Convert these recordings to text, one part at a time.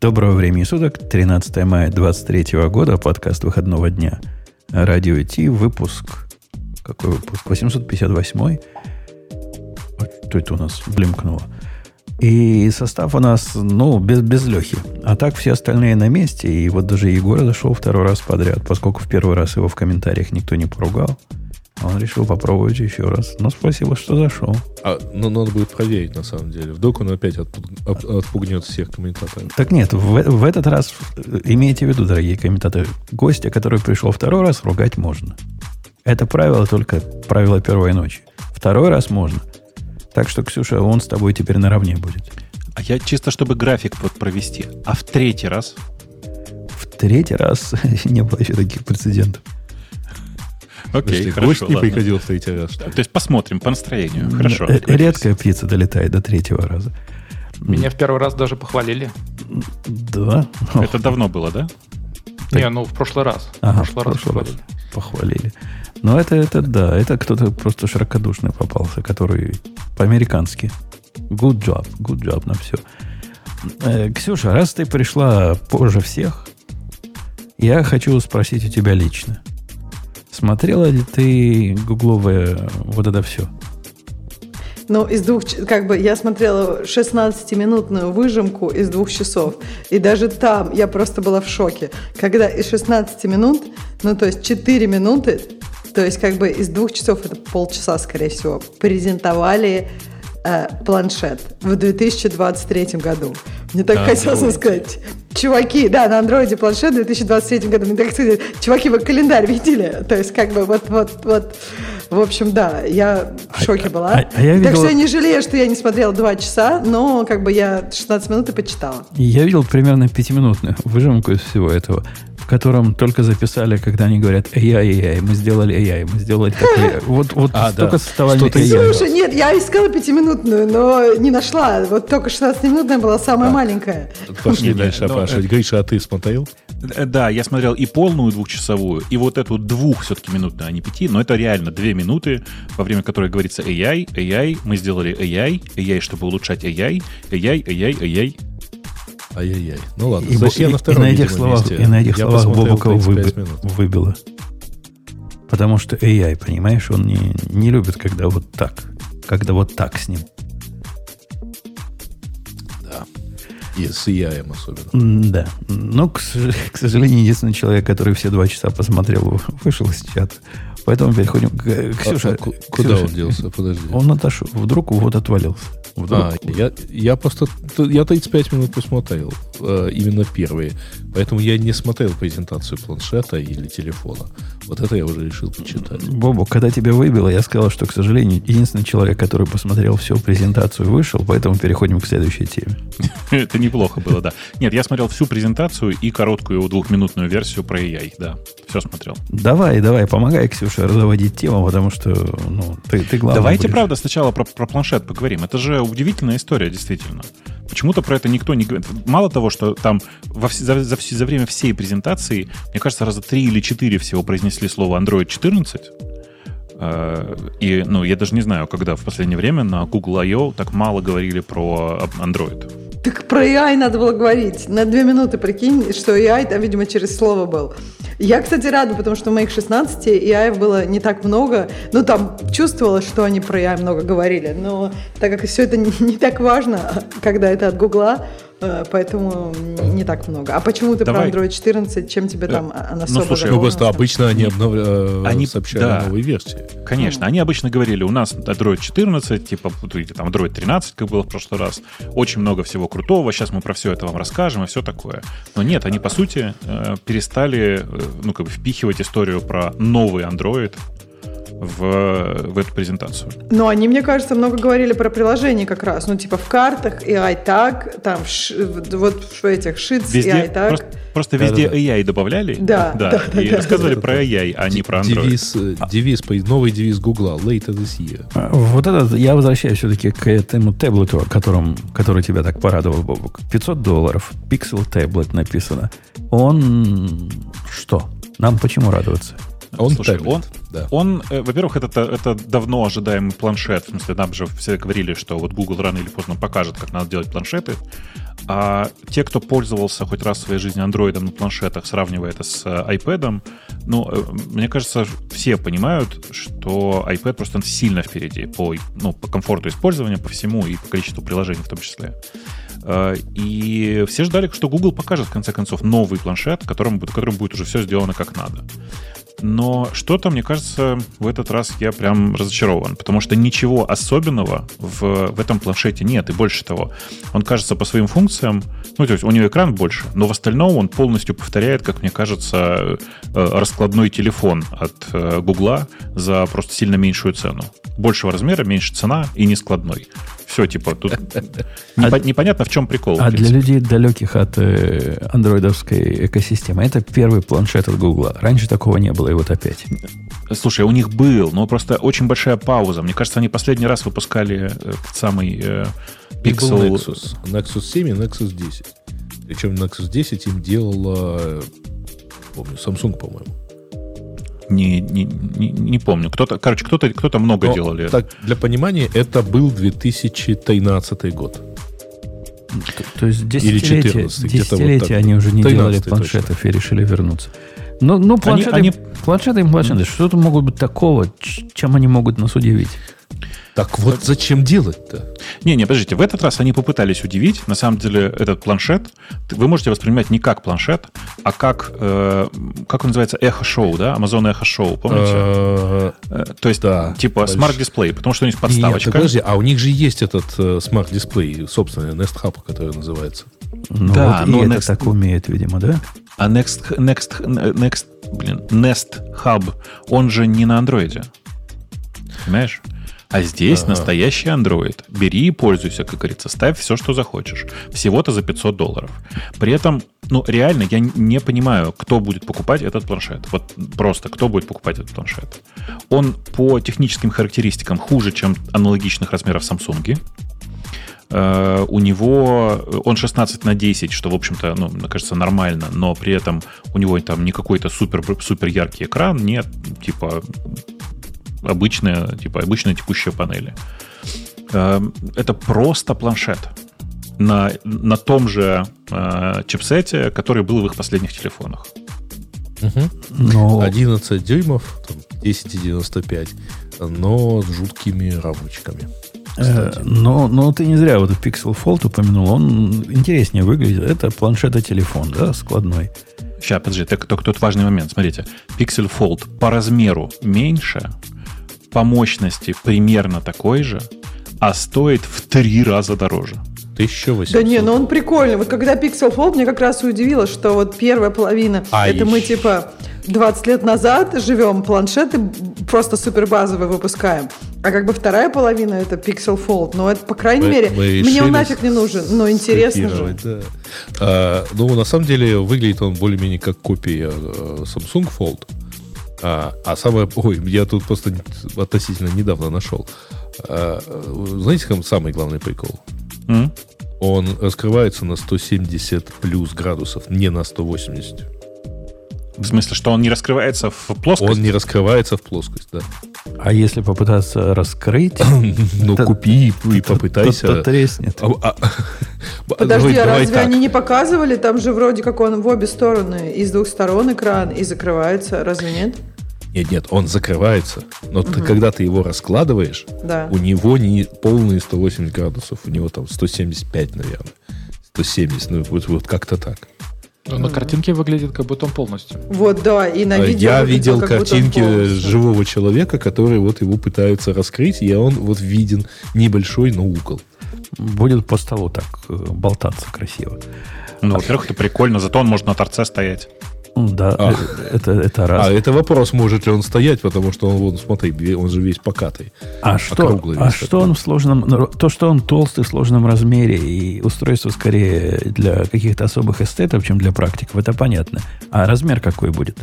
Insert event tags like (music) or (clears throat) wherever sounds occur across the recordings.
Доброго времени суток, 13 мая 23 года, подкаст выходного дня. Радио Ти, выпуск... Какой выпуск? 858. Что это у нас блимкнуло? И состав у нас, ну, без, без Лехи. А так все остальные на месте. И вот даже Егор зашел второй раз подряд, поскольку в первый раз его в комментариях никто не поругал. Он решил попробовать еще раз. Ну, спасибо, что зашел. А, ну, надо будет проверить, на самом деле. Вдруг он опять отпуг, отпугнет всех комментаторов. Так нет, в, в этот раз, имейте в виду, дорогие комментаторы, гостя, который пришел второй раз, ругать можно. Это правило только правило первой ночи. Второй раз можно. Так что, Ксюша, он с тобой теперь наравне будет. А я чисто, чтобы график вот провести. А в третий раз? В третий раз (laughs) не было еще таких прецедентов. Окей, okay, хорошо. не приходил в третий раз. Что То есть посмотрим по настроению. Хорошо. Редкая птица долетает до третьего раза. Меня в первый раз даже похвалили. Да. Это давно было, да? Не, ну в прошлый раз. Ага, в прошлый, раз похвалили. Похвалили. Но это, это да, это кто-то просто широкодушный попался, который по-американски. Good job, good job на все. Э, Ксюша, раз ты пришла позже всех, я хочу спросить у тебя лично. Смотрела ли ты гугловое вот это все? Ну, из двух, как бы, я смотрела 16-минутную выжимку из двух часов. И даже там я просто была в шоке. Когда из 16 минут, ну, то есть 4 минуты, то есть как бы из двух часов, это полчаса, скорее всего, презентовали планшет в 2023 году. Мне так Android. хотелось сказать, чуваки, да, на андроиде планшет в 2023 году, мне так сказать, чуваки, вы календарь видели? То есть как бы вот, вот, вот, в общем, да, я в шоке а, была. А, а я видел... Так что я не жалею, что я не смотрела два часа, но как бы я 16 минут и почитала. Я видел примерно пятиминутную выжимку из всего этого котором только записали, когда они говорят AI, AI, мы сделали AI, мы сделали такие. (laughs) Вот, вот а, только да. создавали AI. Слушай, нет, я искала пятиминутную, но не нашла. Вот только 16-минутная была самая а. маленькая. Пошли дальше опрашивать. Гриша, а ты смотрел? Э, да, я смотрел и полную двухчасовую, и вот эту двух все-таки минутную, а не пяти, но это реально две минуты, во время которой говорится AI, AI, мы сделали AI, AI, чтобы улучшать AI, AI, AI, AI. Ай-яй-яй. Ну ладно, и, значит, я на втором, и на этих словах, месте. И на этих я словах Бобукова выби, выбило. Потому что AI, понимаешь, он не, не любит, когда вот так. Когда вот так с ним. И с AI особенно. Да. Но, к, (laughs) к сожалению, единственный человек, который все два часа посмотрел, (laughs) вышел из чата. Поэтому переходим к а, Ксюше. А, а, куда Ксюша, он делся? Подожди. Он отошел. Вдруг вот отвалился. Вдруг... А, я, я просто... Я 35 минут посмотрел. Э, именно первые. Поэтому я не смотрел презентацию планшета или телефона. Вот это я уже решил почитать. Бобу, когда тебя выбило, я сказал, что, к сожалению, единственный человек, который посмотрел всю презентацию, вышел, поэтому переходим к следующей теме. (laughs) Это неплохо было, да. Нет, я смотрел всю презентацию и короткую двухминутную версию про AI, да. Все смотрел. Давай, давай, помогай, Ксюша, разводить тему, потому что, ну, ты, ты главное Давайте, будешь. правда, сначала про, про планшет поговорим. Это же удивительная история, действительно. Почему-то про это никто не говорит. Мало того, что там во, за, за, за время всей презентации, мне кажется, раза три или четыре всего произнесли слово Android 14. Э, и, ну, я даже не знаю, когда в последнее время на Google I.O. так мало говорили про Android. Так про AI надо было говорить. На две минуты прикинь, что AI там, видимо, через слово был. Я, кстати, рада, потому что в моих 16 AI было не так много. Ну, там чувствовалось, что они про AI много говорили. Но так как все это не, не так важно, когда это от Гугла, поэтому не так много. А почему ты Давай. про Android 14? Чем тебе там она ну, особо Ну, слушай, ну, просто обычно они, обновля... они сообщали да, новые версии. Конечно. Mm. Они обычно говорили, у нас Android 14, типа, там Android 13, как было в прошлый раз. Очень много всего крутого. Сейчас мы про все это вам расскажем и все такое. Но нет, они, по сути, э, перестали э, ну, как бы впихивать историю про новый Android в, в эту презентацию. Ну, они, мне кажется, много говорили про приложение как раз. Ну, типа в картах и iTag, там в, вот в этих шитс и iTag. Просто, просто везде да, да, AI добавляли. Да, да, да, да и да, рассказывали да, про AI, а не про Android. Девиз, а. девиз, новый девиз Google, later this year. А, вот это, я возвращаюсь все-таки к этому таблету, которым, который тебя так порадовал, Бобук. 500 долларов, Pixel Tablet написано. Он что? Нам почему радоваться? Он Слушай, таблет, он, да. он э, во-первых, это, это давно ожидаемый планшет. В смысле, нам же все говорили, что вот Google рано или поздно покажет, как надо делать планшеты. А те, кто пользовался хоть раз в своей жизни андроидом на планшетах, сравнивая это с э, iPad, ну, э, мне кажется, все понимают, что iPad просто сильно впереди по, ну, по комфорту использования, по всему и по количеству приложений в том числе. Э, И все ждали, что Google покажет, в конце концов, новый планшет, которым, которым будет уже все сделано как надо. Но что-то, мне кажется, в этот раз я прям разочарован, потому что ничего особенного в, в этом планшете нет. И больше того, он кажется по своим функциям, ну, то есть у него экран больше, но в остальном он полностью повторяет, как мне кажется, э, раскладной телефон от э, Гугла за просто сильно меньшую цену. Большего размера, меньше цена и не складной. Все, типа, тут (laughs) непо- непонятно, в чем прикол. в А для людей, далеких от э, андроидовской экосистемы, это первый планшет от Гугла. Раньше такого не было, и вот опять. Слушай, у них был, но просто очень большая пауза. Мне кажется, они последний раз выпускали э, самый э, Pixel. Nexus. Nexus 7 и Nexus 10. Причем Nexus 10 им делала, помню, Samsung, по-моему. Не, не, не, не помню. Кто-то, короче, кто-то, кто-то много Но, делали. Так, для понимания, это был 2013 год. То, то есть Или десятилетия, 14, где-то вот десятилетия так. они уже не 13 делали точно. планшетов и решили вернуться. Ну, ну планшеты, они- планшеты им планшеты. Что-то могут быть такого, чем они могут нас удивить. Так вот зачем делать-то? Не, не, подождите, в этот раз они попытались удивить. На самом деле, этот планшет вы можете воспринимать не как планшет, а как, э, как он называется, эхо-шоу, да? Amazon эхо-шоу, помните? Э, Э, То есть, да, типа, смарт-дисплей, потому что у них Нет, подставочка. так подожди, а у них же есть этот э, смарт-дисплей, собственно, Nest Hub, который называется. Ну, Да, вот но и это Next- так умеет, видимо, да? А Next, Next, Next, блин, Nest Hub, он же не на андроиде. Понимаешь? А здесь Ага. настоящий Android. Бери и пользуйся, как говорится. Ставь все, что захочешь. Всего-то за 500 долларов. При этом, ну, реально, я не понимаю, кто будет покупать этот планшет. Вот просто, кто будет покупать этот планшет. Он по техническим характеристикам хуже, чем аналогичных размеров Samsung. Э, у него он 16 на 10, что, в общем-то, ну, мне кажется, нормально, но при этом у него там не какой-то супер, супер яркий экран, нет, типа обычная, типа обычная текущая панели. Э, Это просто планшет на, на том же э, чипсете, который был в их последних телефонах. Но 11 дюймов, там, 10,95, но с жуткими рамочками. Э, Кстати. Но, но ты не зря вот Pixel Fold упомянул. Он интереснее выглядит. Это планшета-телефон, да, складной. Сейчас, подожди, так, только тут важный момент. Смотрите, Pixel Fold по размеру меньше, по мощности примерно такой же, а стоит в три раза дороже. 1800. Да не, ну он прикольный. Вот когда Pixel Fold, мне как раз и удивило, что вот первая половина, А это мы еще. типа 20 лет назад живем, планшеты просто супер базовые выпускаем. А как бы вторая половина это Pixel Fold. Но это, по крайней Мы- мере, мы мне он нафиг не нужен. Но интересно же. да. А, ну, на самом деле, выглядит он более-менее как копия э, Samsung Fold. А, а самое... Ой, я тут просто относительно недавно нашел. А, знаете, как самый главный прикол? М? Он раскрывается на 170 плюс градусов, не на 180. В смысле, что он не раскрывается в плоскость? Он не раскрывается в плоскость, да. А если попытаться раскрыть, (coughs) Ну, купи и попытайся. то треснет. А- а- Подожди, а давай разве они не показывали? Там же вроде как он в обе стороны, и с двух сторон экран, и закрывается. Разве нет? Нет, нет, он закрывается. Но ты, когда ты его раскладываешь, Да. у него не полные 180 градусов, у него там 175, наверное. 170, ну вот, вот как-то так. Но на картинке выглядит, как будто он полностью. Вот, да, и на А видео Я видел как будто он картинки живого человека, который вот его пытаются раскрыть, и он вот виден небольшой, но угол. Будет по столу так э, болтаться красиво. Ну, во-первых, это прикольно, зато он может на торце стоять. Да, А. это, это раз. А это вопрос, может ли он стоять, потому что он, вон, смотри, он же весь покатый. А что, а что он в сложном... ну, То, что он толстый, в сложном размере и устройство скорее для каких-то особых эстетов, чем для практиков, это понятно. А размер какой будет?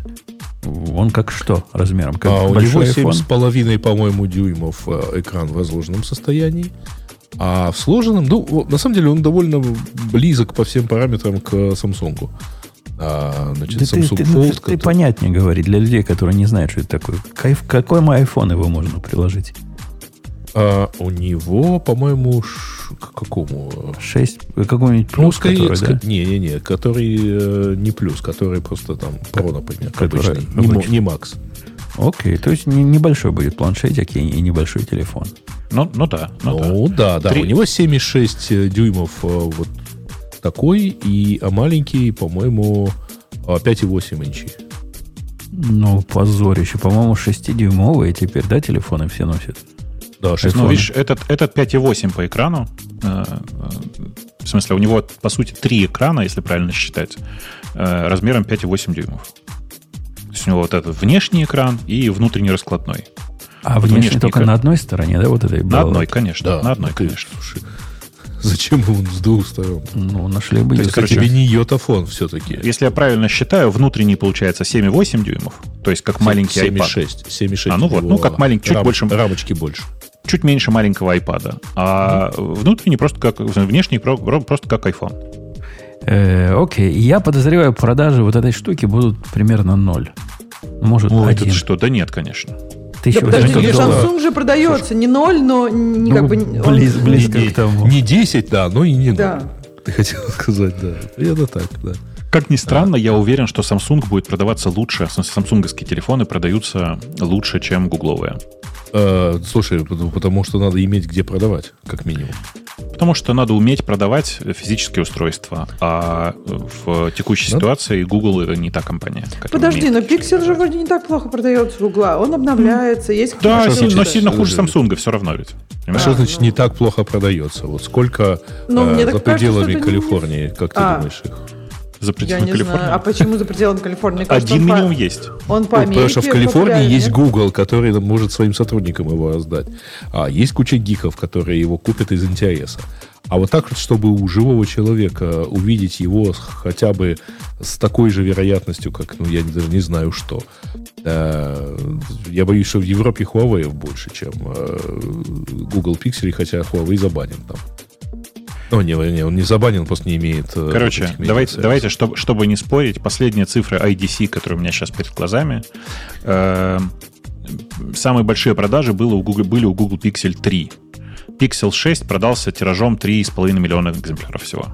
Он как что размером? Как А у него большой iPhone? 7,5, по-моему, дюймов э, экран в разложенном состоянии. А в сложенном, ну, на самом деле он довольно близок по всем параметрам к Samsung. А, значит, Да ты, Samsung ты- Fold, ты который- понятнее говори для людей, которые не знают, что это такое. Кайф, какой мой iPhone его можно приложить? а, у него, по-моему, ш- к какому? 6, какой-нибудь Ну, плюс, скорее, который, да? ска- не, не, не, который э, не плюс, который просто там Pro, например, Который обычный, не, обычный. не Max. Окей, то есть не- небольшой будет планшетик и, и небольшой телефон. Ну, ну да, ну, да. Ну да, да, Три- у него 7,6 дюймов э, вот такой, и а маленький, по-моему, а, 5,8 инчей. Ну, позорище. По-моему, 6-дюймовые теперь, да, телефоны все носят? Да, 6 Ну, видишь, этот, этот 5,8 по экрану. э, э, В смысле, у него, по сути, три экрана, если правильно считать, э, размером 5,8 дюймов. То есть у него вот этот внешний экран и внутренний раскладной. А Вот внешне внешний только экран. на одной стороне, да, вот этой На одной, конечно. Да, на одной, ты- конечно. слушай, зачем он с двух сторон? Ну, нашли бы То есть, короче, Тебе не йотафон все-таки. Если я правильно считаю, внутренний получается 7,8 дюймов, то есть как маленький iPad. 7,6. 7,6 А, ну вот, ну, как маленький, чуть рам- больше. Рамочки больше. Чуть меньше маленького iPad. А внутренний просто как, внешний про- про- просто как iPhone. Э, окей, я подозреваю, продажи вот этой штуки будут примерно ноль. Может, Ой, один. это что? Да нет, конечно. Да 1800 подожди. Samsung же продается не ноль, но не Ну, как бы... он- близ- близко не, к тому. не 10, да, но и не Да. Ты хотел (laughs) сказать, да. Примерно так, да. Как ни странно, я уверен, что Samsung будет продаваться лучше. В смысле, самсунговские телефоны продаются лучше, чем гугловые. Э, слушай, потому что надо иметь где продавать, как минимум. Потому что надо уметь продавать физические устройства. А в текущей Ну, ситуации Google это не та компания. Подожди, но Pixel же вроде не так плохо продается в Угла. Он обновляется, есть Да, какие-то си- но сильно хуже. Samsung все равно ведь. А что Да, значит не так плохо продается? Вот сколько Ну, э, за кажется, пределами это не- Калифорнии, как ты А. думаешь, их? За Я пределами не Калифорнии. знаю. А почему за пределами Калифорнии? Кажется, Один он по- минимум есть. Он по Ну, Америке потому что в Калифорнии есть? Google, который может своим сотрудникам его раздать. А есть куча гиков, которые его купят из интереса. А вот так вот, чтобы у живого человека увидеть его хотя бы с такой же вероятностью, как, ну, я даже не знаю что. э, я боюсь, что в Европе Huawei больше, чем э, Google Pixel, хотя Huawei забанен там. Ну, не, не, он не забанен, он просто не имеет... э, Короче, давайте, давайте чтобы, чтобы не спорить, последняя цифра IDC, которая у меня сейчас перед глазами, э, самые большие продажи было у Google, были у Google Pixel 3. Pixel 6 продался тиражом 3,5 миллиона экземпляров всего.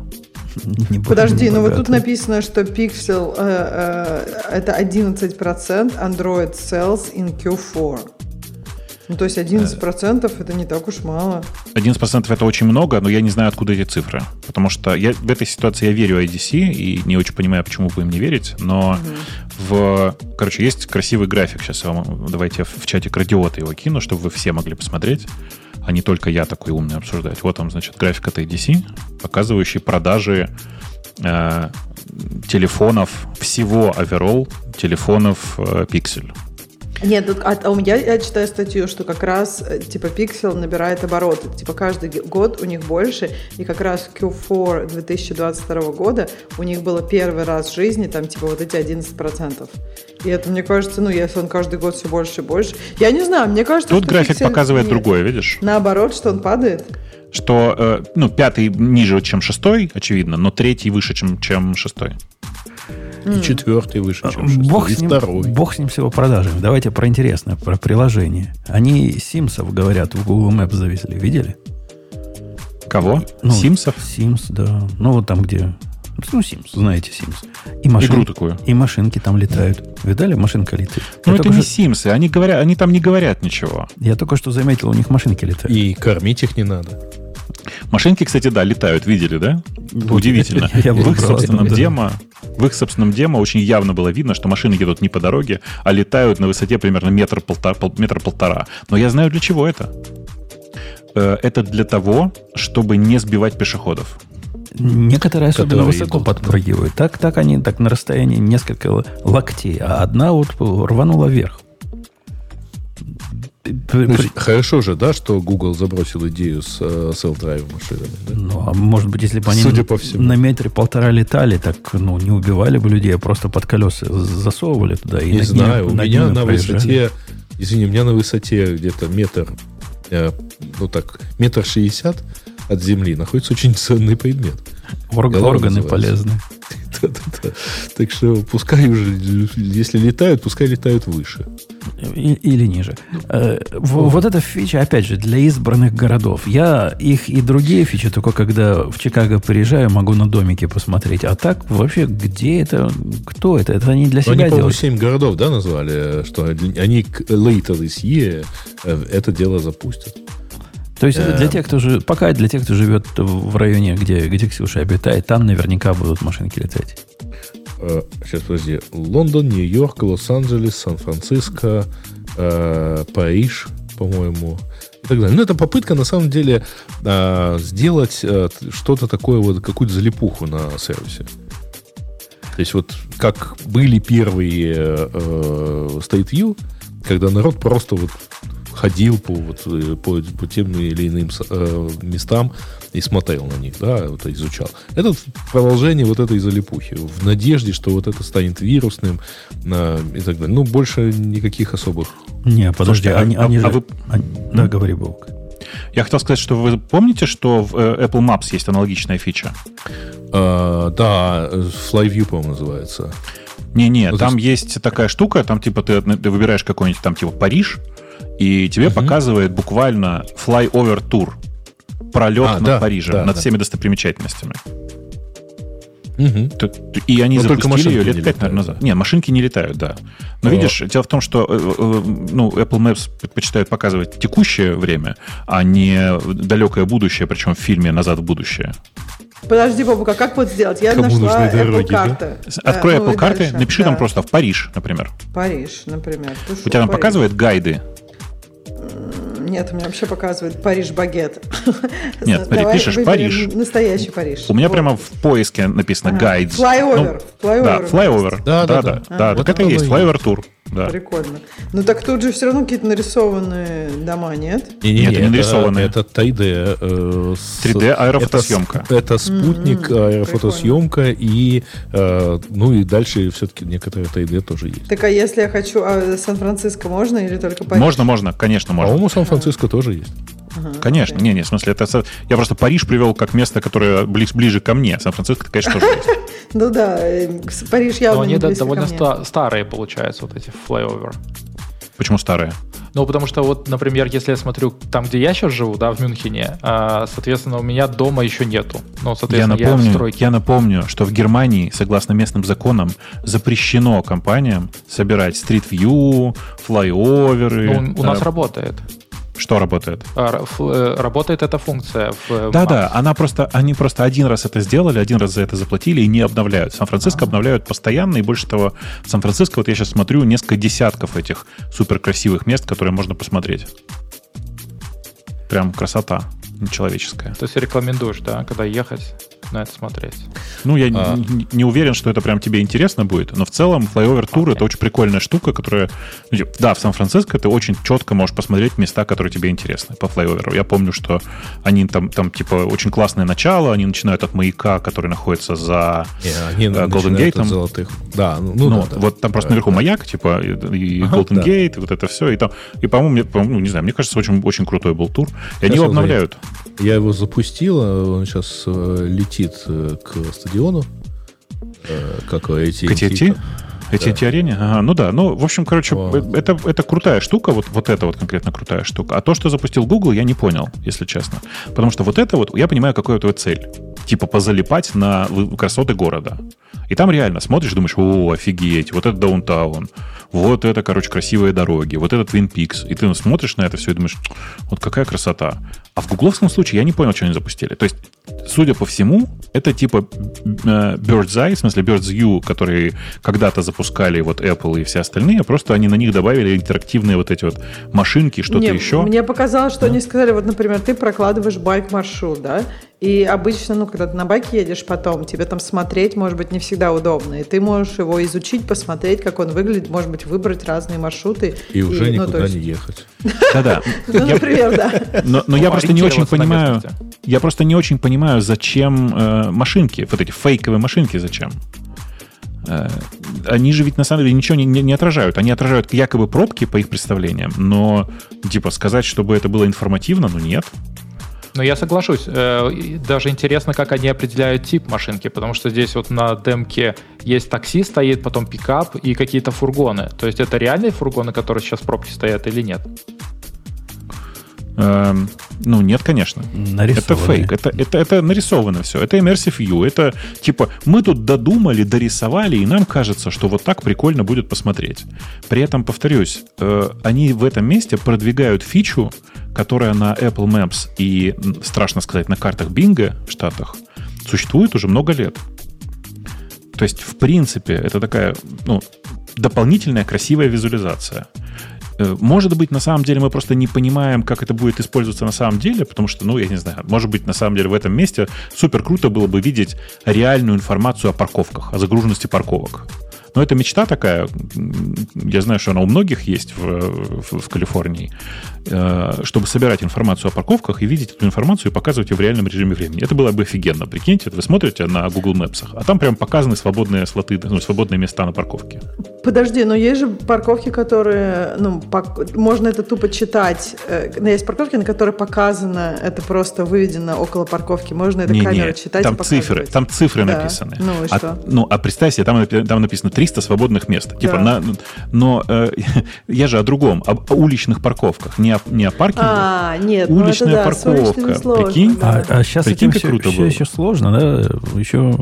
Не Подожди, ну вот тут написано, что Pixel э, э, это 11% Android sales in Q4. Ну, то есть 11% это не так уж мало. 11% это очень много, но я не знаю, откуда эти цифры. Потому что я, в этой ситуации я верю IDC и не очень понимаю, почему бы им не верить. Но в... Короче, есть красивый график. Сейчас я вам, давайте в чате радиота его кину, чтобы вы все могли посмотреть, а не только я такой умный обсуждать. Вот там, значит, график от IDC, показывающий продажи э, телефонов, всего overall телефонов э, Pixel. Нет, тут, а, а у меня я читаю статью, что как раз э, типа Pixel набирает обороты. Типа каждый год у них больше, и как раз Q4 2022 года у них было первый раз в жизни там типа вот эти 11%. И это, мне кажется, ну если он каждый год все больше и больше. Я не знаю, мне кажется, Тут график Pixel- показывает нет. другое, видишь? Наоборот, что он падает. что э, ну, пятый ниже, чем шестой, очевидно, но третий выше, чем, чем шестой. И четвертый выше, чем шестой, Бог и с, ним, второй. бог с ним с его продажами. Давайте про интересное, про приложение. Они Симсов, говорят, в Google Maps завезли. Видели? Кого? Ну, Симсов? Sims, да. Ну, вот там, где... Ну, Sims, знаете Sims. И, машин- Игру такую. и машинки там летают. Видали, машинка летит? Ну, это не что, Симсы, они, говорят, они там не говорят ничего. я только что заметил, у них машинки летают. И кормить их не надо. Машинки, кстати, да, летают, видели, да? Вот Удивительно. (laughs) я- в их собственном да. демо, в их собственном демо очень явно было видно, что машины едут не по дороге, а летают на высоте примерно метр полтора, пол- метр полтора. Но я знаю, для чего это. Э, Это для того, чтобы не сбивать пешеходов. Некоторые особенно высоко идут, подпрыгивают. Так, так они так на расстоянии несколько локтей, а одна вот рванула вверх. Ну, Хорошо же, да, что Google забросил идею с э, self-drive машинами. да? Ну, а может быть, если бы они Судя по всему. на метре полтора летали, так ну, не убивали бы людей, а просто под колеса засовывали туда и Не над знаю, ними- у меня на проезжали. высоте, извини, у меня на высоте где-то метр, э, ну так, метр шестьдесят от земли находится очень ценный предмет. Орг- Голова органы полезны. (laughs) Да-да-да. Так что пускай уже, если летают, пускай летают выше. Или ниже. Э, в- Вот эта фича, опять же, для избранных городов. Я их и другие фичи только когда в Чикаго приезжаю, могу на домике посмотреть. А так вообще, где это? Кто это? Это они для Но себя они, по-моему, делают? 7 городов, да, назвали, что они later this year э, это дело запустят. То есть это для Э. тех, кто же пока для тех, кто живет в районе, где, где Ксюша обитает, там наверняка будут машинки летать. Э, Сейчас, подожди. Лондон, Нью-Йорк, Лос-Анджелес, Сан-Франциско, э, Париж, по-моему, и так далее. Ну, это попытка, на самом деле, сделать что-то такое, вот какую-то залипуху на сервисе. То есть вот как были первые э, State View, когда народ просто вот ходил по, вот, э, по, по тем или иным э, местам и смотрел на них, да, вот изучал. Это продолжение вот этой залипухи, в надежде, что вот это станет вирусным э, и так далее. Ну, больше никаких особых. Не, подожди, Слушайте, а- они, а- они а же... вы- они- Да, говори, Бог. Я хотел сказать, что вы помните, что в э, Apple Maps есть аналогичная фича? Э, да, Flyview, по-моему, называется. Не-не, Ну, там есть такая штука, там типа ты, ты выбираешь какой-нибудь там типа Париж, и тебе Мгм. показывает буквально flyover тур. Пролет А, над да, Парижем, да, над да. всеми достопримечательностями. Т- И они Но только запустили ее машинки лет не пять, наверное, летают. назад. Нет, машинки не летают, да. Но А. видишь, дело в том, что э, э, ну, Apple Maps предпочитает показывать текущее время, а не далекое будущее, причем в фильме «Назад в будущее». Подожди, Бабука, как вот сделать? Я Кому нашла нужны Apple дороги, да? карты. С- Открой Э, ну Apple карты, дальше. напиши там Да. просто в Париж, например. Париж, например. Ты У тебя там Париж? показывает гайды. Нет, у меня вообще показывает Париж багет. (laughs) Нет, смотри, Давай пишешь Париж. Настоящий Париж. У меня Вот. прямо в поиске написано Ага. guides. Flyover. Ну, Flyover Да, flyover. есть. Да, да, да, да. да. А. Так Вот это и есть, flyover тур. Да. Прикольно. Ну так тут же все равно какие-то нарисованные дома, нет? Не-не-не, Нет, это не нарисованные. Это 3D. э, с- 3D аэрофотосъемка. Это, это спутник, Мгм. аэрофотосъемка, и, э, ну и дальше все-таки некоторые 3D тоже есть. Так а если я хочу а, Сан-Франциско, можно или только Париж? Можно, можно, конечно, можно. По-моему, Сан-Франциско тоже есть. Ага, Конечно, не, не, в смысле, это я просто Париж привел как место, которое близ, ближе ко мне. Сан-Франциско, конечно, тоже есть. (laughs) Ну да, э, Париж явно Но они довольно старые, получаются, вот эти флайовер. Почему старое? Ну, потому что вот, например, если я смотрю там, где я сейчас живу, да, в Мюнхене, а, соответственно, у меня дома еще нету. Ну, Я соответственно, я, в напомню, стройке. я напомню, что в Германии, согласно местным законам, запрещено компаниям собирать стрит-вью, флайоверы. Ну, у нас э, работает. Что работает? А, э, Работает эта функция э, Да-да, она просто, они просто один раз это сделали, один раз за это заплатили и не обновляют. Сан-Франциско обновляют постоянно, и больше того, в Сан-Франциско, вот я сейчас смотрю, несколько десятков этих супер красивых мест, которые можно посмотреть. Прям красота нечеловеческая. То есть рекомендуешь, да, когда ехать на это смотреть. Ну, я А. не, не уверен, что это прям тебе интересно будет, но в целом Flyover Tour Окей. это очень прикольная штука, которая... ну, типа, Да, в Сан-Франциско ты очень четко можешь посмотреть места, которые тебе интересны по Flyover. Я помню, что они там, там типа, очень классное начало, они начинают от маяка, который находится за... Они Э, Golden Gate-ом. золотых. Да, ну, Ну, ну да, да. вот там просто наверху маяк, типа, и, Ага, Golden да. Gate, и вот это все. И, там, и по-моему, мне- по-моему, ну, не знаю, мне кажется, очень, очень крутой был тур. И они Сейчас его я обновляют. Я его запустил, а он сейчас летит э, к стадиону. Э, как эти К AT&T? AT&T арене? Ага, ну да. Ну, в общем, короче, э, это, это крутая штука, вот, вот это вот конкретно крутая штука. А то, что запустил Google, я не понял, если честно. Потому что вот это вот, я понимаю, какая у этого цель. Типа позалипать на красоты города. И там реально смотришь, думаешь, о, офигеть, вот это даунтаун, вот это, короче, красивые дороги, вот это Twin Peaks. И ты смотришь на это все и думаешь, вот какая красота. А в гугловском случае я не понял, что они запустили. То есть, судя по всему, это типа э, Bird's Eye, в смысле Bird's View, которые когда-то запускали вот Apple и все остальные, просто они на них добавили интерактивные вот эти вот машинки, что-то Не, еще. Мне показалось, что они сказали, вот, например, ты прокладываешь байк-маршрут, да, и обычно, ну, когда ты на байке едешь потом, тебе там смотреть, может быть, не всегда удобно, и ты можешь его изучить, посмотреть, как он выглядит, может быть, выбрать разные маршруты. И уже ну, никуда есть- не ехать. Да-да. (laughs) Ну, например, да. Но я просто не очень понимаю, я просто не очень понимаю, зачем э, машинки, вот эти фейковые машинки, зачем? Э, они же ведь на самом деле ничего не, не- не отражают. Они отражают якобы пробки по их представлениям, но типа сказать, чтобы это было информативно, ну нет. Но я соглашусь. Э, даже интересно, как они определяют тип машинки, потому что здесь вот на демке есть такси стоит, потом пикап и какие-то фургоны. То есть это реальные фургоны, которые сейчас в пробке стоят или нет? Эм, ну, нет, конечно. Это фейк. Это, это, это нарисовано все. Это immersive view. Это типа мы тут додумали, дорисовали, и нам кажется, что вот так прикольно будет посмотреть. При этом, повторюсь, э, они в этом месте продвигают фичу, которая на Apple Maps и, страшно сказать, на картах Bing в Штатах существует уже много лет. То есть, в принципе, это такая ну, дополнительная красивая визуализация. Э, может быть, на самом деле мы просто не понимаем, как это будет использоваться на самом деле, потому что, ну, я не знаю, может быть, на самом деле в этом месте супер круто было бы видеть реальную информацию о парковках, о загруженности парковок. Но это мечта такая. Я знаю, что она у многих есть в, в, в Калифорнии, э, чтобы собирать информацию о парковках и видеть эту информацию и показывать ее в реальном режиме времени. Это было бы офигенно. Прикиньте, вы смотрите на Google Maps, а там прям показаны свободные слоты, ну, свободные места на парковке. Подожди, но есть же парковки, которые, ну, пок- можно это тупо читать. Э, есть парковки, на которые показано, это просто выведено около парковки. Можно это не, камерой не, читать там цифры, там цифры да. написаны. Ну, и а, что? Ну, а представь себе, там, там написано 300 свободных мест. Типа да. на, но э, (laughs) я же о другом, об, о уличных парковках, не о, не о паркинге. А, нет, уличная ну парковка. Сложно, Прикинь? Да. А, а сейчас Прикинь, этим все, круто все было. еще сложно, да? Еще,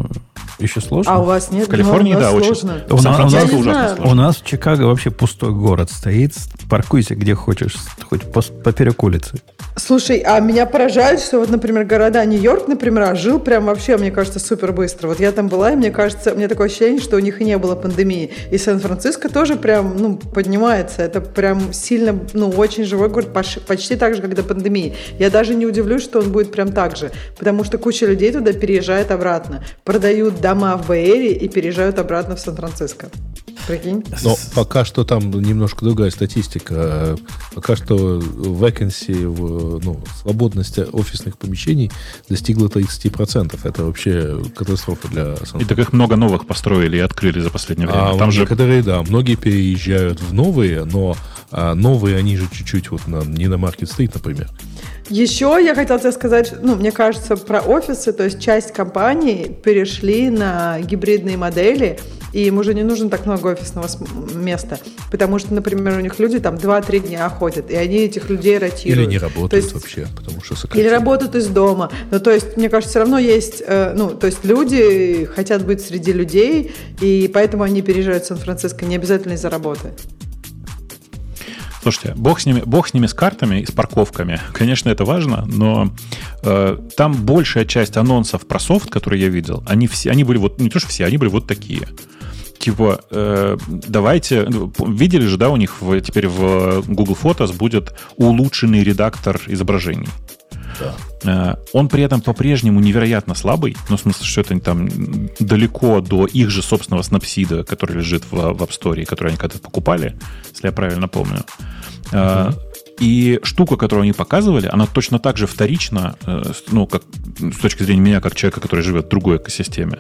еще сложно. А у вас нет? В Калифорнии, ну, да, очень. сложно. У нас, у, нас, ужасно сложно. у нас в Чикаго вообще пустой город стоит. Паркуйся где хочешь, хоть по, поперек улицы. Слушай, а меня поражает, что вот, например, города Нью-Йорк, например, жил прям вообще, мне кажется, супер быстро. Вот я там была, и мне кажется, мне такое ощущение, что у них и не было пандемии. И Сан-Франциско тоже прям, ну, поднимается. Это прям сильно, ну, очень живой город, почти так же, как до пандемии. Я даже не удивлюсь, что он будет прям так же, потому что куча людей туда переезжает обратно. Продают дома в Бэйре и переезжают обратно в Сан-Франциско. Прикинь? Но пока что там немножко другая статистика. Пока что vacancy, ну, свободность офисных помещений достигла 30%. Это вообще катастрофа для И так их много новых построили и открыли за последнее время. А там некоторые, же... да, многие переезжают в новые, но а новые, они же чуть-чуть вот на, не на Market Street, например. Еще я хотела тебе сказать, ну, мне кажется, про офисы, то есть часть компаний перешли на гибридные модели, и им уже не нужно так много офисного места, потому что, например, у них люди там 2-3 дня ходят, и они этих людей ротируют. Или не работают есть, вообще, потому что сократили. Или работают из дома. Ну, то есть, мне кажется, все равно есть, э, ну, то есть люди хотят быть среди людей, и поэтому они переезжают в Сан-Франциско, не обязательно из-за работы. Слушайте, бог с ними, бог с ними с картами и с парковками. Конечно, это важно, но э, там большая часть анонсов про софт, которые я видел, они все, они были вот не то что все, они были вот такие. Типа, э, давайте, ну, видели же, да, у них в, теперь в Google Photos будет улучшенный редактор изображений. Да. Э, он при этом по-прежнему невероятно слабый, ну, в смысле, что это там далеко до их же собственного снапсида, который лежит в, в App Store, который они когда-то покупали, если я правильно помню. Uh-huh. И штука, которую они показывали, она точно так же вторична, э, ну, как, с точки зрения меня, как человека, который живет в другой экосистеме.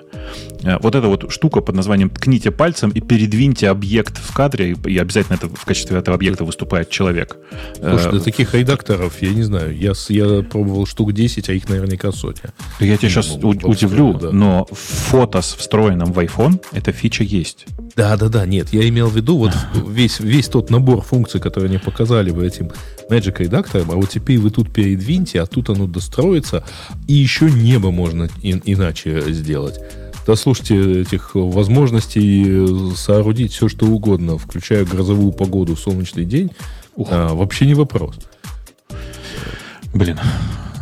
Э, вот эта вот штука под названием «ткните пальцем и передвиньте объект в кадре», и обязательно это, в качестве этого объекта выступает человек. Слушай, для таких редакторов, я не знаю, я, я пробовал штук 10, а их наверняка сотня. Я тебя сейчас ну, удивлю, да. но фото с встроенным в iPhone эта фича есть. Да, да, да, нет, я имел в виду вот (laughs) весь, весь тот набор функций, которые они показали в этим Magic редактором, а вот теперь вы тут передвиньте, а тут оно достроится, и еще небо можно и, иначе сделать. Да слушайте, этих возможностей соорудить все, что угодно, включая грозовую погоду, солнечный день, а, вообще не вопрос. Блин,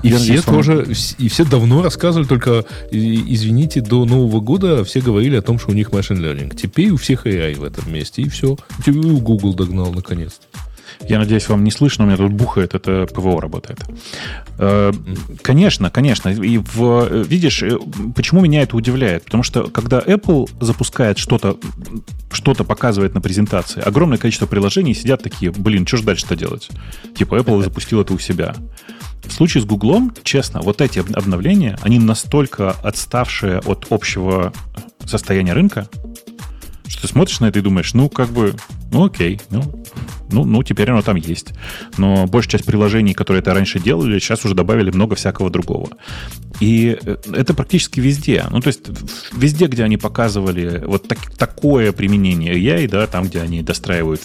и Я все тоже, и все давно рассказывали, только, извините, до Нового года все говорили о том, что у них machine learning. Теперь у всех AI в этом месте, и все. Теперь у Google догнал наконец-то. Я надеюсь, вам не слышно, у меня тут бухает, это ПВО работает. Э, конечно, конечно. И в, видишь, э, почему меня это удивляет? Потому что когда Apple запускает что-то, что-то показывает на презентации, огромное количество приложений сидят такие, блин, что же дальше-то делать? Типа Apple запустил это у себя. В случае с Гуглом, честно, вот эти обновления, они настолько отставшие от общего состояния рынка, что ты смотришь на это и думаешь, ну, как бы, ну, окей, ну, Ну, ну, теперь оно там есть. Но большая часть приложений, которые это раньше делали, сейчас уже добавили много всякого другого. И э, это практически везде. Ну, то есть везде, где они показывали вот так, такое применение AI, да, там, где они достраивают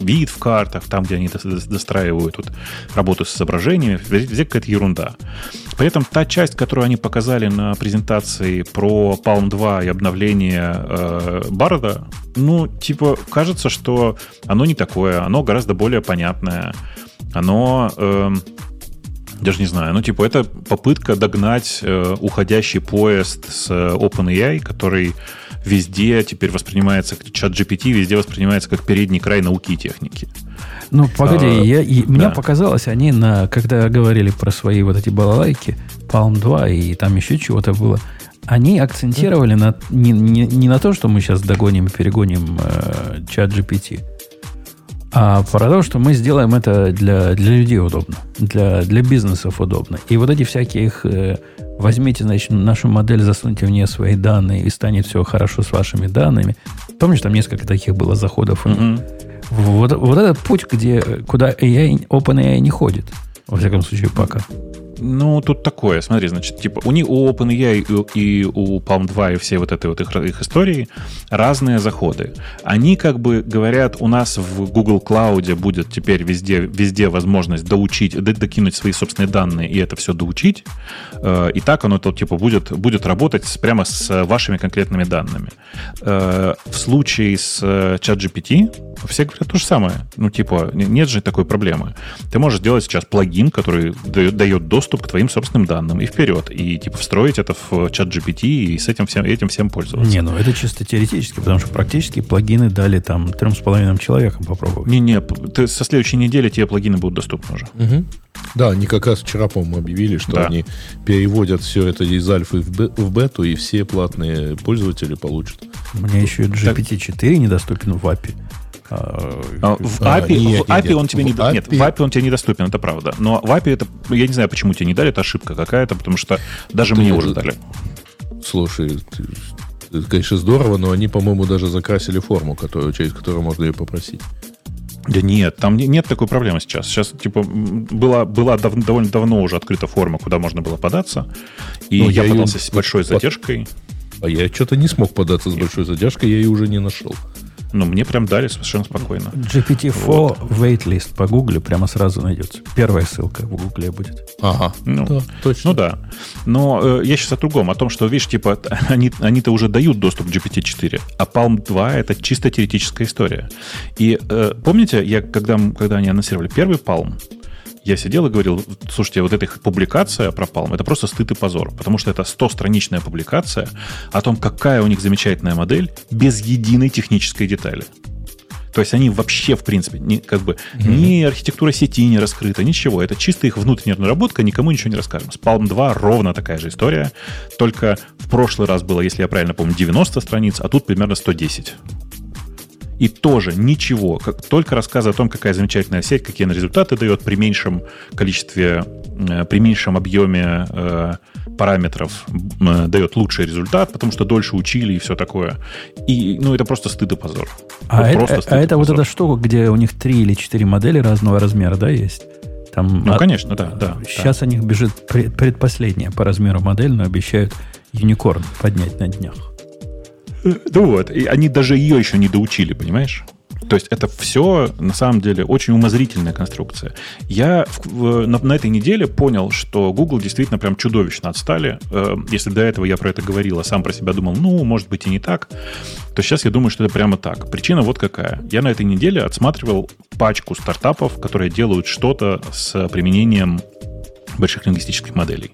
вид в картах, там, где они достраивают вот, работу с изображениями, везде какая-то ерунда. При этом та часть, которую они показали на презентации про Palm 2 и обновление э, Барда, ну, типа, кажется, что оно не такое, оно гораздо более понятное. Оно... Э, даже не знаю, ну, типа, это попытка догнать э, уходящий поезд с OpenAI, который везде теперь воспринимается, чат GPT везде воспринимается как передний край науки и техники. Ну, погоди, а, я, и, да. мне показалось, они, на, когда говорили про свои вот эти балалайки, Palm 2 и там еще чего-то было, они акцентировали на, не, не, не на то, что мы сейчас догоним и перегоним э, чат GPT, а про то, что мы сделаем это для, для людей удобно, для, для бизнесов удобно. И вот эти всякие их э, возьмите, значит, нашу модель, засуньте в нее свои данные, и станет все хорошо с вашими данными. Помнишь, там несколько таких было заходов? Mm-hmm. Вот, вот этот путь, где, куда AI, OpenAI не ходит. Во всяком случае, пока. Ну, тут такое, смотри, значит, типа у них у OpenAI и у Palm 2 и все вот этой вот их, их истории разные заходы. Они как бы говорят, у нас в Google Cloud будет теперь везде, везде возможность доучить, докинуть свои собственные данные и это все доучить. Э, и так оно то, типа будет, будет работать прямо с вашими конкретными данными. Э, в случае с э, ChatGPT все говорят то же самое. Ну, типа, нет же такой проблемы. Ты можешь сделать сейчас плагин, который дает доступ доступ к твоим собственным данным и вперед. И типа встроить это в чат GPT и с этим всем, этим всем пользоваться. Не, ну это чисто теоретически, потому что практически плагины дали там трем с половиной человекам попробовать. Не-не, ты со следующей недели тебе плагины будут доступны уже. Угу. Да, они как раз вчера, по-моему, объявили, что да. они переводят все это из альфы в бету, и все платные пользователи получат. Мне еще GPT-4 недоступен в API. А, в API, нет, в API нет, он тебе не API... нет, в API он тебе недоступен, это правда. Но в API это, я не знаю, почему тебе не дали, это ошибка какая-то, потому что даже Ты мне уже дали. Слушай, это, конечно, здорово, но они, по-моему, даже закрасили форму, которую, через которую можно ее попросить. Да нет, там нет такой проблемы сейчас. Сейчас, типа, была, была дав, довольно давно уже открыта форма, куда можно было податься. И ну, я, я подался ее... с большой задержкой. А я что-то не смог податься с большой задержкой, я ее уже не нашел. Ну, мне прям дали совершенно спокойно. GPT-4 вот. waitlist по гугле прямо сразу найдется. Первая ссылка в гугле будет. Ага. Ну, да, точно. Ну да. Но э, я сейчас о другом. О том, что, видишь, типа, (laughs) они, они-то уже дают доступ к GPT-4, а Palm 2 это чисто теоретическая история. И э, помните, я, когда, когда они анонсировали первый Palm, я сидел и говорил, слушайте, вот эта их публикация про Palm, это просто стыд и позор, потому что это 100-страничная публикация о том, какая у них замечательная модель без единой технической детали. То есть они вообще, в принципе, не, как бы, mm-hmm. ни архитектура сети не раскрыта, ничего. Это чисто их внутренняя наработка, никому ничего не расскажем. С Palm 2 ровно такая же история, только в прошлый раз было, если я правильно помню, 90 страниц, а тут примерно 110. И тоже ничего, как, только рассказы о том, какая замечательная сеть, какие она результаты дает при меньшем количестве, э, при меньшем объеме э, параметров э, дает лучший результат, потому что дольше учили и все такое. И, ну, это просто стыд и позор. А, вот это, а это вот эта штука, где у них три или четыре модели разного размера, да, есть? Там ну, от... конечно, да, да. Сейчас да. у них бежит предпоследняя по размеру модель, но обещают юникорн поднять на днях. Ну вот, и они даже ее еще не доучили, понимаешь? То есть это все, на самом деле, очень умозрительная конструкция. Я в, на, на этой неделе понял, что Google действительно прям чудовищно отстали. Э, если до этого я про это говорил, а сам про себя думал, ну, может быть и не так, то сейчас я думаю, что это прямо так. Причина вот какая. Я на этой неделе отсматривал пачку стартапов, которые делают что-то с применением больших лингвистических моделей.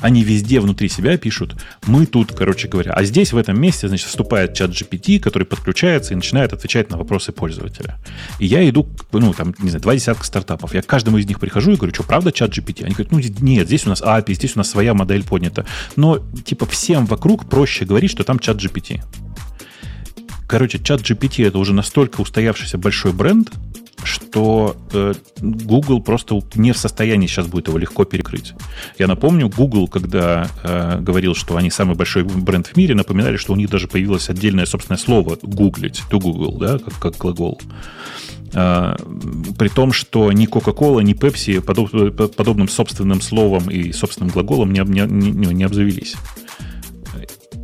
Они везде внутри себя пишут, мы тут, короче говоря, а здесь в этом месте, значит, вступает чат GPT, который подключается и начинает отвечать на вопросы пользователя. И я иду, ну, там, не знаю, два десятка стартапов. Я к каждому из них прихожу и говорю, что, правда чат GPT? Они говорят, ну, нет, здесь у нас API, здесь у нас своя модель поднята. Но, типа, всем вокруг проще говорить, что там чат GPT. Короче, чат GPT это уже настолько устоявшийся большой бренд, что э, Google просто не в состоянии сейчас будет его легко перекрыть. Я напомню, Google, когда э, говорил, что они самый большой бренд в мире, напоминали, что у них даже появилось отдельное собственное слово «гуглить», to Google, да, как, как глагол. э, при том, что ни Coca-Cola, ни Pepsi подоб, подобным собственным словом и собственным глаголом не, не, не, не обзавелись.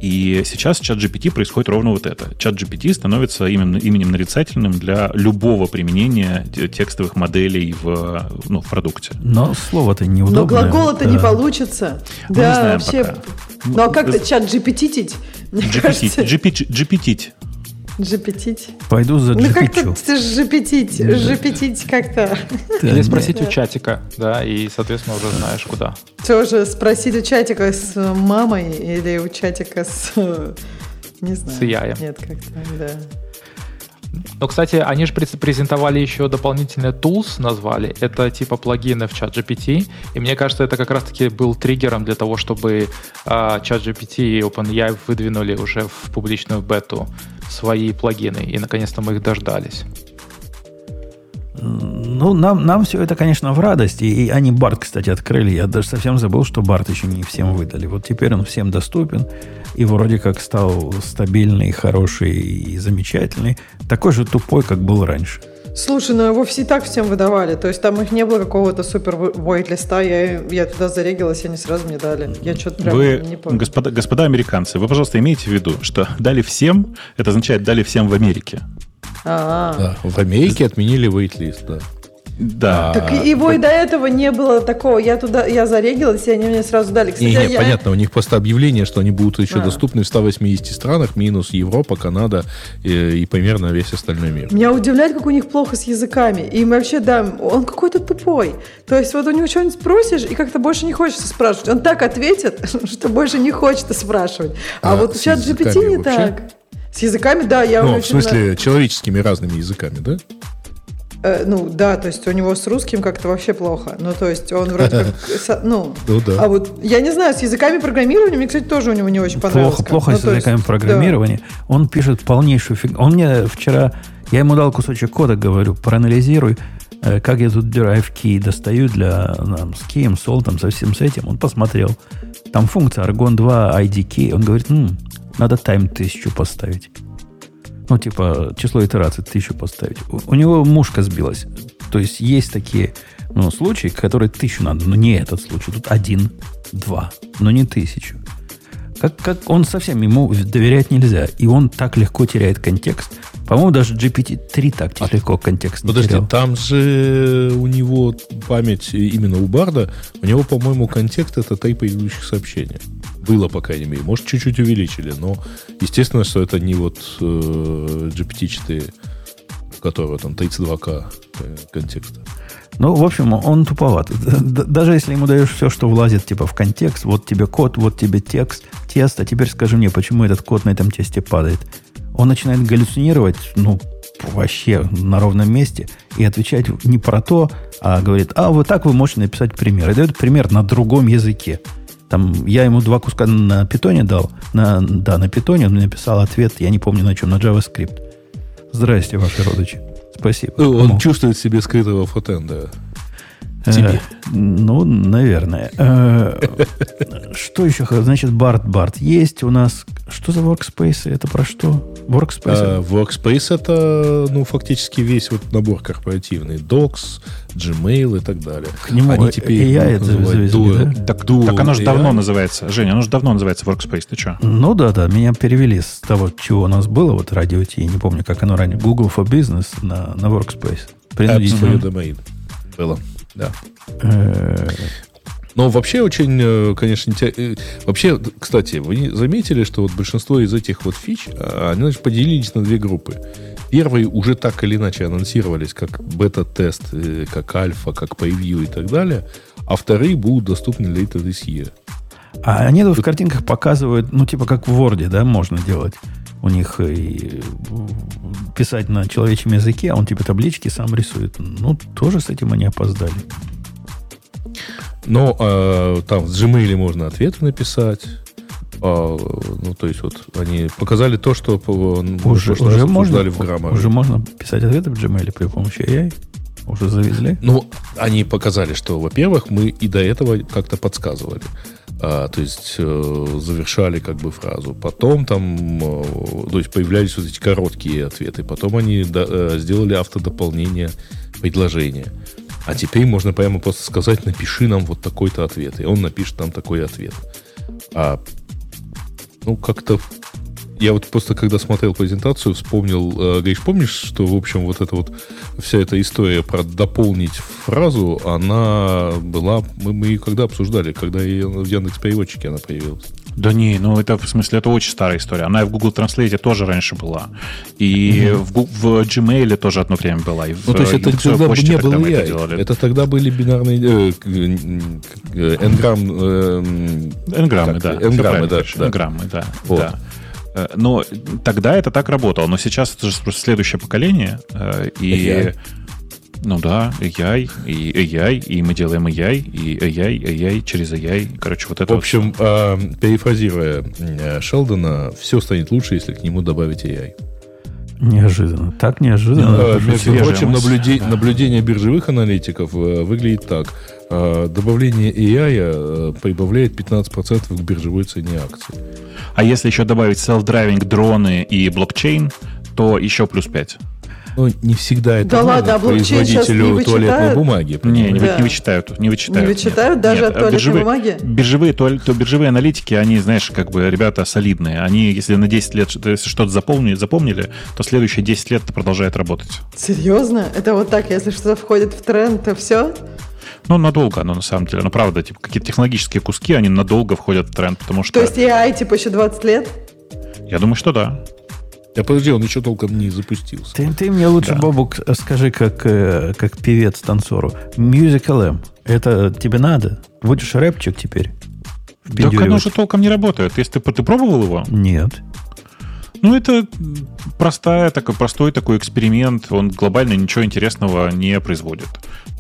И сейчас чат GPT происходит ровно вот это. Чат GPT становится именно именем нарицательным для любого применения текстовых моделей в, ну, в продукте. Но слово-то неудобное. Но глагол-то да. не получится. Мы да, не знаем вообще. Пока. Ну а как-то чат GPT? GPT, GPT, GPT. Жепетить? Пойду за Ну как-то жепетить, жепетить как-то. Или спросить у чатика, да, и, соответственно, уже знаешь, куда. Тоже спросить у чатика с мамой или у чатика с... Не знаю. С яем. Нет, как-то, да. Ну, кстати, они же презентовали еще дополнительные tools, назвали. Это типа плагины в чат GPT. И мне кажется, это как раз-таки был триггером для того, чтобы а, чат GPT и OpenAI выдвинули уже в публичную бету свои плагины. И наконец-то мы их дождались. Ну, нам, нам все это, конечно, в радости. И они Барт, кстати, открыли. Я даже совсем забыл, что Барт еще не всем выдали. Вот теперь он всем доступен. И вроде как стал стабильный, хороший и замечательный. Такой же тупой, как был раньше. Слушай, ну его все и так всем выдавали. То есть там их не было какого-то супер войт-листа. Я, я туда зарегилась, они сразу мне дали. Я что-то прям вы, не помню. Господа, господа американцы, вы, пожалуйста, имейте в виду, что (laughs) дали всем, это означает дали всем в Америке. А-а-а. Да, в Америке отменили waitlist, да. Да. Так его и до этого не было такого. Я туда, я зарегилась, и они мне сразу дали. Кстати, не, не, я... понятно, у них просто объявление, что они будут еще а. доступны в 180 странах, минус Европа, Канада и, и примерно весь остальной мир. Меня удивляет, как у них плохо с языками. И вообще, да, он какой-то тупой. То есть вот у него что-нибудь спросишь, и как-то больше не хочется спрашивать. Он так ответит, (laughs) что больше не хочется спрашивать. А, а вот чат GPT не вообще? так. С языками, да, я Ну, в смысле, знаю. человеческими разными языками, да? Э, ну, да, то есть у него с русским как-то вообще плохо. Ну, то есть он вроде как... (laughs) Ну, ну, да. А вот, я не знаю, с языками программирования, мне, кстати, тоже у него не очень понравилось. Плохо, плохо ну, с языками есть, программирования. Да. Он пишет полнейшую фигню. Он мне вчера... Я ему дал кусочек кода, говорю, проанализируй, э, как я тут derive key достаю для там, с key, солтом, со всем с этим. Он посмотрел. Там функция argon 2 ID key. Он говорит, м, надо time тысячу поставить. Ну, типа, число итераций тысячу поставить. У, у него мушка сбилась. То есть есть такие ну, случаи, которые тысячу надо, но не этот случай. Тут один, два, но не тысячу. Как, как он совсем ему доверять нельзя. И он так легко теряет контекст. По-моему, даже GPT-3 так а, легко контекст не Подожди, терял. там же у него память именно у Барда, у него, по-моему, контекст это три предыдущих сообщения. Было, по крайней мере. Может, чуть-чуть увеличили, но естественно, что это не вот э, GPT-4, у которого там 32к э, контекста. Ну, в общем, он туповат. Даже если ему даешь все, что влазит типа в контекст, вот тебе код, вот тебе текст, тест, а теперь скажи мне, почему этот код на этом тесте падает. Он начинает галлюцинировать, ну, вообще на ровном месте и отвечать не про то, а говорит, а вот так вы можете написать пример. И дает пример на другом языке. Там я ему два куска на питоне дал. На, да, на питоне он мне написал ответ, я не помню на чем, на JavaScript. Здрасте, ваши родичи. Спасибо. Ну, он Кому? чувствует себе скрытого фотенда. Тебе. Э, ну, наверное. Э, что еще? Значит, Барт Барт есть у нас. Что за workspace? Это про что? Workspace? А, workspace это, ну, фактически весь вот набор корпоративный. Docs, Gmail и так далее. К нему Они теперь AI это завезли, да? Так, Dual так оно же давно называется. Женя, оно же давно называется Workspace. Ты что? Ну да, да. Меня перевели с того, чего у нас было, вот радио Ти, не помню, как оно ранее. Google for Business на, на Workspace. Принудительно. Domain было. Да. Э, но вообще очень, э, конечно, э, вообще, кстати, вы заметили, что вот большинство из этих вот фич, а, они значит, поделились на две группы. Первые уже так или иначе анонсировались как бета-тест, как альфа, как превью и так далее, а вторые будут доступны later this year. А они в картинках показывают, ну, типа как в Word, да, можно делать. У них и писать на человечьем языке, а он тебе таблички сам рисует. Ну, тоже с этим они опоздали. Но э, там в Gmail можно ответы написать. А, ну, то есть, вот они показали то, что уже, уже можно, в Граммаре. Уже можно писать ответы в Gmail при помощи AI? Уже завезли? Ну, они показали, что, во-первых, мы и до этого как-то подсказывали. А, то есть э, завершали как бы фразу. Потом там, э, то есть появлялись вот эти короткие ответы. Потом они да, э, сделали автодополнение предложения. А теперь можно прямо просто сказать, напиши нам вот такой-то ответ. И он напишет нам такой ответ. А, ну, как-то я вот просто когда смотрел презентацию, вспомнил, э, Гриш, помнишь, что, в общем, вот эта вот вся эта история про дополнить фразу, она была, мы, мы ее когда обсуждали, когда ее в Яндекс переводчике она появилась. Да не, ну это в смысле это очень старая история. Она и в Google Translate тоже раньше была. И в, Гу- в Gmail тоже одно время была. И в Ну, то есть это Яндексовой тогда почте не было мы это. Это тогда были бинарные... э, к- э, э, Энграммы, Так, да. энграммы, да. Энграммы, да. Вот. да. Э, Но тогда это так работало. Но сейчас это же просто следующее поколение. э, И... AI. Ну да, AI, и AI, и мы делаем AI, и AI, AI, через AI. Короче, вот это В общем, э, перефразируя э, Шелдона, все станет лучше, если к нему добавить AI. Неожиданно. Так неожиданно. Э, Пошутил. Между прочим, мысль. наблюде- Да. наблюдение биржевых аналитиков выглядит так. Э, Добавление AI э, прибавляет 15% к биржевой цене акций. А если еще добавить self-driving, дроны и блокчейн, то еще плюс 5. Ну, не всегда это Да нужно ладно, а блокчейн щас не производителю туалетной вычитают? бумаги. Не, не, Да. не вычитают. Не вычитают. Не вычитают даже от а туалетной биржевые- бумаги? Биржевые, туаль- то биржевые аналитики, они, знаешь, как бы ребята солидные. Они, если на 10 лет что-то запомнили, запомнили, то следующие 10 лет это продолжает работать. Серьезно? Это вот так, если что-то входит в тренд, то все? Ну, надолго оно на самом деле. Ну, правда, типа, какие-то технологические куски, они надолго входят в тренд, потому что... То есть AI типа еще 20 лет? Я думаю, что да. Да подожди, он еще толком не запустился. Ты, ты мне лучше, Да. Бобук, скажи, как, э, как певец танцору. Musical M. Это тебе надо? Будешь рэпчик теперь? Так оно же толком не работает. Если ты, ты пробовал его? Нет. Ну, это простая, такой, простой такой эксперимент. Он глобально ничего интересного не производит.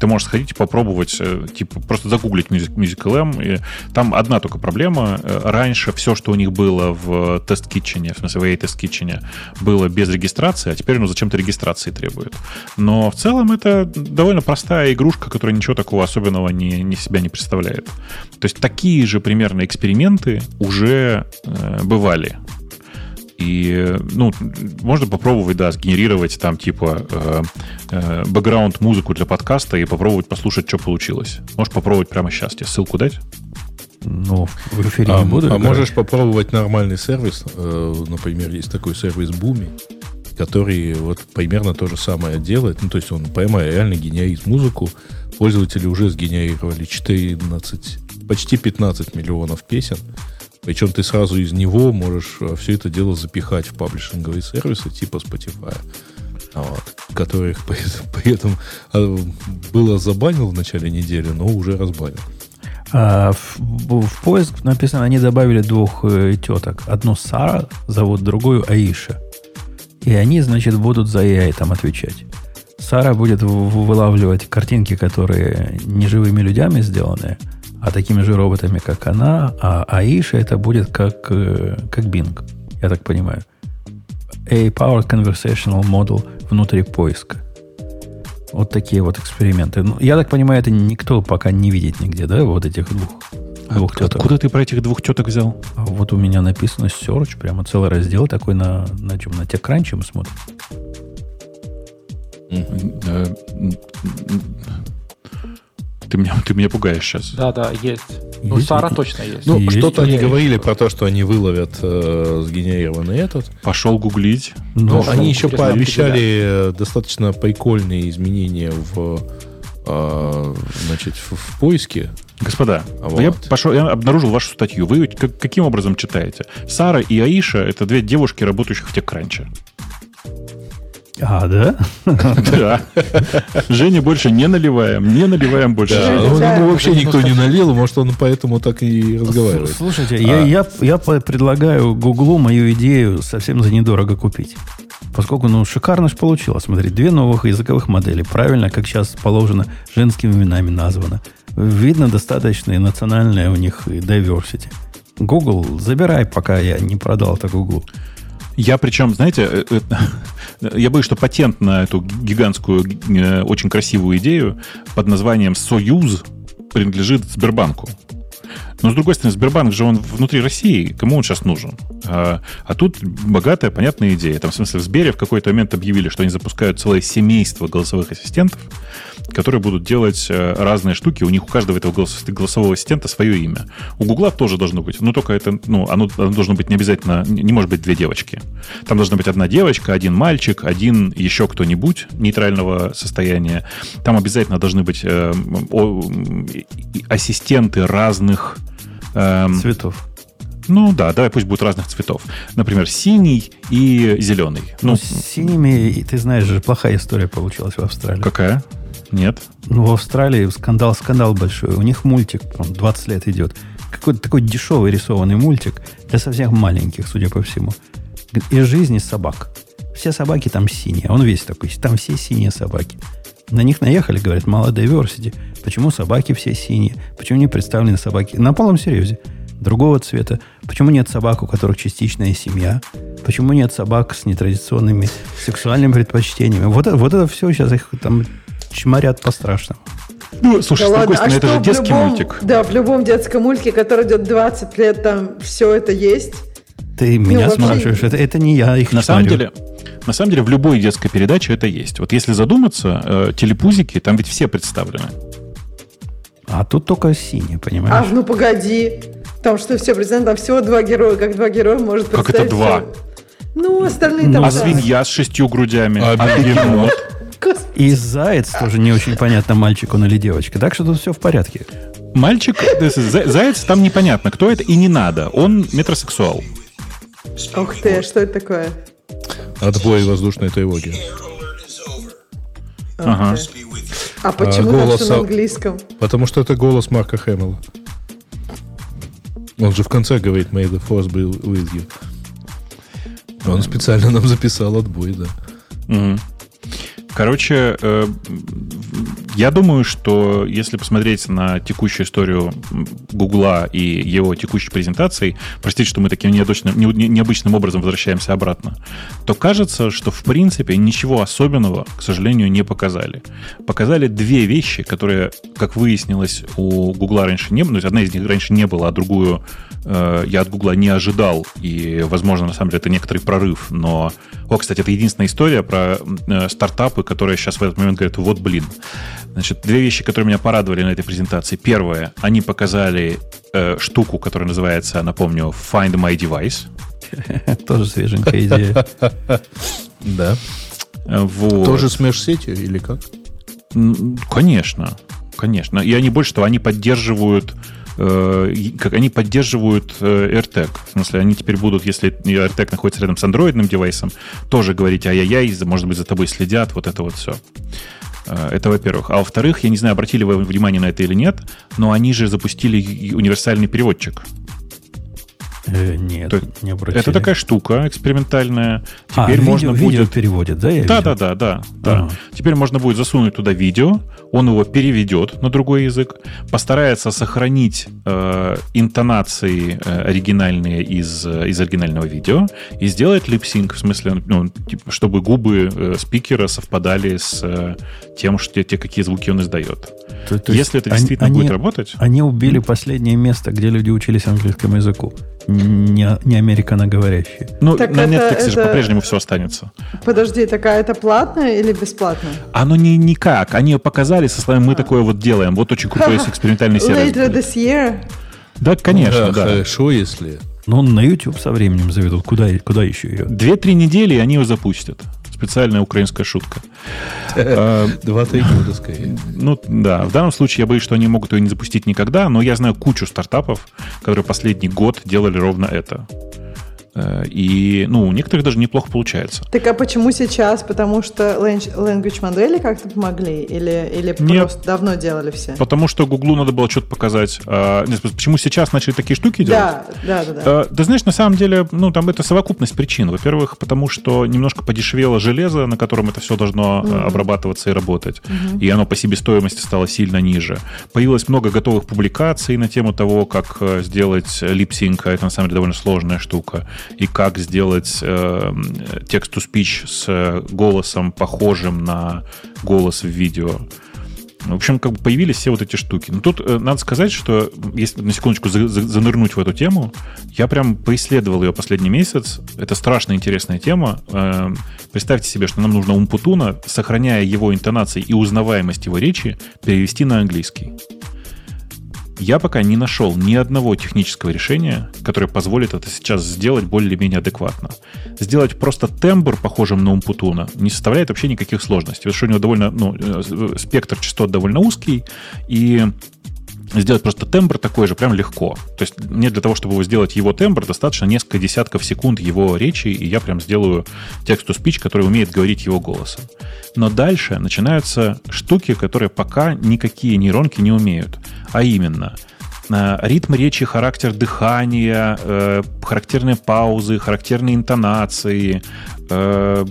Ты можешь сходить и попробовать, э, типа, просто загуглить Music, Musical M. И там одна только проблема. Э, Раньше все, что у них было в тест-китчене, в смысле в AI тест-китчене, было без регистрации, а теперь оно зачем-то регистрации требует. Но в целом это довольно простая игрушка, которая ничего такого особенного не, не себя не представляет. То есть такие же примерно эксперименты уже э, бывали. И, ну, можно попробовать, да, сгенерировать там, типа, э, э, бэкграунд-музыку для подкаста и попробовать послушать, что получилось. Можешь попробовать прямо сейчас. Тебе ссылку дать? Ну, в эфире А, не буду. а играть. можешь попробовать нормальный сервис. Э, Например, есть такой сервис Boomi, который вот примерно то же самое делает. Ну, то есть он прямо реально генерит музыку. Пользователи уже сгенерировали 14, почти 15 миллионов песен. Причем ты сразу из него можешь все это дело запихать в паблишинговые сервисы типа Spotify. Вот, которых (laughs) при, при этом э, было забанил в начале недели, но уже разбанил. А в, в поиск написано, они добавили двух э, теток. Одну Сара зовут, другую Аиша. И они, значит, будут за AI там отвечать. Сара будет в- в- вылавливать картинки, которые не живыми людьми сделаны, а такими же роботами, как она. А Аиша это будет как, э, как Bing, я так понимаю. A-Powered Conversational Model внутри поиска. Вот такие вот эксперименты. Ну, я так понимаю, это никто пока не видит нигде, да, вот этих двух, двух теток. Откуда ты про этих двух теток взял? А Вот у меня написано Search, прямо целый раздел такой на, на чем? На TechCrunch мы смотрим. Ты меня, ты меня пугаешь сейчас. Да, да, есть. Ну, Есть? Сара точно есть. Ну, Есть что-то они говорили про то, что они выловят э, сгенерированный этот. Пошел гуглить. Но Ну, они еще пообещали э, достаточно прикольные изменения в, э, значит, в, в поиске. Господа, Вот. я пошел, я обнаружил вашу статью. Вы как- каким образом читаете? Сара и Аиша это две девушки, работающих в TechCrunch. А, да? Да. Жене больше не наливаем, не наливаем больше. Ну, ну, вообще никто не налил, может, он поэтому так и разговаривает. Слушайте, А. я, я, я по- предлагаю Гуглу мою идею совсем за недорого купить. Поскольку, ну, шикарно же получилось. Смотри, две новых языковых модели. Правильно, как сейчас положено, женскими именами названо. Видно достаточно и национальное у них и diversity. Google, забирай, пока я не продал это Google. Я причем, знаете, э, э, (laughs) я боюсь, что патент на эту гигантскую, э, очень красивую идею под названием «Союз» принадлежит Сбербанку. Но, с другой стороны, Сбербанк же он внутри России, кому он сейчас нужен? А, а тут богатая, понятная идея. Там, в смысле, в Сбере в какой-то момент объявили, что они запускают целое семейство голосовых ассистентов, которые будут делать э, разные штуки. У них у каждого этого голосового ассистента свое имя. У Гугла тоже должно быть. Но только это, ну, оно, оно должно быть не обязательно, не может быть две девочки. Там должна быть одна девочка, один мальчик, один еще кто-нибудь нейтрального состояния. Там обязательно должны быть э, о, ассистенты разных э, цветов. Ну да, давай пусть будут разных цветов. Например, синий и зеленый. Ну, ну с синими, ты знаешь же, плохая история получилась в Австралии. Какая? Нет. Ну, в Австралии скандал, скандал большой. У них мультик, 20 лет идет. Какой-то такой дешевый рисованный мультик для совсем маленьких, судя по всему. Из жизни собак. Все собаки там синие. Он весь такой. Там все синие собаки. На них наехали, говорят, мало diversity. Почему собаки все синие? Почему не представлены собаки? На полном серьезе. Другого цвета. Почему нет собак, у которых частичная семья? Почему нет собак с нетрадиционными сексуальными предпочтениями? Вот, это, вот это все сейчас их там чморят по-страшному. Ну, слушай, да с другой стороны, а это же детский любом, мультик. Да, в любом детском мультике, который идет 20 лет, там все это есть. Ты ну, меня вообще... спрашиваешь, это, это не я их На самом деле, на самом деле, в любой детской передаче это есть. Вот если задуматься, э, телепузики, там ведь все представлены. А тут только синие, понимаешь? А, ну погоди. Там что все представлены, там всего два героя. Как два героя может представить? Как это два? Ну, остальные там... А да. свинья с шестью грудями. А, а бегемот. И заяц тоже не очень понятно, мальчик он или девочка. Так что тут все в порядке. Мальчик, заяц там непонятно, кто это, и не надо. Он метросексуал. Ух ты, что это такое? Отбой воздушной тревоги. Ага. А почему а, голоса... на английском? Потому что это голос Марка Хэмилла. Он же в конце говорит «May the force be with you». Он специально нам записал отбой, да. Угу. Короче, э, я думаю, что если посмотреть на текущую историю Гугла и его текущей презентации, простите, что мы таким необычным, необычным образом возвращаемся обратно, то кажется, что в принципе ничего особенного, к сожалению, не показали. Показали две вещи, которые, как выяснилось, у Гугла раньше не было, ну, одна из них раньше не было, а другую э, я от Гугла не ожидал, и, возможно, на самом деле это некоторый прорыв, но... О, кстати, это единственная история про э, стартапы, которые сейчас в этот момент говорят, вот блин. Значит, две вещи, которые меня порадовали на этой презентации. Первое, они показали э, штуку, которая называется, напомню, Find My Device. (laughs) Тоже свеженькая идея. (laughs) Да. Тоже с межсетью или как? Конечно, конечно. И они больше того, они поддерживают э, как они поддерживают э, AirTag. В смысле, они теперь будут, если AirTag находится рядом с андроидным девайсом, тоже говорить ай-яй-яй, может быть, за тобой следят, вот это вот все. Э, это во-первых. А во-вторых, я не знаю, обратили вы внимание на это или нет, но они же запустили универсальный переводчик. Э, нет, То, не обратили. Это такая штука экспериментальная. А, Теперь а, можно видео, будет... видео переводит, да? да, да, да, да, да. Теперь можно будет засунуть туда видео, он его переведет на другой язык, постарается сохранить э, интонации э, оригинальные из, э, из оригинального видео и сделает липсинг, в смысле, ну, типа, чтобы губы э, спикера совпадали с э, тем, что, те, какие звуки он издает. То, то Если это действительно они, будет работать... Они убили последнее место, где люди учились английскому языку не, не американоговорящие. Ну, так на это, Netflix это... же по-прежнему все останется. Подожди, такая это платная или бесплатная? Оно не никак. Они показали со словами «мы а. такое вот делаем». Вот очень крутой (laughs) экспериментальный сервис. Later this year? Да, конечно, да. Хорошо, если... Ну, на YouTube со временем заведут. Куда, куда еще ее? Две-три недели, и они его запустят. Специальная украинская шутка. Два-три года скорее. Ну, да. В данном случае я боюсь, что они могут ее не запустить никогда, но я знаю кучу стартапов, которые последний год делали ровно это. И, ну, у некоторых даже неплохо получается. Так а почему сейчас? Потому что language модели как-то помогли? Или, или Нет, просто давно делали все? Потому что Гуглу надо было что-то показать. А, нет, почему сейчас начали такие штуки делать? Да, да, да. да. А, ты знаешь, на самом деле, ну, там это совокупность причин. Во-первых, потому что немножко подешевело железо, на котором это все должно mm-hmm. обрабатываться и работать. Mm-hmm. И оно по себестоимости стало сильно ниже. Появилось много готовых публикаций на тему того, как э, сделать липсинг. Это, на самом деле, довольно сложная штука и как сделать э, text-to-speech с голосом, похожим на голос в видео. В общем, как бы появились все вот эти штуки. Но тут э, надо сказать, что если на секундочку за, за, занырнуть в эту тему, я прям поисследовал ее последний месяц. Это страшно интересная тема. Э, представьте себе, что нам нужно Умпутуна, сохраняя его интонации и узнаваемость его речи, перевести на английский. Я пока не нашел ни одного технического решения, которое позволит это сейчас сделать более-менее адекватно. Сделать просто тембр, похожим на Умпутуна, не составляет вообще никаких сложностей. Потому что у него довольно, ну, э, спектр частот довольно узкий, и сделать просто тембр такой же прям легко. То есть мне для того, чтобы его сделать его тембр, достаточно несколько десятков секунд его речи, и я прям сделаю тексту спич, который умеет говорить его голосом. Но дальше начинаются штуки, которые пока никакие нейронки не умеют. А именно, э, ритм речи, характер дыхания, э, характерные паузы, характерные интонации, э,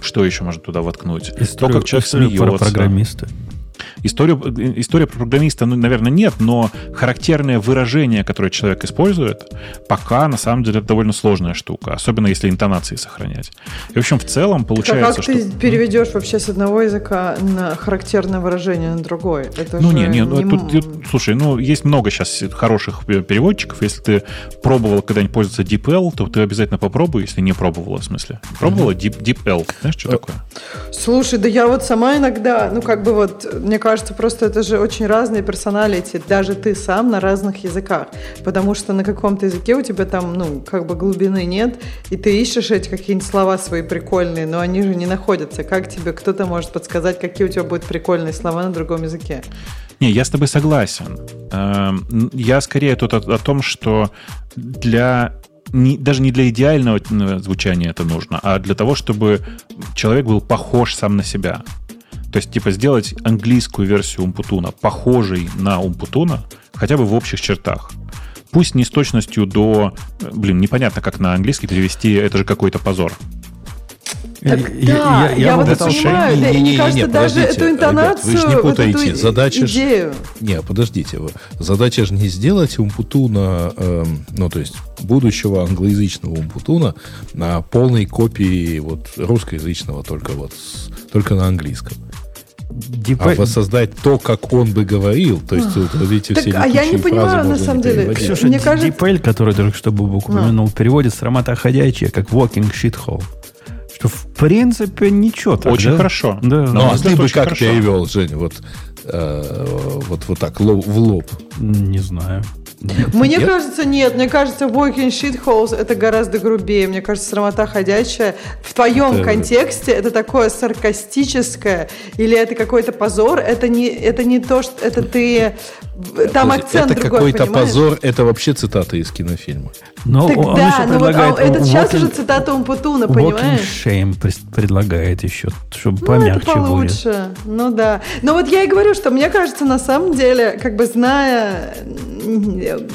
что еще можно туда воткнуть? Историю, То, как человек историю смеется. про программиста. Историю, история про программиста, ну, наверное, нет, но характерное выражение, которое человек использует, пока на самом деле это довольно сложная штука, особенно если интонации сохранять. И, в общем, в целом а получается, как что... ты переведешь вообще с одного языка на характерное выражение на другой? Это Ну, не, не, ну, не тут, тут, слушай, ну, есть много сейчас хороших э, переводчиков. Если ты пробовал когда-нибудь пользоваться DeepL, то ты обязательно попробуй, если не пробовала, в смысле. Пробовала Deep, DeepL? Знаешь, что такое? Слушай, да я вот сама иногда, ну как бы вот, мне кажется, просто это же очень разные персоналити, даже ты сам на разных языках, потому что на каком-то языке у тебя там, ну, как бы глубины нет, и ты ищешь эти какие-нибудь слова свои прикольные, но они же не находятся. Как тебе кто-то может подсказать, какие у тебя будут прикольные слова на другом языке? Не, я с тобой согласен. Эм, Я скорее тут о, о том, что для не- даже не для идеального э, звучания это нужно, а для того, чтобы человек был похож сам на себя. То есть, типа, сделать английскую версию Умпутуна похожей на Умпутуна, хотя бы в общих чертах. Пусть не с точностью до... э, Блин, непонятно, как на английский перевести, это же какой-то позор. Так Я- да, я- я, я вот вот это понимаю, да, и Не-не-не-не, мне кажется, даже подождите, эту ребят, интонацию, вы ж не вот путаете. эту Задача ж- идею. Не, подождите. Задача же не сделать Умпутуна, эм, ну, то есть будущего англоязычного Умпутуна на полной копии вот русскоязычного, только вот с- только на английском. Дипа- А воссоздать то, как он бы говорил, то есть вот, эти Так, все а я не понимаю, на самом деле. Ксюша, Мне кажется- DeepL, который только что Бубук Ну. упомянул, переводит с ромата ходячая, как walking shithole. Что, в принципе, ничего так, Очень да? хорошо. Да. Ну, а ты бы как хорошо. перевел, Жень, вот, э, вот, вот так, ло- в лоб? Не знаю. Мне Нет? кажется, нет. Мне кажется, walking shitholes это гораздо грубее. Мне кажется, срамота ходячая в твоем Это- контексте это такое саркастическое или это какой-то позор. Это не, это не то, что это ты... Там акцент это другой, какой-то понимаешь? позор, это вообще цитата из кинофильма. Но Так он да, еще ну вот, а предлагает... это сейчас walking- уже цитата Умпутуна, walking понимаешь? shame пред- предлагает еще, чтобы Ну, помягче это получше. будет. Ну да. Но вот я и говорю, что мне кажется, на самом деле, как бы зная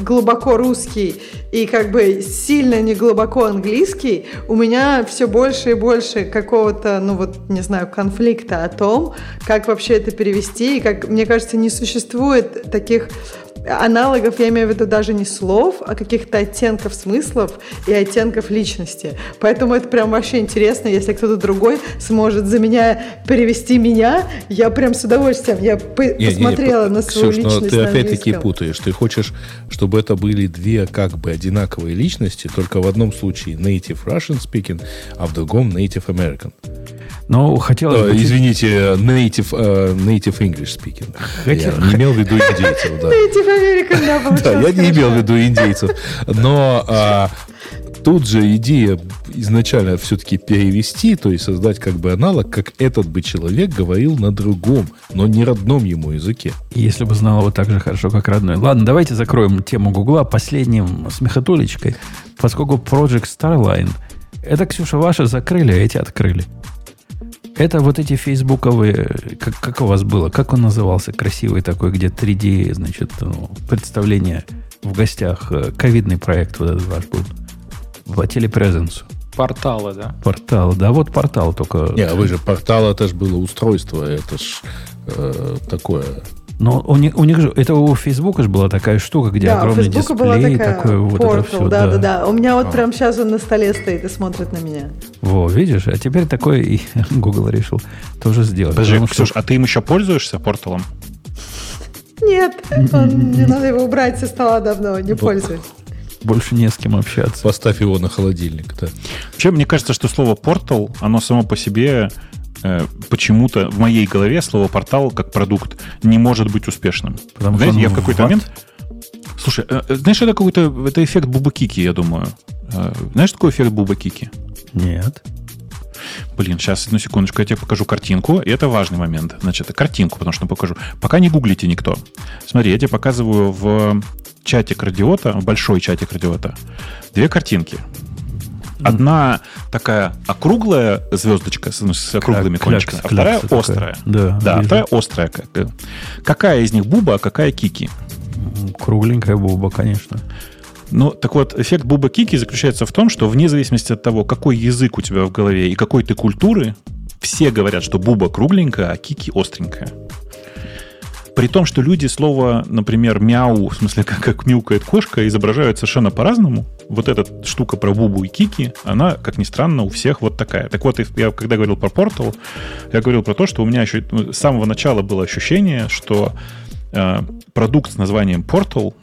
глубоко русский и как бы сильно не глубоко английский, у меня все больше и больше какого-то, ну вот, не знаю, конфликта о том, как вообще это перевести, и как, мне кажется, не существует таких таких аналогов, я имею в виду даже не слов, а каких-то оттенков смыслов и оттенков личности. Поэтому это прям вообще интересно, если кто-то другой сможет за меня перевести меня, я прям с удовольствием, я по- Не, не, не, посмотрела по- на свою Ксюш, но личность ты на опять-таки путаешь. Ты хочешь, чтобы это были две как бы одинаковые личности, только в одном случае native Russian speaking, а в другом native American. Но хотелось Э, бы... извините, native, э, native English speaking. Хотел- Я не имел в виду индейцев, да. (laughs) Native American, да, (laughs) Да, я не имел в виду индейцев. Но а, тут же идея изначально все-таки перевести, то есть создать как бы аналог, как этот бы человек говорил на другом, но не родном ему языке. Если бы знал его так же хорошо, как родной. Ладно, давайте закроем тему Гугла последним смехотулечкой, поскольку Project Starline, это, Ксюша, ваши закрыли, а эти открыли. Это вот эти фейсбуковые, как, как у вас было, как он назывался, красивый такой, где 3D, значит, ну, представление в гостях, э, ковидный проект вот этот ваш был, по телепрезенсу. Порталы, да. Портал, да, вот портал только. Не, а вы же портал, это же было устройство, это ж э, такое. Но у них, у них же, это у Фейсбука же была такая штука, где Да, у огромный Фейсбука дисплей, была такая такое вот это портал, все. да, да, да. У меня вот прям сейчас он на столе стоит и смотрит на меня. Во, видишь, а теперь такой и (laughs) Google решил тоже сделать. Подожди, Потому что- Ксюш, а ты им еще пользуешься порталом? Нет, (laughs) он, не надо его убрать со стола давно, не пользуюсь. Больше не с кем общаться. Поставь его на холодильник, да. Вообще, мне кажется, что слово портал, оно само по себе почему-то в моей голове слово портал как продукт не может быть успешным. Потому Знаете, что я в какой-то ват. момент... Слушай, э, э, знаешь, это какой-то это эффект Бубакики, я думаю. Э, знаешь, такой эффект Бубакики? Нет. Блин, сейчас, одну секундочку, я тебе покажу картинку, и это важный момент. Значит, картинку, потому что покажу. Пока не гуглите никто. Смотри, я тебе показываю в чатик радиота, в большой чатик радиота, две картинки. Одна такая округлая звездочка с, ну, с округлыми Клякса, кончиками, а вторая такая. острая. Да, да вижу. вторая острая. как. Какая из них буба, а какая кики? Кругленькая буба, конечно. Ну, так вот, эффект Буба Кики заключается в том, что вне зависимости от того, какой язык у тебя в голове и какой ты культуры, все говорят, что Буба кругленькая, а Кики остренькая. При том, что люди слово, например, мяу, в смысле, как, как мяукает кошка, изображают совершенно по-разному. Вот эта штука про Бубу и Кики, она, как ни странно, у всех вот такая. Так вот, я когда говорил про Portal, я говорил про то, что у меня еще ну, с самого начала было ощущение, что э, продукт с названием Portal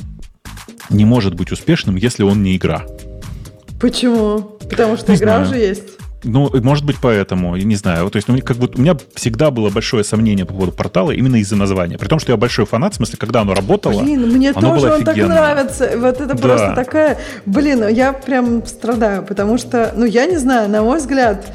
не может быть успешным, если он не игра. Почему? Потому что Не игра знаю. уже есть. Ну, может быть, поэтому, я не знаю. То есть, ну, как бы у меня всегда было большое сомнение по поводу портала именно из-за названия. При том, что я большой фанат, в смысле, когда оно работало. Блин, мне оно тоже было он так нравится. Вот это Да. просто такая... Блин, я прям страдаю, потому что, ну, я не знаю, на мой взгляд,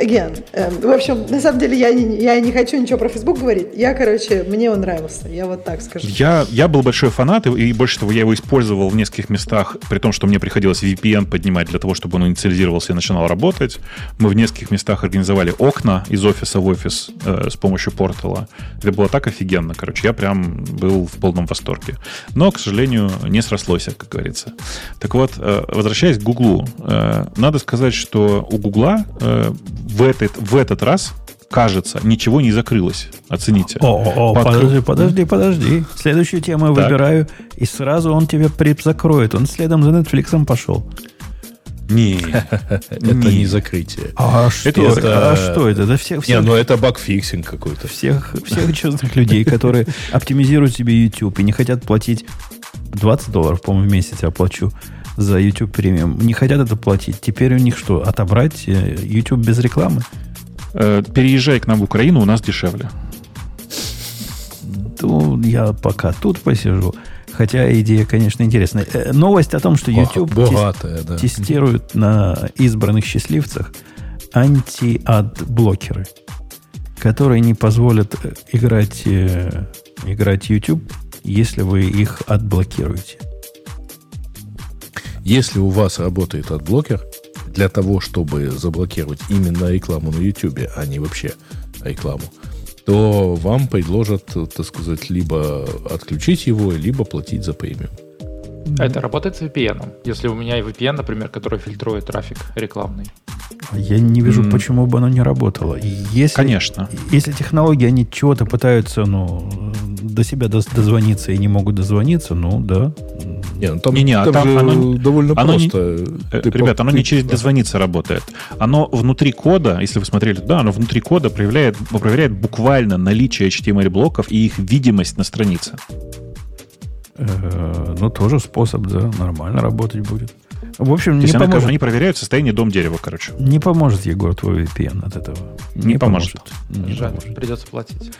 again, эм, в общем, на самом деле я не, я не хочу ничего про Facebook говорить. Я, короче, мне он нравился, я вот так скажу. Я, я был большой фанат, и, больше того, я его использовал в нескольких местах, при том, что мне приходилось VPN поднимать для того, чтобы он инициализировался и начинал работать. Мы в нескольких местах организовали окна из офиса в офис э, с помощью портала. Это было так офигенно, короче. Я прям был в полном восторге. Но, к сожалению, не срослось, как говорится. Так вот, э, возвращаясь к Гуглу, э, надо сказать, что у Гугла э, в, этот, в этот раз, кажется, ничего не закрылось. Оцените. О, о, Подкру- подожди, подожди, подожди. Следующую тему я Так. выбираю, и сразу он тебя прип закроет. Он следом за Netflix пошел. Не, (laughs) Это не закрытие. А что Это- это? А что это? Да всех, Не, всех, ну это bugfixing какой-то. всех, всех честных людей, которые оптимизируют себе YouTube и не хотят платить 20 долларов, по-моему, в месяц я плачу за YouTube премиум. Не хотят это платить. Теперь у них что, отобрать э, YouTube без рекламы? Э, переезжай к нам в Украину, у нас дешевле. Ну, я пока тут посижу. Хотя идея, конечно, интересная. Э, Новость о том, что YouTube тес- Богатая, да. тестирует на избранных счастливцах анти-ад-блокеры, которые не позволят играть, э, играть YouTube, если вы их адблокируете. Если у вас работает adblocker, для того, чтобы заблокировать именно рекламу на YouTube, а не вообще рекламу, то вам предложат, так сказать, либо отключить его, либо платить за премиум. А это работает с VPN? Если у меня и VPN, например, который фильтрует трафик рекламный. Я не вижу, М. почему бы оно не работало. Если, Конечно. Если технологии, они чего-то пытаются, ну, до себя дозвониться и не могут дозвониться, ну, да. Не, ну там, Не-не, а там там же оно- довольно оно не- просто. Э, Ты Ребят, оно ты- не через дозвониться работает. Оно внутри кода, если вы смотрели туда, оно внутри кода проявляет, проверяет буквально наличие HTML-блоков и их видимость на странице. Э, ну, тоже способ, да, нормально работать будет. В общем, То не есть она, поможет, они проверяют состояние дом дерева, короче. не поможет, Егор, твой VPN от этого. Не поможет. Не Жаль, поможет. придется платить.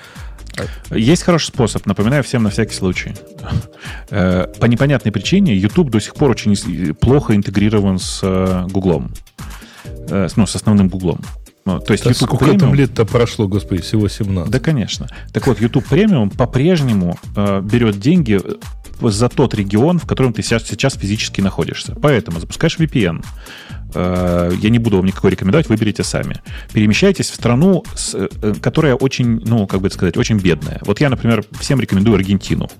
Есть хороший способ, напоминаю всем на всякий случай. Э, По непонятной причине YouTube до сих пор очень плохо интегрирован с э, Гуглом. С- Ну, с основным Гуглом. Ну, То есть Да YouTube сколько там Premium- лет-то прошло, господи, всего 17. Да, конечно. Так вот, YouTube Premium по-прежнему э, берет деньги э, за тот регион, в котором ты сейчас, сейчас физически находишься. Поэтому запускаешь VPN. Э, я не буду вам никакой рекомендовать, выберите сами. Перемещайтесь в страну, с, э, которая очень, ну, как бы это сказать, очень бедная. Вот я, например, всем рекомендую Аргентину.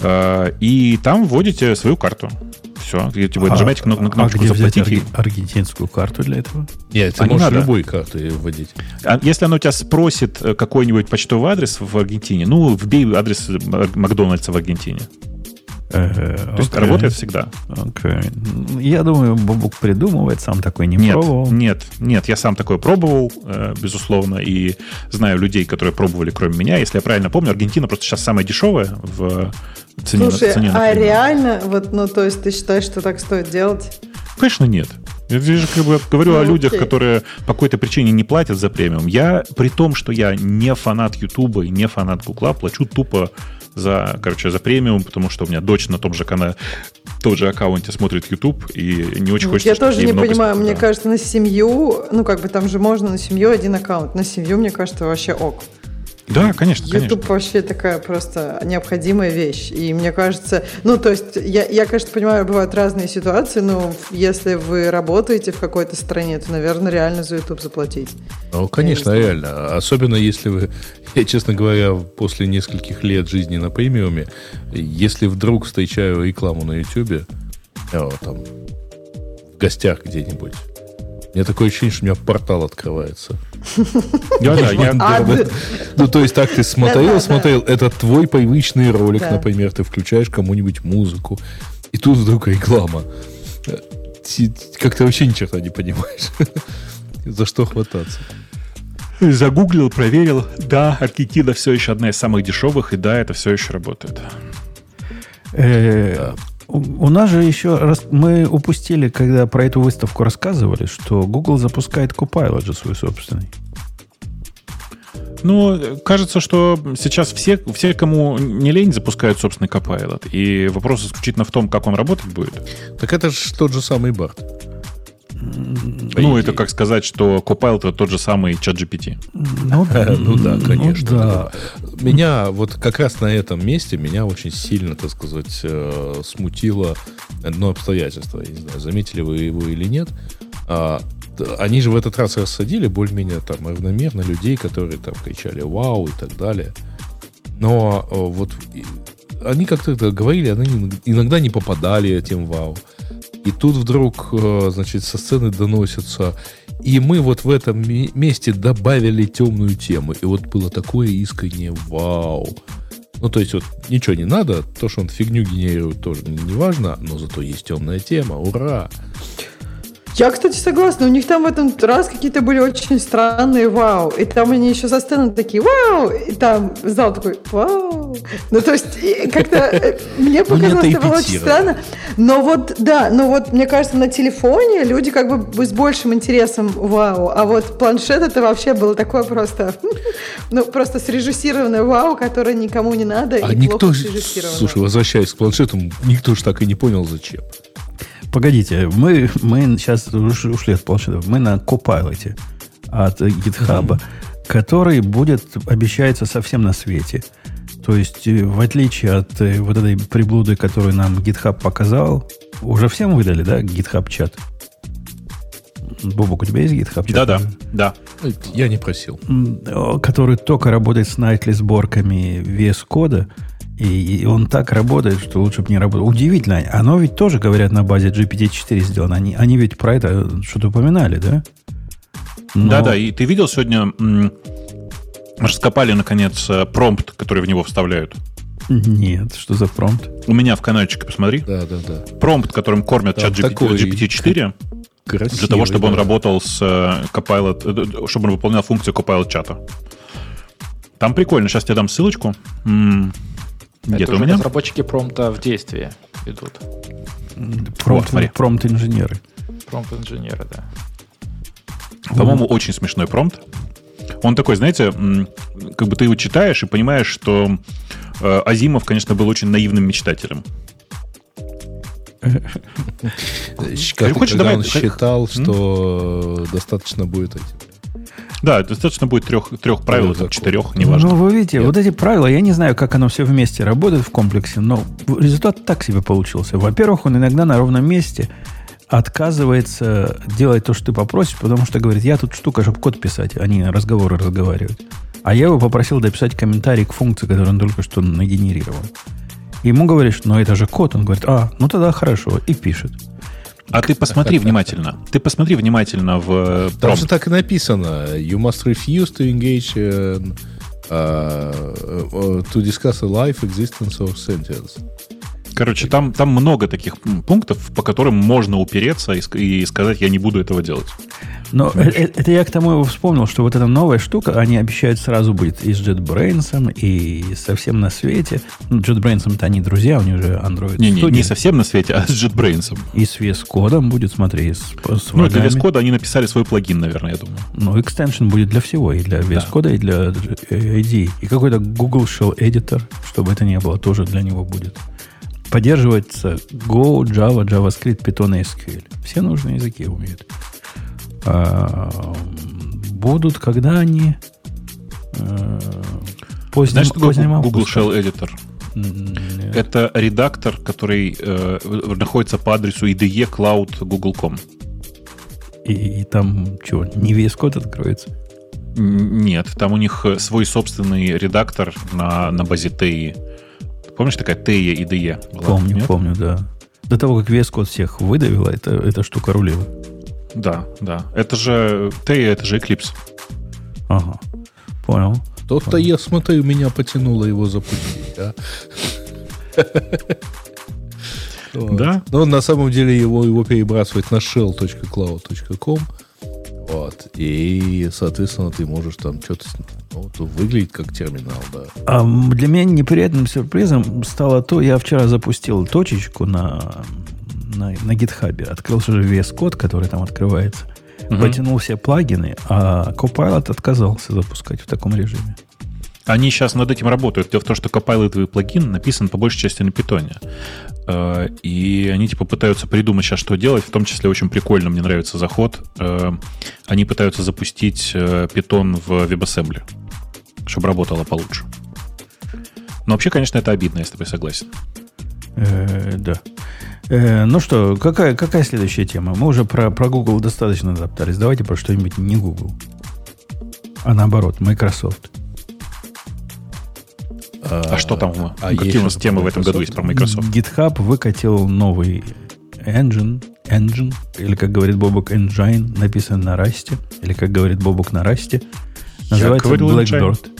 Э, и там вводите свою карту. Все. Вы нажимаете на а кнопочку где взять «Заплатить». и- арги- аргентинскую карту для этого? Нет, ты А не можешь надо. любой картой вводить. А если оно тебя спросит э, какой-нибудь почтовый адрес в Аргентине, ну, вбей адрес э, Макдональдса в Аргентине. Э, То есть работает всегда. Окей. Я думаю, Бобук придумывает, сам такой не нет, пробовал. Нет, нет, я сам такой пробовал, э, безусловно, и знаю людей, которые пробовали, кроме меня. Если я правильно помню, Аргентина просто сейчас самая дешевая в цене, Слушай, цене а реально, вот, ну, то есть ты считаешь, что так стоит делать? Конечно, нет. Я же как бы говорю Ну, о людях, окей. которые по какой-то причине не платят за премиум. Я, при том, что я не фанат Ютуба и не фанат Гугла, плачу тупо за, короче, за премиум, потому что у меня дочь на том же канале, тот же аккаунте смотрит YouTube, и не очень Вот хочется, я тоже не понимаю, мне кажется, на семью, ну, как бы там же можно на семью один аккаунт. На семью, мне кажется, вообще ок. Да, конечно, конечно. YouTube вообще такая просто необходимая вещь. И мне кажется, ну, то есть, я, я, конечно, понимаю, бывают разные ситуации, но если вы работаете в какой-то стране, то, наверное, реально за YouTube заплатить. Ну, конечно, реально. Особенно если вы, (laughs) я, честно говоря, после нескольких лет жизни на премиуме, если вдруг встречаю рекламу на YouTube, там, в гостях где-нибудь, меня такое ощущение, что у меня портал открывается. Ад. Ну, то есть так ты смотрел, смотрел, это твой привычный ролик, например, ты включаешь кому-нибудь музыку, и тут вдруг реклама. Как ты вообще ни черта не понимаешь. (laughs) За что хвататься? Загуглил, проверил. Да, Аргентина все еще одна из самых дешевых, и да, это все еще работает. Э, у нас же еще раз мы упустили, когда про эту выставку рассказывали, что Google запускает Copilot же свой собственный. Ну, кажется, что сейчас все, все, кому не лень, запускают собственный Copilot. И вопрос исключительно в том, как он работать будет. Так это же тот же самый Барт. Ну, это как сказать, что Copilot это тот же самый чат GPT. Ну, (laughs) Ну да, конечно. Ну, да. Меня вот как раз на этом месте меня очень сильно, так сказать, э, смутило одно обстоятельство. Я не знаю, заметили вы его или нет. А, Они же в этот раз рассадили более-менее там равномерно людей, которые там кричали «Вау!» и так далее. Но э, вот они как-то говорили, они иногда не попадали этим «Вау!». И тут вдруг, э, значит, со сцены доносятся. И мы вот в этом ме- месте добавили темную тему. И вот было такое искреннее вау. Ну, то есть вот ничего не надо. То, что он фигню генерирует, тоже не важно. Но зато есть темная тема. Ура! Я, кстати, согласна. У них там в этом раз какие-то были очень странные вау. И там они еще со сцены такие вау. И там зал такой вау. Ну, то есть, как-то э, мне Ну, показалось, это было очень странно. Но вот, да, но вот, мне кажется, на телефоне люди как бы с большим интересом вау. А вот планшет это вообще было такое просто, (laughs) ну, просто срежиссированное вау, которое никому не надо. А никто... Слушай, возвращаясь к планшету, никто же так и не понял, зачем. Погодите, мы, мы сейчас уш- ушли от планшетов. Мы на Copilot от GitHub, который будет, обещается, совсем на свете. То есть, э, в отличие от э, вот этой приблуды, которую нам GitHub показал, уже всем выдали, да, GitHub чат? Бобок, у тебя есть GitHub чат? Да-да, да. Я не просил. О, который только работает с nightly сборками VS кода, и, и он так работает, что лучше бы не работал. Удивительно, оно ведь тоже, говорят, на базе GPT-4 сделано. Они, они ведь про это что-то упоминали, да? Но- Да-да, и ты видел сегодня, раскопали, наконец, э, промпт, который в него вставляют. Нет, что за промпт? У меня в каналчике, посмотри. Да, да, да. Промпт, которым кормят Там чат такой GPT-4, для Красивый, того, чтобы он да. работал с э, Copilot, э, чтобы он выполнял функцию Copilot чата. Там прикольно. Сейчас тебе дам ссылочку. Где-то у меня. разработчики промпта в действии идут. Промпт, смотри. промпт инженеры. Промпт-инженеры, да. По-моему, очень смешной промпт. Он такой, знаете, как бы ты его читаешь и понимаешь, что э, Азимов, конечно, был очень наивным мечтателем. Когда давай- он как- считал, что достаточно будет этим. Да, достаточно будет трех, трех правил, там, четырех, неважно. Ну, вы видите, Нет. вот эти правила, я не знаю, как оно все вместе работает в комплексе, но результат так себе получился. Во-первых, он иногда на ровном месте отказывается делать то, что ты попросишь, потому что говорит, я тут штука, чтобы код писать, а не разговоры разговаривать. А я его попросил дописать комментарий к функции, которую он только что нагенерировал. Ему говоришь, ну это же код. Он говорит, а, ну тогда хорошо, и пишет. А ты посмотри внимательно. Ты посмотри внимательно в э, Там промпт. же так и написано. You must refuse to engage uh, uh, uh, to discuss a life existence of sentence. Короче, там, там много таких пунктов, по которым можно упереться и, и сказать, я не буду этого делать. Но это, это я к тому вспомнил, что вот эта новая штука, они обещают сразу будет и с JetBrains, и совсем на свете. Ну, JetBrains-то они друзья, у них же Android не, не, не совсем на свете, а с JetBrains. И с VS Code будет, смотри, с, с Ну, для VS Code они написали свой плагин, наверное, я думаю. Ну, экстеншн будет для всего, и для VS Code, да. и для ID. И какой-то Google Shell Editor, чтобы это не было, тоже для него будет. Поддерживается Go, Java, JavaScript, Python и SQL. Все нужные языки умеют. А, будут, когда они а, поздним, Знаешь, что поздним Google Shell Editor? Нет. Это редактор, который э, находится по адресу IDE Cloud Google.com. И, и там что, не весь код откроется? Нет, там у них свой собственный редактор на, на базе TI. Помнишь, такая TI IDE была? Помню, Нет? помню, да. До того, как весь код всех выдавила, это, эта штука рулила. Да, да. Это же TI, это же Eclipse. Ага, понял. То-то я смотрю, меня потянуло его запустить, а? Да? Но на самом деле его, его перебрасывать на shell.cloud.com. Вот. И, соответственно, ты можешь там что-то... Ну, выглядит как терминал, да. А для меня неприятным сюрпризом стало то, я вчера запустил точечку на, на, на GitHub, открыл уже весь код, который там открывается, угу. потянул все плагины, а Copilot отказался запускать в таком режиме. Они сейчас над этим работают. Дело в том, что Copilot плагин написан по большей части на питоне. Э, и они типа пытаются придумать сейчас, что делать. В том числе очень прикольно, мне нравится заход. Э, они пытаются запустить питон в WebAssembly, чтобы работало получше. Но вообще, конечно, это обидно, я с тобой согласен. Э, да. Э, ну что, какая, какая следующая тема? Мы уже про, про Google достаточно заптались. Давайте про что-нибудь не Google, а наоборот, Microsoft. А, а что там? А какие у нас темы в этом году есть про Microsoft? GitHub выкатил новый engine, engine, или как говорит Бобок, engine, написан на расте, или как говорит Бобок на расте. Называется Blackbird.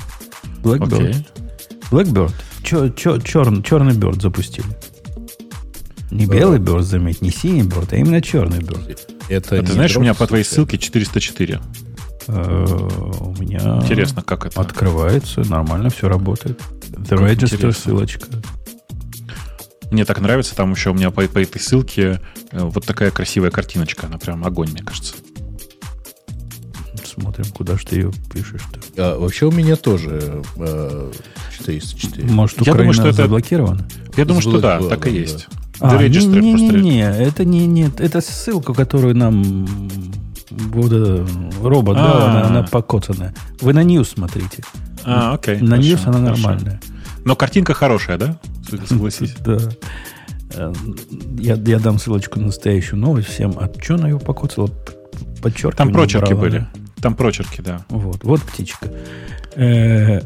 Blackbird. Okay. Blackbird. Чер, чер, черный, черный bird запустили. Не белый bird, заметь, не синий bird, а именно черный bird. Это а ты знаешь, у меня по твоей ссылке 404. Э, у меня... Интересно, как это? Открывается, нормально все работает. The Register интересно. ссылочка. Мне так нравится, там еще у меня по, по этой ссылке э, вот такая красивая картиночка. Она прям огонь, мне кажется. Смотрим, куда же ты ее пишешь-то. А, вообще у меня тоже э, 404. Может, Украина Я думаю, что это заблокирована? Я думаю, что да, так и есть. А, не, не, не, не, это не, нет, это ссылка, которую нам вот робот дал, она, она покоцанная. Вы на News смотрите. А, окей. На News она нормальная. Но картинка хорошая, да? (laughs) Согласись. Да. Э, я, я дам ссылочку на настоящую новость всем. А что она его покоцала? Подчеркивание Там прочерки брала, были. Да? Там прочерки, да. Вот, вот птичка. Э,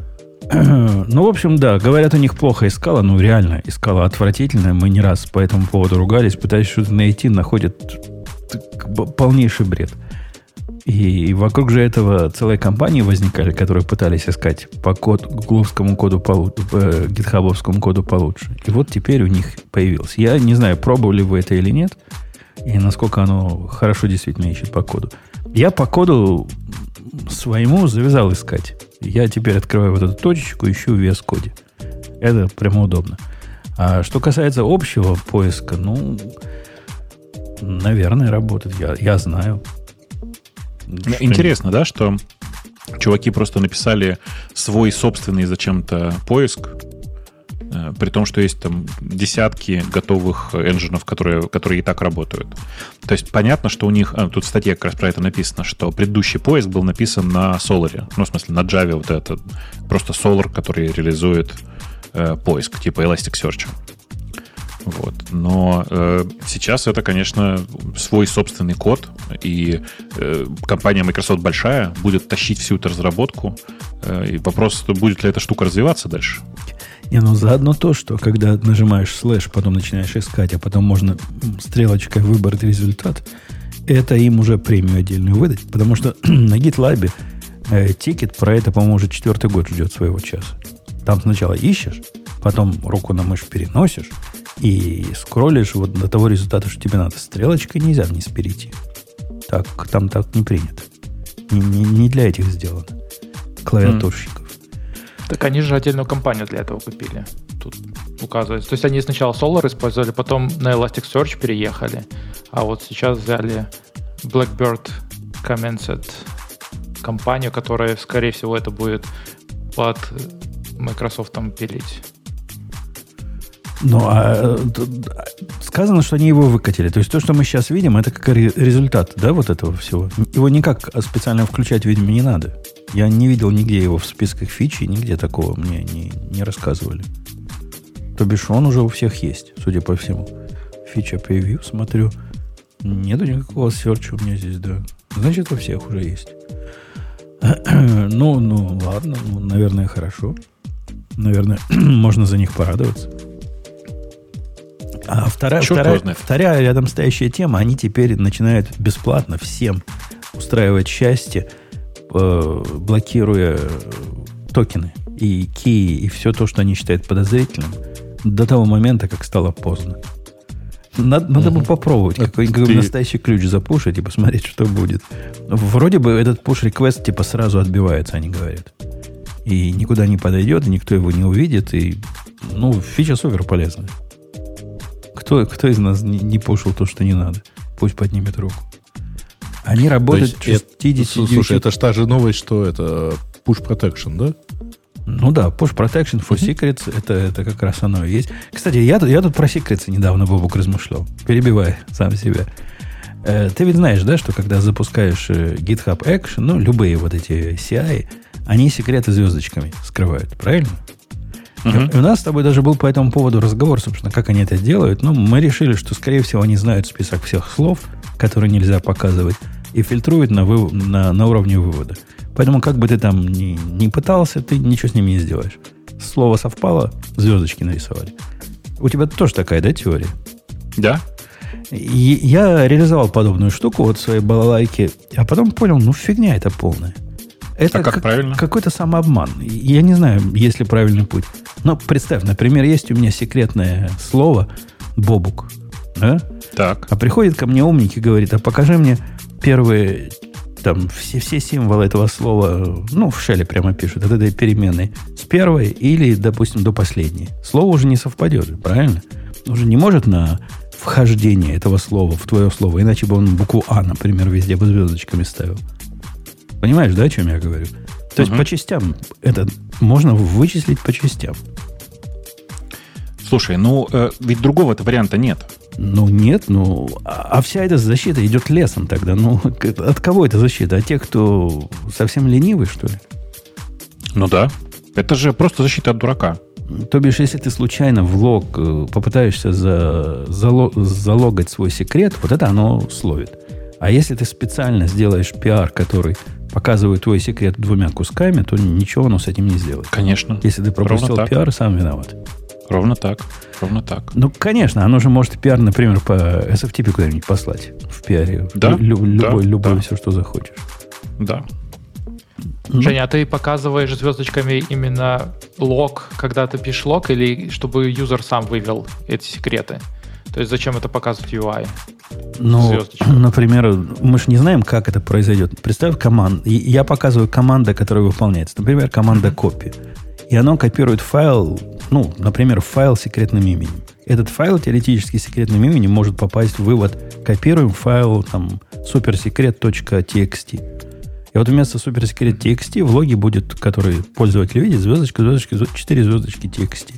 (clears throat) ну, в общем, да, говорят, у них плохо искала, ну, реально, искала отвратительно. Мы не раз по этому поводу ругались, пытаясь что-то найти, находят полнейший бред. И вокруг же этого целые компании возникали, которые пытались искать по код, гугловскому коду, по, по гитхабовскому коду получше. И вот теперь у них появился. Я не знаю, пробовали вы это или нет, и насколько оно хорошо действительно ищет по коду. Я по коду своему завязал искать. Я теперь открываю вот эту точечку, ищу в VS коде. Это прямо удобно. А что касается общего поиска, ну, наверное, работает. Я, я знаю. Интересно, да, что чуваки просто написали свой собственный зачем-то поиск, э, при том, что есть там десятки готовых энджинов, которые, которые и так работают. То есть понятно, что у них... А, тут в статье как раз про это написано, что предыдущий поиск был написан на Solar. Ну, в смысле, на Java вот это. Просто Solar, который реализует э, поиск, типа Elasticsearch. Вот. Но э, сейчас это, конечно, свой собственный код, и э, компания Microsoft большая, будет тащить всю эту разработку. Э, и вопрос, будет ли эта штука развиваться дальше. Не, ну заодно то, что когда нажимаешь слэш, потом начинаешь искать, а потом можно стрелочкой выбрать результат, это им уже премию отдельную выдать, потому что (clears throat) на GitLab э, ticket про это, по-моему, уже четвертый год ждет своего часа. Там сначала ищешь, потом руку на мышь переносишь, И скроллишь вот до того результата, что тебе надо. Стрелочкой нельзя вниз перейти. Так, там так не принято. Не, не, не для этих сделано. Клавиатурщиков. Так они же отдельную компанию для этого купили. Тут указывается. То есть они сначала Solar использовали, потом на Elasticsearch переехали. А вот сейчас взяли Blackbird Commenced компанию, которая, скорее всего, это будет под Microsoft пилить. Ну, а сказано, что они его выкатили. То есть то, что мы сейчас видим, это как результат, да, вот этого всего. Его никак специально включать, видимо, не надо. Я не видел нигде его в списках фичи, нигде такого мне не, не рассказывали. То бишь он уже у всех есть, судя по всему. Фича превью, смотрю. Нету никакого серча у меня здесь, да. Значит, у всех уже есть. (clears throat) ну, ну, ладно, ну, наверное, хорошо. Наверное, (clears throat) можно за них порадоваться. А вторая, вторая, вторая рядом стоящая тема, они теперь начинают бесплатно всем устраивать счастье, э, блокируя токены и ки, и все то, что они считают подозрительным, до того момента, как стало поздно. Надо, надо бы попробовать какой-нибудь Ты... настоящий ключ запушить и посмотреть, что будет. Вроде бы этот push-request типа сразу отбивается, они говорят. И никуда не подойдет, и никто его не увидит. И, ну, фича супер полезная. Кто, кто из нас не, не пушил то, что не надо? Пусть поднимет руку. Они работают то 60 Слушай, это же та же новость, что это push protection, да? Ну да, push protection for secrets, это, это как раз оно и есть. Кстати, я, я тут про секреты недавно, Бобук, размышлял. Перебивая сам себя. Э, ты ведь знаешь, да, что когда запускаешь э, GitHub Action, ну, любые вот эти CI, они секреты звездочками скрывают, правильно? Uh-huh. И у нас с тобой даже был по этому поводу разговор, собственно, как они это делают. Ну, мы решили, что, скорее всего, они знают список всех слов, которые нельзя показывать, и фильтруют на, вы, на, на уровне вывода. Поэтому, как бы ты там ни, ни пытался, ты ничего с ними не сделаешь. Слово совпало, звездочки нарисовали. У тебя тоже такая, да, теория? Да. И я реализовал подобную штуку вот в своей балалайке, а потом понял, ну фигня это полная. Это а как, как правильно? Какой-то самообман. Я не знаю, есть ли правильный путь. Но представь, например, есть у меня секретное слово «бобук». Да? Так. А приходит ко мне умник и говорит, а покажи мне первые там все, все символы этого слова, ну, в шеле прямо пишут, от этой переменной, с первой или, допустим, до последней. Слово уже не совпадет, правильно? Уже не может на вхождение этого слова в твое слово, иначе бы он букву А, например, везде бы звездочками ставил. Понимаешь, да, о чем я говорю? То есть по частям это можно вычислить по частям. Слушай, ну э, ведь другого-то варианта нет. Ну нет, ну а, а вся эта защита идет лесом тогда. Ну от кого эта защита? От тех, кто совсем ленивый, что ли? Ну да. Это же просто защита от дурака. То бишь, если ты случайно в лог э, попытаешься за, залог, залогать свой секрет, вот это оно словит. А если ты специально сделаешь пиар, который показывает твой секрет двумя кусками, то ничего оно с этим не сделает. Конечно. Если ты пропустил пиар, сам виноват. Ровно так. Ровно так. Ну, конечно, оно же может пиар, например, по SFTP куда-нибудь послать в пиаре. Да. Лю- да любой, любой да. все, что захочешь. Да. Ну. Женя, а ты показываешь звездочками именно лог, когда ты пишешь лог, или чтобы юзер сам вывел эти секреты? То есть зачем это показывать в UI? Ну, (laughs) например, мы же не знаем, как это произойдет. Представь команд. Я показываю команда, которая выполняется. Например, команда copy. И оно копирует файл, ну, например, файл с секретным именем. Этот файл теоретически с секретным именем может попасть в вывод. Копируем файл там supersecret.txt. И вот вместо supersecret.txt в логе будет, который пользователь видит, звездочка, звездочка, 4 звездочки txt.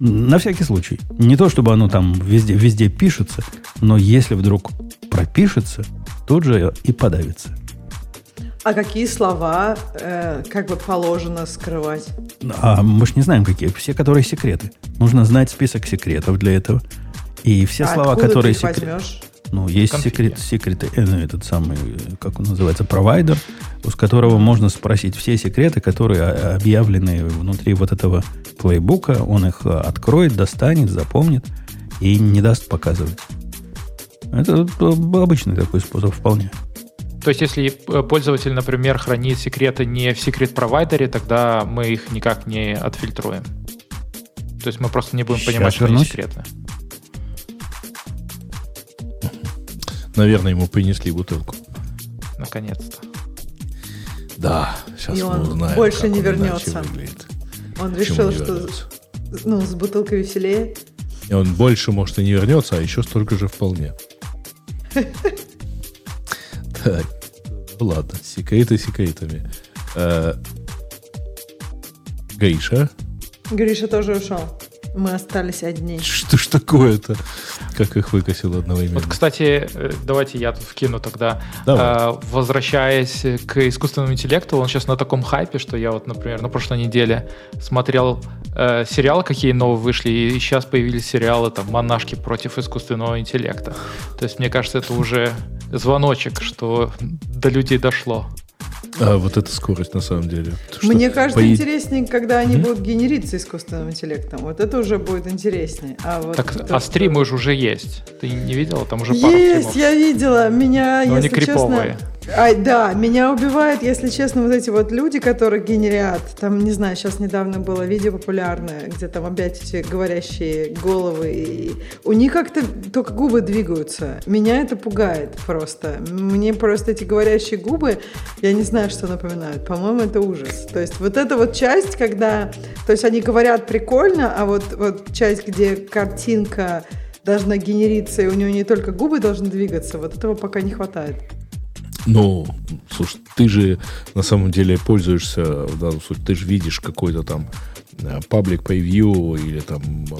На всякий случай. Не то, чтобы оно там везде, везде пишется, но если вдруг пропишется, тут же и подавится. А какие слова э, как бы положено скрывать? А мы же не знаем, какие. Все, которые секреты. Нужно знать список секретов для этого. И все а слова, которые секреты. Ну, есть секрет, секреты, э, ну, этот самый, как он называется, провайдер, с которого можно спросить все секреты, которые объявлены внутри вот этого плейбука. Он их откроет, достанет, запомнит и не даст показывать. Это обычный такой способ вполне. То есть, если э, пользователь, например, хранит секреты не в секрет-провайдере, тогда мы их никак не отфильтруем. То есть мы просто не будем Сейчас понимать, что вернусь. они секреты. Наверное, ему принесли бутылку. Наконец-то. Да, сейчас И мы он узнаем, больше как не он вернется. выглядит. Он решил, не что вернется? ну, с бутылкой веселее. И он больше, может, и не вернется, а еще столько же вполне. Так, ну ладно, секреты секретами. Э, Гриша, Гриша тоже ушел. Мы остались одни. что ж такое-то? Как их выкосил одновременно? Вот, кстати, э, давайте я тут вкину тогда. Давай. Э, Возвращаясь к искусственному интеллекту, он сейчас на таком хайпе, что я вот, например, на прошлой неделе смотрел э, сериалы, какие новые вышли, и сейчас появились сериалы там «Монашки против искусственного интеллекта». То есть, мне кажется, это уже звоночек, что до людей дошло. А, вот эта скорость на самом деле. Что Мне кажется, по интереснее, когда они будут генериться искусственным интеллектом. Вот это уже будет интереснее. А, вот Так, то, а что- стримы же уже есть. Ты не видела? Там уже пара Есть, стримов. я видела. Меня, Но они если честно... Ай, да, меня убивает, если честно, вот эти вот люди, которые генерят. Там, не знаю, сейчас недавно было видео популярное, где там опять эти говорящие головы. И у них как-то только губы двигаются. Меня это пугает просто. Мне просто эти говорящие губы, я не знаю, что напоминают. По-моему, это ужас. То есть вот эта вот часть, когда... То есть они говорят прикольно, а вот, вот часть, где картинка должна генериться, и у нее не только губы должны двигаться, вот этого пока не хватает. Ну, слушай, ты же на самом деле пользуешься, в данном случае, ты же видишь какой-то там э, public preview или там э,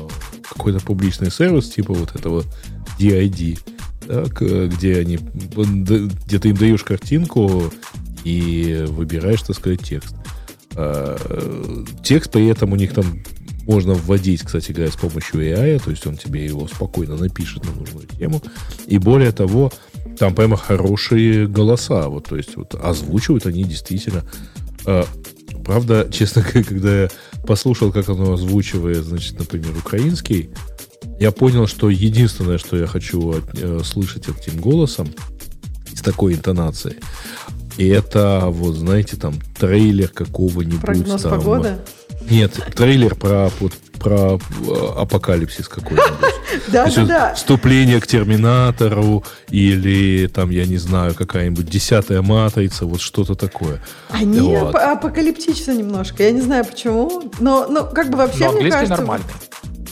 какой-то публичный сервис типа вот этого DID, да, к- где они, где ты им даешь картинку и выбираешь, так сказать, текст. А, э, Текст при этом у них там можно вводить, кстати говоря, с помощью AI, то есть он тебе его спокойно напишет на нужную тему. И более того, там прямо хорошие голоса. Вот, то есть вот озвучивают они действительно. А, правда, (laughs) честно говоря, когда я послушал, как оно озвучивает, значит, например, украинский, я понял, что единственное, что я хочу от- э, слышать этим голосом, с такой интонацией, это, вот, знаете, там, трейлер какого-нибудь Прогноз там... погоды? Нет, трейлер про, вот, про э, апокалипсис какой-нибудь. (laughs) Да, да, да. Вступление к Терминатору или там, я не знаю, какая-нибудь десятая матрица, вот что-то такое. Они Вот. ап- апокалиптичны немножко. Я не знаю почему. Но, но как бы вообще, Но мне кажется...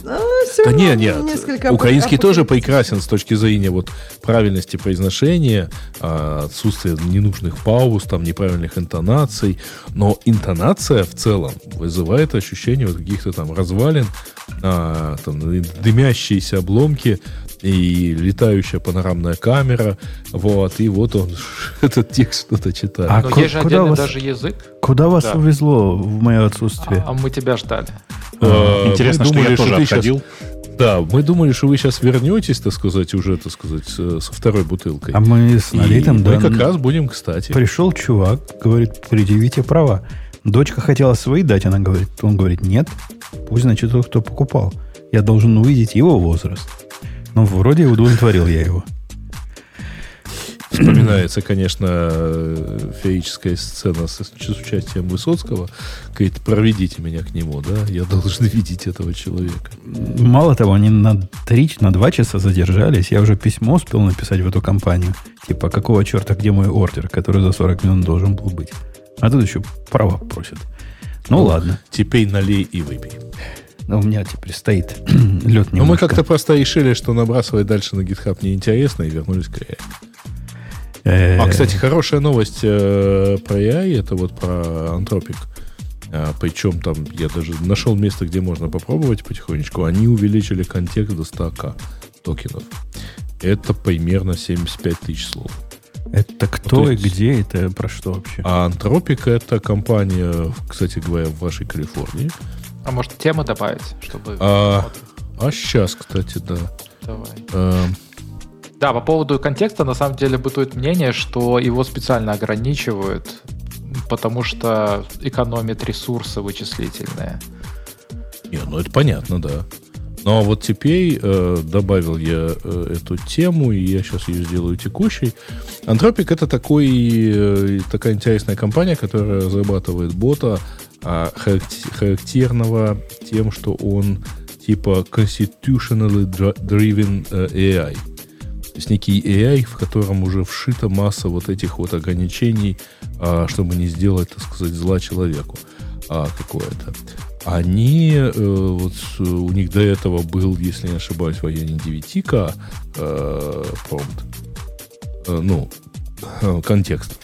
а, Да равно нет, нет. несколько Украинский апо- тоже прекрасен с точки зрения вот правильности произношения, а, отсутствия ненужных пауз, там неправильных интонаций. Но интонация в целом вызывает ощущение вот каких-то там развалин, а, там, дымящиеся обломки и летающая панорамная камера. Вот, и вот он (laughs) этот текст что-то читает. А Но ку- есть же куда отдельный вас- даже язык, Куда вас Да. увезло в мое отсутствие? а мы тебя ждали. Э, Интересно, мы что думали, я тоже ты щас- отходил. Да, мы думали, что вы сейчас вернетесь, так сказать, уже, так сказать, с- со второй бутылкой. А мы с И налитым, мы да, как н- раз будем, кстати. Пришел чувак, говорит, предъявите права. Дочка хотела свои дать, она говорит, он говорит, нет, пусть, значит, тот, кто покупал. Я должен увидеть его возраст. Ну, вроде удовлетворил я его. Вспоминается, конечно, феерическая сцена с, с участием Высоцкого. Говорит, проведите меня к нему, да? Я должен видеть этого человека. Мало того, они на три, на два часа задержались. Я уже письмо успел написать в эту компанию. Типа, какого черта, где мой ордер, который за 40 минут должен был быть. А тут еще права просят. Ну, ладно. Теперь налей и выпей. Но у меня теперь стоит (clears throat) лед Но мы как-то просто решили, что набрасывать дальше на GitHub неинтересно, и вернулись к AI. Э, А, кстати, хорошая новость э, про AI, это вот про Anthropic. А, причем там я даже нашел место, где можно попробовать потихонечку. Они увеличили контекст до 100к токенов. Это примерно 75 тысяч слов. Это кто то и есть- где? Это про что вообще? А Anthropic это компания, кстати говоря, в вашей Калифорнии. А может, темы добавить, чтобы... А, а сейчас, кстати, да. Давай. А, Да, по поводу контекста, на самом деле, бытует мнение, что его специально ограничивают, потому что экономит ресурсы вычислительные. Не, ну это понятно, да. Но вот теперь э, добавил я э, эту тему, и я сейчас ее сделаю текущей. Anthropic это такой, э, такая интересная компания, которая разрабатывает бота, а, характе- характерного тем, что он типа constitutionally dri- driven э, AI. Есть некий AI, в котором уже вшита масса вот этих вот ограничений, а, чтобы не сделать, так сказать, зла человеку а, какое-то. Они, э, вот у них до этого был, если не ошибаюсь, в районе 9К э, промпт, э, ну, контекст.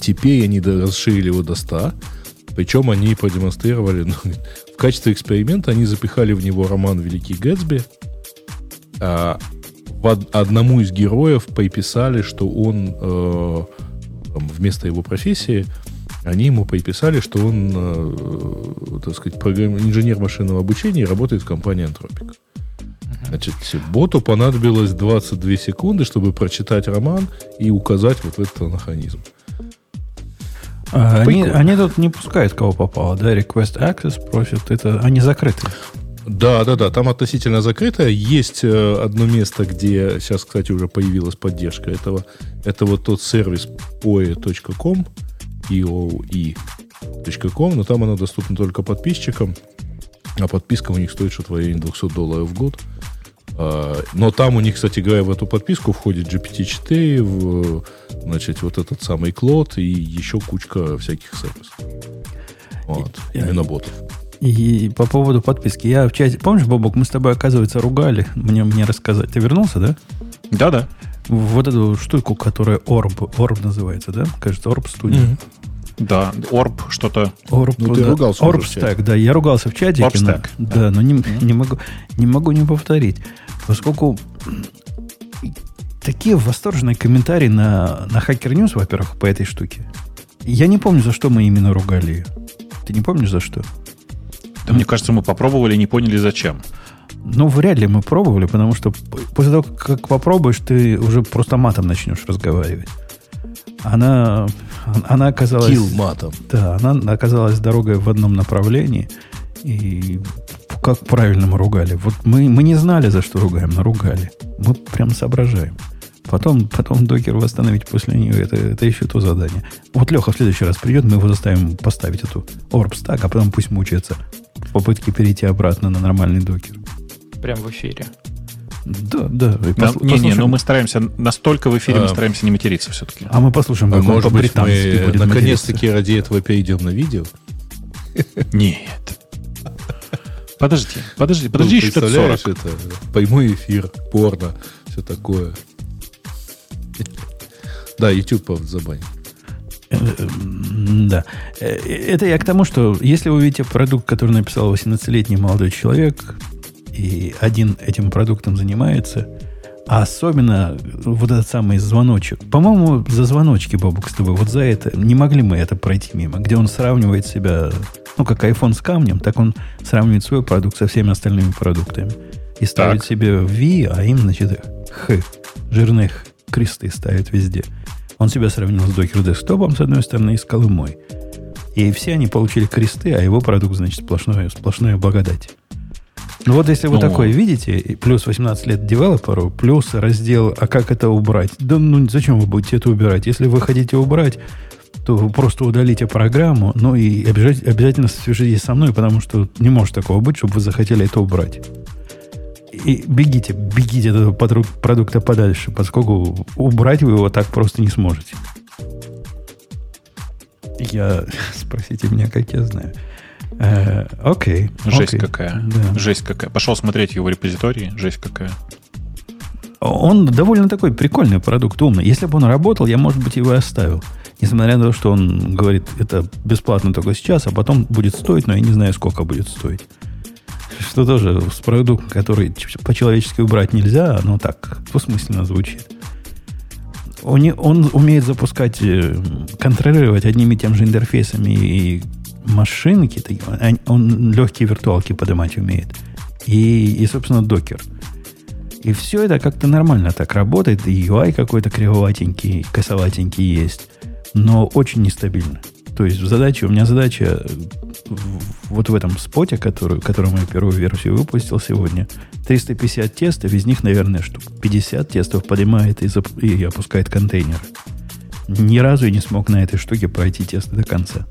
Теперь они расширили его до 100, причем они продемонстрировали, ну, (laughs) в качестве эксперимента они запихали в него роман «Великий Гэтсби», а, одному из героев приписали, что он э, вместо его профессии они ему приписали, что он, э, так сказать, программ... инженер машинного обучения и работает в компании Anthropic. Значит, боту понадобилось 22 секунды, чтобы прочитать роман и указать вот этот анахронизм. А, они, они тут не пускают кого попало, да? Request Access просят. Это они закрыты. Да, да, да, там относительно закрытое. Есть э, одно место, где сейчас, кстати, уже появилась поддержка этого. Это вот тот сервис poe.com, eoe.com, но там оно доступно только подписчикам, а подписка у них стоит что-то в районе 200 долларов в год. А, но там у них, кстати говоря, в эту подписку входит GPT-4, в, значит, вот этот самый Клод и еще кучка всяких сервисов. Вот, именно ботов. И по поводу подписки. Я в чате... Помнишь, Бобок, мы с тобой, оказывается, ругали мне, мне рассказать. Ты вернулся, да? Да-да. Вот эту штуку, которая Orb, Orb называется, да? Кажется, Orb Studio. Mm-hmm. Да, Orb что-то. Orb, ну, ты да. ругался Orb Stack, да. Я ругался в чатике. Orb Stack. Но, да. да, но не, mm-hmm. не, могу, не могу не повторить. Поскольку такие восторженные комментарии на, на Hacker News, во-первых, по этой штуке. Я не помню, за что мы именно ругали ее. Ты не помнишь, за что? Да, мне кажется, мы попробовали и не поняли, зачем. Ну, вряд ли мы пробовали, потому что после того, как попробуешь, ты уже просто матом начнешь разговаривать. Она, она оказалась... Kill матом. Да, она оказалась дорогой в одном направлении. И как правильно мы ругали. Вот мы, мы не знали, за что ругаем, но ругали. Мы прям соображаем. Потом, потом докер восстановить после нее, это, это еще то задание. Вот Леха в следующий раз придет, мы его заставим поставить эту орб стак, а потом пусть мучается в попытке перейти обратно на нормальный докер. Прям в эфире. Да, да. Пос, не, не, но мы стараемся, настолько в эфире а, мы стараемся не материться все-таки. А мы послушаем, как а может быть, мы наконец-таки ради этого перейдем на видео? (laughs) Нет. Подожди, подожди, подожди ну, еще лет 40. это? Прямой эфир, порно, все такое. Да, YouTube забанит. Э, да. Э, это я к тому, что если вы видите продукт, который написал 18-летний молодой человек, и один этим продуктом занимается, а особенно вот этот самый звоночек. По-моему, за звоночки, Бобук, с тобой, вот за это, не могли мы это пройти мимо, где он сравнивает себя, ну, как iPhone с камнем, так он сравнивает свой продукт со всеми остальными продуктами. И ставит так. себе V, а им, значит, Х. Жирных кресты ставит везде. Он себя сравнил с Docker десктопом, с одной стороны, и с Колымой. И все они получили кресты, а его продукт, значит, сплошное, сплошное благодать. Ну вот если вы ну, такое видите, плюс 18 лет девелоперу, плюс раздел, а как это убрать? Да ну зачем вы будете это убирать? Если вы хотите убрать, то вы просто удалите программу, ну и обязательно свяжитесь со мной, потому что не может такого быть, чтобы вы захотели это убрать и бегите, бегите от этого продукта подальше, поскольку убрать вы его так просто не сможете. Я... (laughs) Спросите меня, как я знаю. Э, окей. Жесть окей. какая. Да. Жесть какая. Пошел смотреть его репозитории. Жесть какая. Он довольно такой прикольный продукт, умный. Если бы он работал, я, может быть, его и оставил. Несмотря на то, что он говорит, это бесплатно только сейчас, а потом будет стоить, но я не знаю, сколько будет стоить что тоже с продуктом, который по-человечески убрать нельзя, оно так двусмысленно звучит. Он, он умеет запускать, э, контролировать одними и тем же интерфейсами и машинки, он легкие виртуалки поднимать умеет. И, и собственно, докер. И все это как-то нормально так работает. И UI какой-то кривоватенький, косоватенький есть. Но очень нестабильно. То есть в задаче, у меня задача вот в этом споте, который, который мою первую версию выпустил сегодня, 350 тестов, из них, наверное, штук 50 тестов поднимает и, зап- и опускает контейнер. Ни разу я не смог на этой штуке пройти тесты до конца.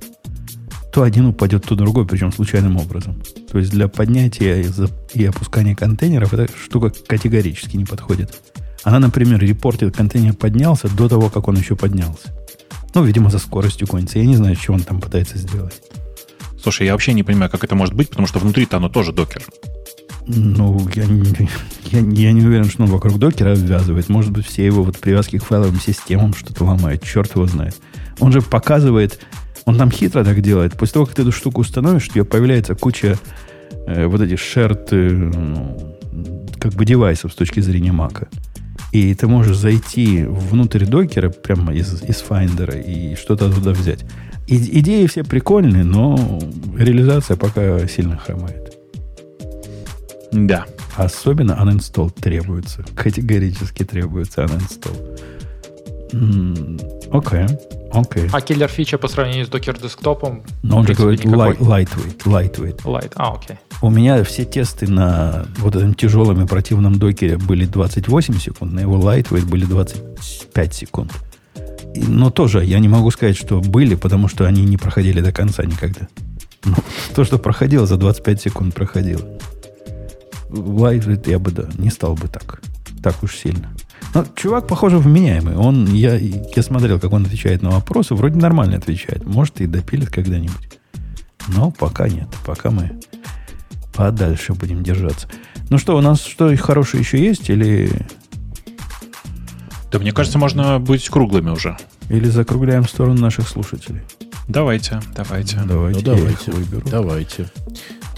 То один упадет, то другой, причем случайным образом. То есть для поднятия и, и опускания контейнеров эта штука категорически не подходит. Она, например, репортит, контейнер поднялся до того, как он еще поднялся. Ну, видимо, за скоростью гонится. Я не знаю, что он там пытается сделать. Слушай, я вообще не понимаю, как это может быть, потому что внутри-то оно тоже докер. Ну, я не, я, я не уверен, что он вокруг докера обвязывает. Может быть, все его вот привязки к файловым системам что-то ломает. Черт его знает. Он же показывает, он там хитро так делает. После того, как ты эту штуку установишь, у тебя появляется куча э, вот этих shared, э, ну, как бы девайсов с точки зрения Мака. И ты можешь зайти внутрь докера прямо из, из Finder и что-то туда взять. И, идеи все прикольные, но реализация пока сильно хромает. Да. Особенно uninstall требуется. Категорически требуется uninstall. Окей, окей. А киллер фича по сравнению с докер десктопом? Но он же говорит light, lightweight, lightweight. Light. А, окей. У меня все тесты на вот этом тяжелом и противном докере были 28 секунд, на его lightweight были 25 секунд. Но тоже я не могу сказать, что были, потому что они не проходили до конца никогда. Ну, (laughs) то, что проходило, за 25 секунд проходило. Lightweight я бы, да, не стал бы так. Так уж сильно. Но чувак, похоже, вменяемый. Он, я, я смотрел, как он отвечает на вопросы. Вроде нормально отвечает. Может, и допилит когда-нибудь. Но пока нет. Пока мы подальше будем держаться. Ну что, у нас что хорошее еще есть? Или, Да мне кажется, можно быть круглыми уже. или закругляем в сторону наших слушателей? Давайте, давайте. Давайте, Ну, я их давайте. выберу. Давайте.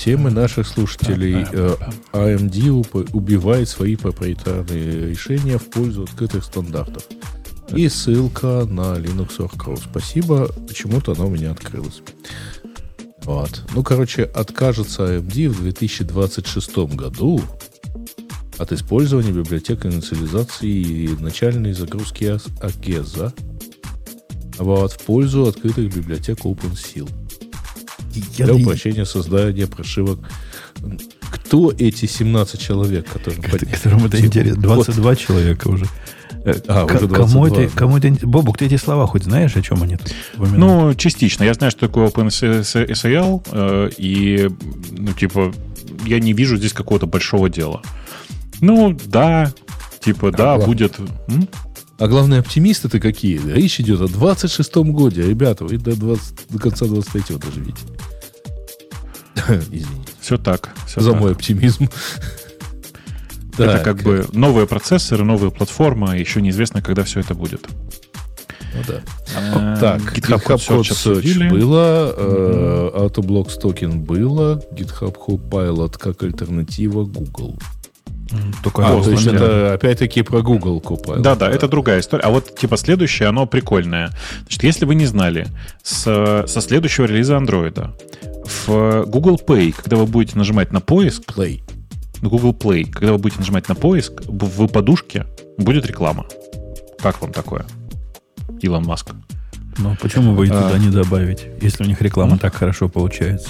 Темы наших слушателей. Э, AMD уп- убивает свои проприетарные решения в пользу открытых стандартов. И ссылка на Linux Org.ru. Спасибо, почему-то она у меня открылась. Вот. Ну, короче, откажется AMD в 2026 году от использования библиотек инициализации и начальной загрузки AGESA вот, в пользу открытых библиотек OpenSeal Я- для упрощения создания прошивок. Кто эти 17 человек, которые Ко- подняли Которым это интересно. 22 человека уже. Э, А, к- уже Кому 22, это, кому это... Бобук, ты эти слова хоть знаешь, о чем они тут? Ну, частично. Я знаю, что такое OpenSSL, э, и, ну, типа, я не вижу здесь какого-то большого дела. Ну, да, типа, да, ладно. будет... М? А главные оптимисты-то какие? Речь идет о 26-м годе. Ребята, вы до, 20 до конца 23-го доживите. (laughs) Извините Все так. Все за так. мой оптимизм. (laughs) Это Так, как бы новые процессоры, новые платформы, еще неизвестно, когда все это будет. ну да. Э, Так, GitHub Code Search Search было, э, Autoblocks Token было, GitHub Copilot как альтернатива Google. Только А, то есть это опять-таки про Google Copilot. Да, да, это другая история. А вот типа следующее, оно прикольное. Значит, если вы не знали, с- со следующего релиза Android в Google Pay, когда вы будете нажимать на поиск, Play. на Google Play, когда вы будете нажимать на поиск, в подушке будет реклама. Как вам такое? Илон Маск. Ну, почему бы и А. туда не добавить, если у них реклама так хорошо получается?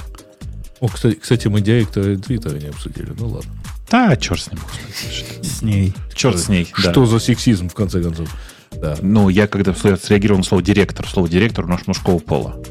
О, кстати, кстати, мы директора Твиттера не обсудили. Ну ладно. Да, черт с ним. господи. С ней. Черт с ней. да. Что за сексизм, в конце концов? Да. Ну, я когда среагировал на слово директор, слово директор у нас мужского пола.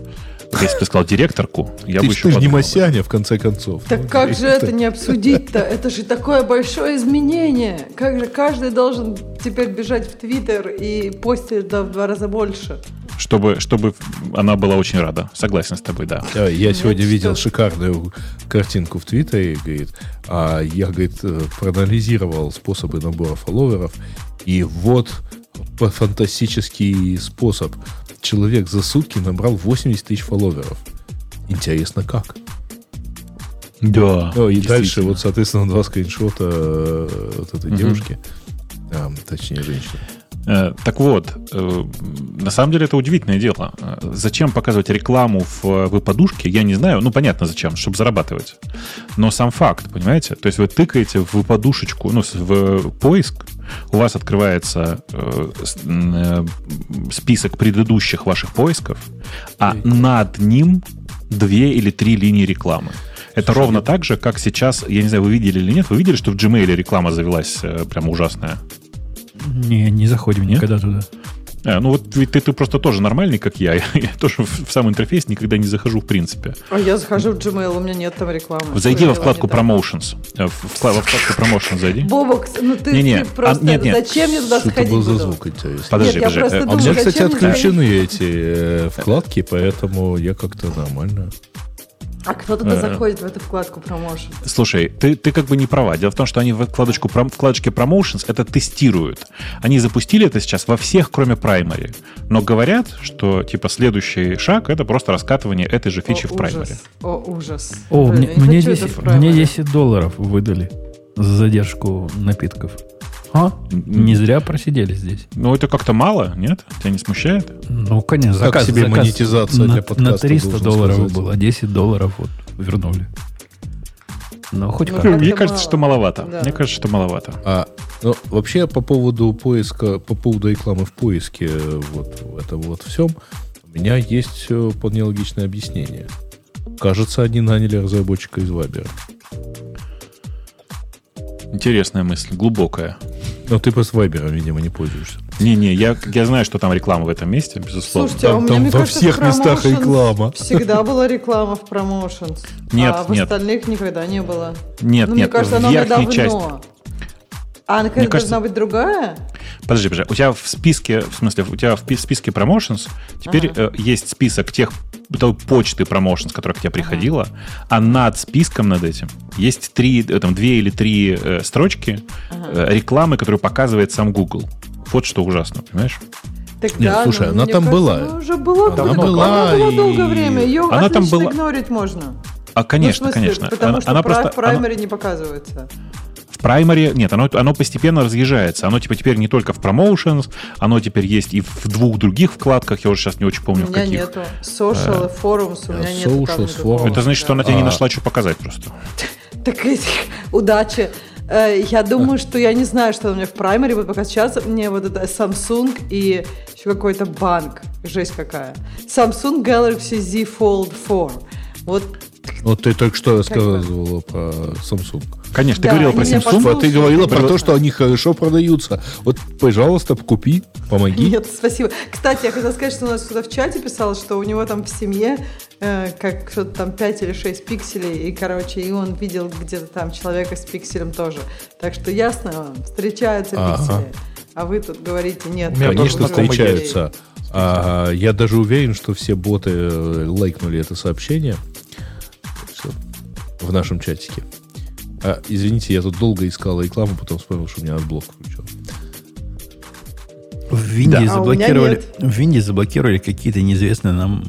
Если бы ты сказал директорку, я ты бы еще ты же не. Масяня, в конце концов. Так Ну, как же это- это не обсудить-то? (laughs) Это же такое большое изменение. Как же каждый должен теперь бежать в Твиттер и постить да, в два раза больше? Чтобы, чтобы она была очень рада. Согласен с тобой, да. Да, я сегодня что- видел шикарную картинку в Твиттере, говорит, а я, говорит, э, проанализировал способы набора фолловеров, и вот фантастический способ. Человек за сутки набрал 80 тысяч фолловеров. Интересно, как? Да. Ну, и дальше, вот, соответственно, два скриншота э, вот этой Мгм. девушки, а, точнее, женщины. Э, Так вот, э, на самом деле это удивительное дело. Э, Зачем показывать рекламу в подушке, я не знаю. Ну, понятно зачем, чтобы зарабатывать. Но сам факт, понимаете? То есть вы тыкаете в подушечку, ну, в поиск, у вас открывается список предыдущих ваших поисков, а над ним две или три линии рекламы. Это ровно так же, как сейчас, я не знаю, вы видели или нет, вы видели, что в Gmail реклама завелась прямо ужасная? Не, не заходим Нет? никогда туда. Э, ну вот ведь ты, ты просто тоже нормальный, как я. (laughs) Я тоже в, в сам интерфейс никогда не захожу в принципе. А я захожу в Gmail, у меня нет там рекламы. Зайди во вкладку не. Promotions. Э, В, в- во вкладку Promotions зайди. Бобок, ну ты, Не-не, ты просто... а, нет, нет. Зачем мне туда Что это заходить был за звук, интересно? Подожди, Нет, я подожди. Э, А у думаю, меня, кстати, отключены эти э, вкладки, поэтому я как-то нормально. А кто туда Э. заходит в эту вкладку промоушен? Слушай, ты, ты как бы не права. Дело в том, что они в вкладочку, вкладочке Promotions это тестируют. Они запустили это сейчас во всех, кроме Primary. Но говорят, что типа следующий шаг это просто раскатывание этой же фичи О, в Primary. О, ужас. О, Блин, мне, мне, хочу это 10, в Primary. мне 10 долларов выдали за задержку напитков. А? Не зря просидели здесь. Ну, это как-то мало, нет? Тебя не смущает? Ну, конечно, Как заказ, себе заказ монетизация на, для подкаста, на 300 должен долларов сказать. было, 10 долларов вот вернули. Ну, хоть Ну, как. Мне Это кажется, мало. что маловато. Да. Мне кажется, что маловато. А, ну, вообще, по поводу поиска, по поводу рекламы в поиске, вот в этом вот всем, у меня есть э, вполне логичное объяснение. Кажется, они наняли разработчика из Вайбера. Интересная мысль, глубокая. Но ты просто Вайбером, видимо, не пользуешься. Не-не, я, я знаю, что там реклама в этом месте, безусловно. Слушайте, а Там- у меня, там мне во кажется, всех местах реклама. Всегда была реклама в Promotions. Нет, а в нет. остальных никогда не было. Нет, ну, нет, мне кажется, в она верхней давно. части. А она какая-то Мне кажется- должна быть другая? Подожди, подожди. У тебя в списке, в смысле, у тебя в пи- списке Promotions теперь Ага. э, есть список тех той почты Promotions, которая к тебе приходила, а над списком над этим есть три, э, там, две или три э, строчки э, рекламы, которую показывает сам Google. Вот что ужасно, понимаешь? Так Нет, да, слушай, ну, она мне там кажется, была. Она уже была. Она когда- была, она была и- долгое время. Ее Она там отлично была- игнорить можно. А, конечно, Ну, смысле, конечно. Потому Она- что она в прай- просто... в она- не показывается. Праймаре, нет, оно, оно постепенно разъезжается. Оно типа теперь не только в Promotions, оно теперь есть и в двух других вкладках, я уже сейчас не очень У помню, в меня каких. нету. Social и forums у меня нету. forums. Это значит, что она тебе не А. нашла, что показать просто. (laughs) Так (laughs) удачи. Э, Я думаю, что я не знаю, что у меня в праймере будет пока сейчас. Мне вот это Samsung и еще какой-то банк. Жесть какая. Samsung Galaxy Z Fold 4. Вот Вот ты только что рассказывала про Samsung. Конечно, ты Да, говорила про Samsung. А ты говорила про то, что они хорошо продаются. Вот, пожалуйста, купи, помоги. Нет, спасибо. Кстати, я хотела сказать, что у нас сюда в чате писал, что у него там в семье э, как что-то там 5 или 6 пикселей, и, короче, и он видел где-то там человека с пикселем тоже. Так что ясно вам, встречаются Ага. пиксели. А вы тут говорите, нет. У меня Конечно, встречаются. А, я даже уверен, что все боты э, лайкнули это сообщение? В нашем чатике. А, извините, я тут долго искал рекламу, потом вспомнил, что у меня adblock включен. В Винде, Да. А заблокировали, нет. в Винде заблокировали какие-то неизвестные нам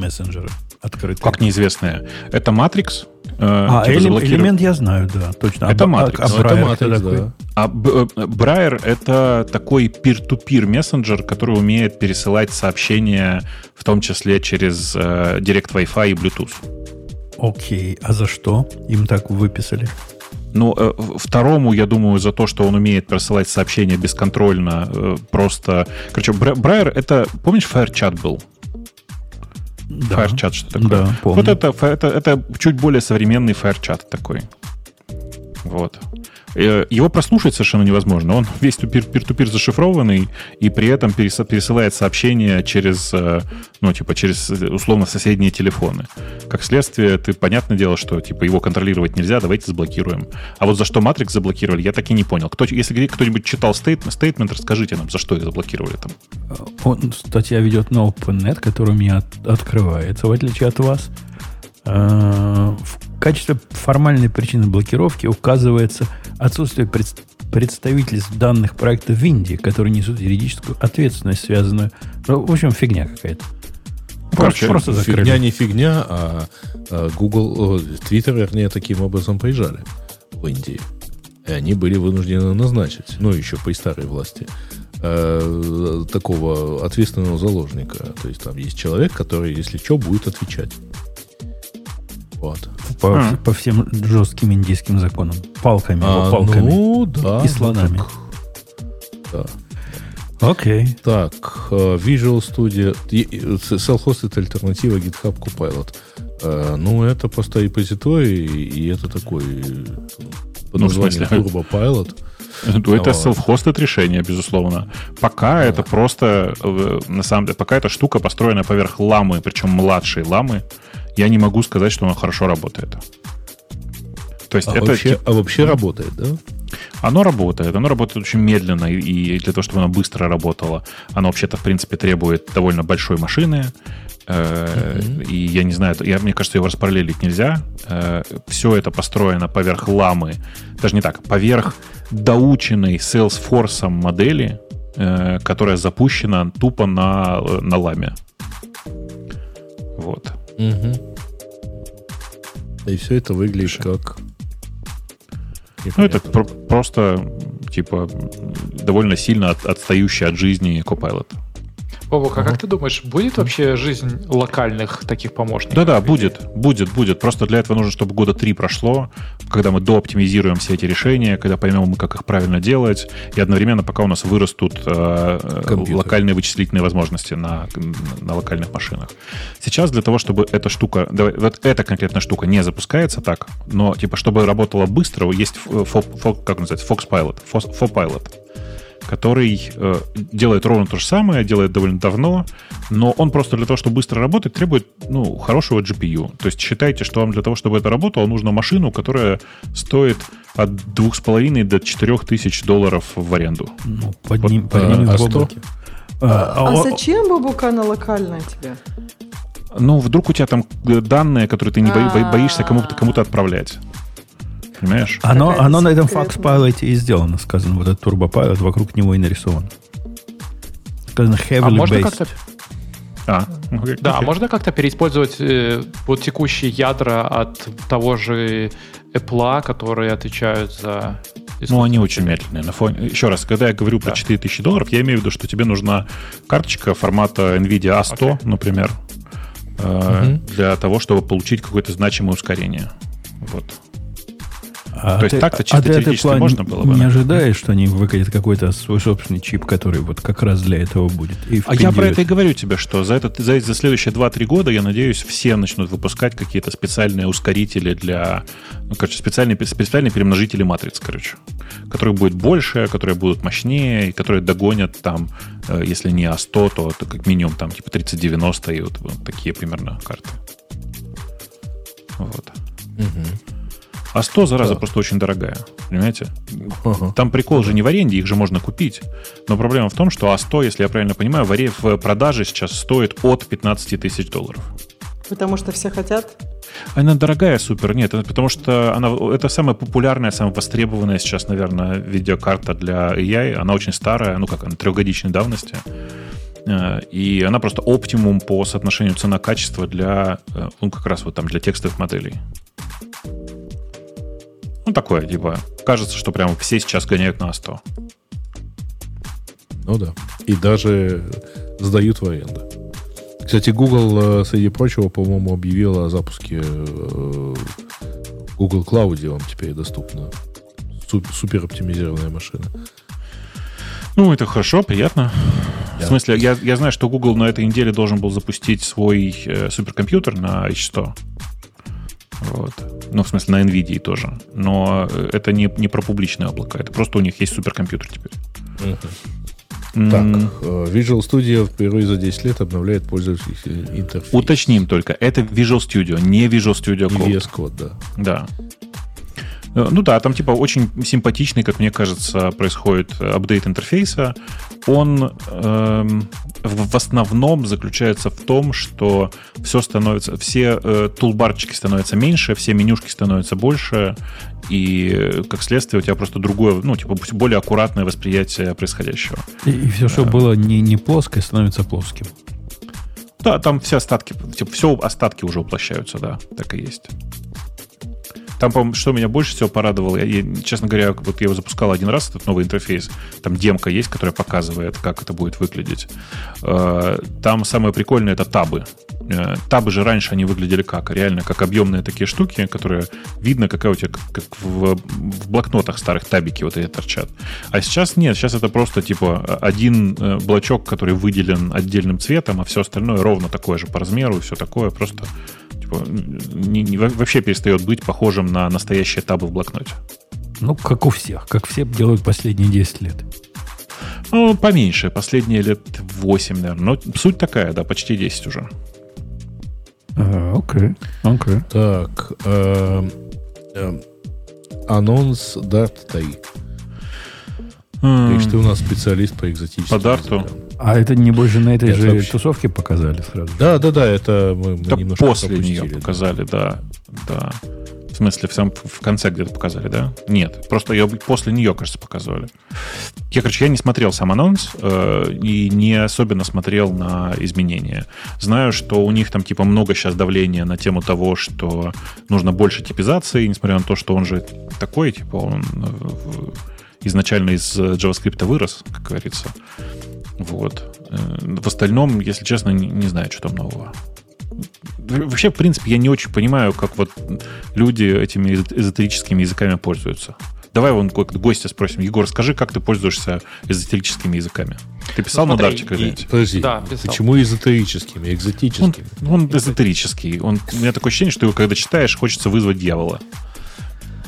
мессенджеры открытые. Как неизвестные. Это Matrix. э, А, типа Elem- Element я знаю, да, точно. Это а, Matrix. А, а Ну, это Брайер Matrix, кто такой? да. А Брайер — это такой пир-ту-пир мессенджер, который умеет пересылать сообщения, в том числе через э, Direct Wi-Fi и Bluetooth. Окей, а за что им так выписали? Ну, э, второму, я думаю, за то, что он умеет присылать сообщения бесконтрольно, э, просто... Короче, Бра- Брайер — это... Помнишь, FireChat был? Да. FireChat, что такое? Да, помню. Вот это, это, это чуть более современный FireChat такой. Вот. Э, Его прослушать совершенно невозможно. Он весь тупир, пир-тупир зашифрованный и при этом пересылает сообщения через, э, ну, типа, через э, условно соседние телефоны. Как следствие, ты понятное дело, что типа его контролировать нельзя, давайте заблокируем. А вот за что Matrix заблокировали, я так и не понял. Кто, если кто-нибудь читал стейтмент, стейтмент, расскажите нам, за что их заблокировали там. Он, статья ведет на OpenNet, который у меня от- открывается, в отличие от вас. В качестве формальной причины блокировки указывается отсутствие пред- представительств данных проекта в Индии, которые несут юридическую ответственность, связанную... Ну, В общем, фигня какая-то. Просто, Короче, просто закрыли. Фигня не фигня, а, а Google, Twitter, вернее, таким образом приезжали в Индии. И они были вынуждены назначить, ну, еще при старой власти, э, такого ответственного заложника. То есть там есть человек, который, если что, будет отвечать. Вот. По, А. по всем жестким индийским законам. Палками, А, палками. ну, да. И слонами. Да. Окей. Так, э, Visual Studio, и- и, э, self-hosted альтернатива GitHub Copilot. Э, Ну, это просто репозиторий, и это такой э, под Ну, названием? Turbo Pilot. Ну, это self-hosted решение, безусловно. Пока это просто, на самом деле, пока эта штука построена поверх ламы, причем младшей ламы, я не могу сказать, что она хорошо работает. То есть А это вообще, тип- а вообще работает, да? оно работает, оно работает очень медленно, и- для того, чтобы оно быстро работало, оно вообще-то, в принципе, требует довольно большой машины. Э, И я не знаю, я, мне кажется, его распараллелить нельзя. Все это построено поверх ламы, даже не так, поверх доученной Salesforce модели, э, которая запущена тупо на, э, на ламе. Вот. И все это выглядит как... Ну, это про- просто, типа, довольно сильно от- отстающий от жизни Copilot. Бобок, а как ты думаешь, будет вообще жизнь локальных таких помощников? Да-да, будет, будет, будет. Просто для этого нужно, чтобы года три прошло, когда мы дооптимизируем все эти решения, когда поймем, как их правильно делать, и одновременно, пока у нас вырастут э, э, локальные вычислительные возможности на, на локальных машинах. Сейчас для того, чтобы эта штука, давай, вот эта конкретная штука не запускается так, но типа, чтобы работала быстро, есть фо- фо- фо- как он называется, Fox Pilot, Fo- Fopilot, который э, делает ровно то же самое, делает довольно давно, но он просто для того, чтобы быстро работать, требует ну, хорошего GPU. То есть считайте, что вам для того, чтобы это работало, нужно машину, которая стоит от 2,5 до 4 тысяч долларов в аренду. Ну, подним, Вот, поднимем а, в а облаке. А, А а, о- зачем бабука она локальная тебе? Ну, вдруг у тебя там э, данные, которые ты не А. боишься кому-то кому отправлять. Понимаешь? Оно, оно на этом. Pilot и сделано, сказано. Вот этот турбопайлот вокруг него и нарисован. Сказано heavily А можно based. как-то А, ну, Да, а окей. можно как-то переиспользовать э, вот текущие ядра от того же Apple, которые отвечают за... Ну, они очень медленные. На фоне... Еще раз, когда я говорю про Да. 4000 долларов, я имею в виду, что тебе нужна карточка формата NVIDIA A100, Окей. например, э, Мгм. для того, чтобы получить какое-то значимое ускорение. Вот. А То есть ты- так-то а чисто ты от теоретически Apple можно было бы, Не да? ожидаешь, что они выкатят какой-то свой собственный чип, который вот как раз для этого будет? И А я про это и говорю тебе, что за, этот, за, за следующие 2-3 года, я надеюсь, все начнут выпускать какие-то специальные ускорители для... Ну, короче, специальные, специальные перемножители матриц, короче. Которые будут больше, которые будут мощнее, и которые догонят там, э, если не А100, то, то как минимум там типа 3090 и вот, вот такие примерно карты. Вот. А 100, зараза, Да. просто очень дорогая. Понимаете? Ага. Там прикол же не в аренде, их же можно купить. Но проблема в том, что А100, если я правильно понимаю, в продаже сейчас стоит от 15 тысяч долларов. Потому что все хотят. Она дорогая супер, нет, это потому что она, это самая популярная, самая востребованная сейчас, наверное, видеокарта для AI. Она очень старая, ну как, она трехгодичной давности. Э, И она просто оптимум по соотношению цена-качество для, э, ну как раз вот там для текстовых моделей. Ну такое, типа, кажется, что прямо все сейчас гоняют на А100. Ну да. И даже сдают в аренду. Кстати, Google, э, среди прочего, по-моему, объявил о запуске э, Google Cloud, вам теперь доступна су- супер оптимизированная машина. Ну, это хорошо, приятно. Да. В смысле, я, я знаю, что Google на этой неделе должен был запустить свой э, суперкомпьютер на H100. Вот. Ну, в смысле, на NVIDIA тоже. Но э, это не, не про публичные облака. Это просто у них есть суперкомпьютер теперь. М, Так, э, Visual Studio впервые за 10 лет обновляет пользовательский интерфейс. Уточним только. Это Visual Studio, не Visual Studio Code. VS Code, да. Да. Э, Ну да, там типа очень симпатичный, как мне кажется, происходит э, апдейт интерфейса. Он эм, в, основном заключается в том, что все становится, все э, тулбарчики становятся меньше, все менюшки становятся больше, и э, как следствие у тебя просто другое, ну типа более аккуратное восприятие происходящего. И, все, что было не, не плоское, становится плоским. Да, там все остатки, типа, все остатки уже уплощаются, да, так и есть. Там, по что меня больше всего порадовало, я, я, честно говоря, вот я его запускал один раз, этот новый интерфейс, там демка есть, которая показывает, как это будет выглядеть. Э, Там самое прикольное — это табы. Э, Табы же раньше они выглядели как? Реально, как объемные такие штуки, которые видно, какая у тебя, как, в, в блокнотах старых табики вот эти торчат. А сейчас нет, сейчас это просто типа один э, блочок, который выделен отдельным цветом, а все остальное ровно такое же по размеру и все такое, просто типа, не- не- вообще перестает быть похожим на настоящие табы в блокноте. Ну, как у всех, как все делают последние 10 лет. Ну, поменьше, последние лет 8, наверное. Но суть такая, да, почти 10 уже. А, Окей, окей. Так, э, э, анонс 3. М, Видишь, ты у нас специалист по экзотическим По языкам. А это не больше на этой Нет, же вообще. тусовке показали сразу? Да, да, да, это мы, мы Да немножко после нее да. показали, да. да. В смысле, в, сам, в конце где-то показали, да? Нет, просто ее после нее, кажется, показывали. Я, короче, я не смотрел сам анонс э, и не особенно смотрел на изменения. Знаю, что у них там типа много сейчас давления на тему того, что нужно больше типизации, несмотря на то, что он же такой, типа он э, изначально из э, JavaScript вырос, как говорится. Вот. Э, В остальном, если честно, не, не знаю, что там нового. Вообще, в принципе, я не очень понимаю, как вот люди этими эзо- эзотерическими языками пользуются. Давай вон го- гостя спросим. Егор, скажи, как ты пользуешься эзотерическими языками? Ты писал Ну, на смотри, Дарте когда-нибудь? Подожди, Да, писал. почему эзотерическими, Он, экзотическими? он эзотерический. Он, у меня такое ощущение, что его, когда читаешь, хочется вызвать дьявола.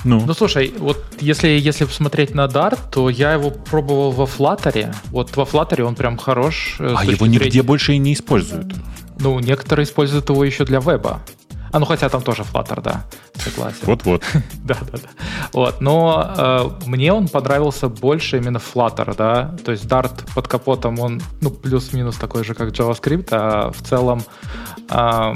Ну, Ну, слушай, вот если, если посмотреть на Dart, то я его пробовал во Flutter. Вот во Flutter он прям хорош. э, а его нигде зрения- больше и не используют. Ну, некоторые используют его еще для веба. А, ну хотя там тоже Flutter, да, согласен. Вот-вот. (laughs) Да, да, да. Вот, но э, мне он понравился больше именно Flutter, да. То есть Dart под капотом он, ну, плюс-минус такой же, как JavaScript, а в целом, а,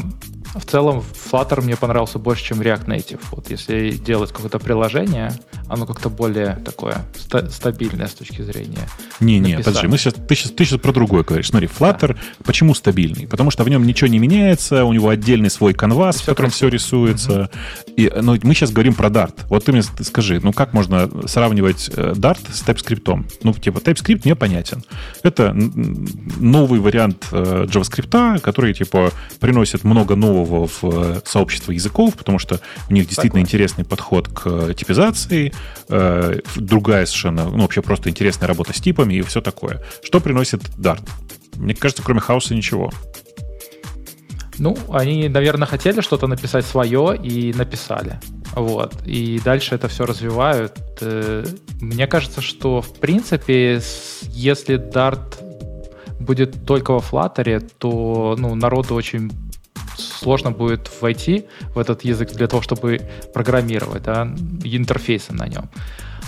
в целом Flutter мне понравился больше, чем React Native. Вот если делать какое-то приложение, оно как-то более такое ста- стабильное с точки зрения. Не-не, написания. подожди, мы сейчас, ты, сейчас, ты сейчас про другое говоришь. Смотри, Flutter почему стабильный? Потому что в нем ничего не меняется, у него отдельный свой канвас, в котором все рисуется. И, но мы сейчас говорим про Dart. Вот ты мне скажи, ну как можно сравнивать э, Dart с TypeScript? Ну, типа, TypeScript мне понятен. Это новый вариант э, JavaScript, который, типа, приносит много нового в э, сообщество языков, потому что у них действительно Согласен. интересный подход к э, типизации, э, другая совершенно, ну, вообще просто интересная работа с типами и все такое. Что приносит Dart? Мне кажется, кроме хаоса ничего. Ну, они, наверное, хотели что-то написать свое и написали. Вот. И дальше это все развивают. Мне кажется, что, в принципе, если Dart будет только во Flutter, то ну, народу очень сложно будет войти в этот язык для того, чтобы программировать да, интерфейсы на нем.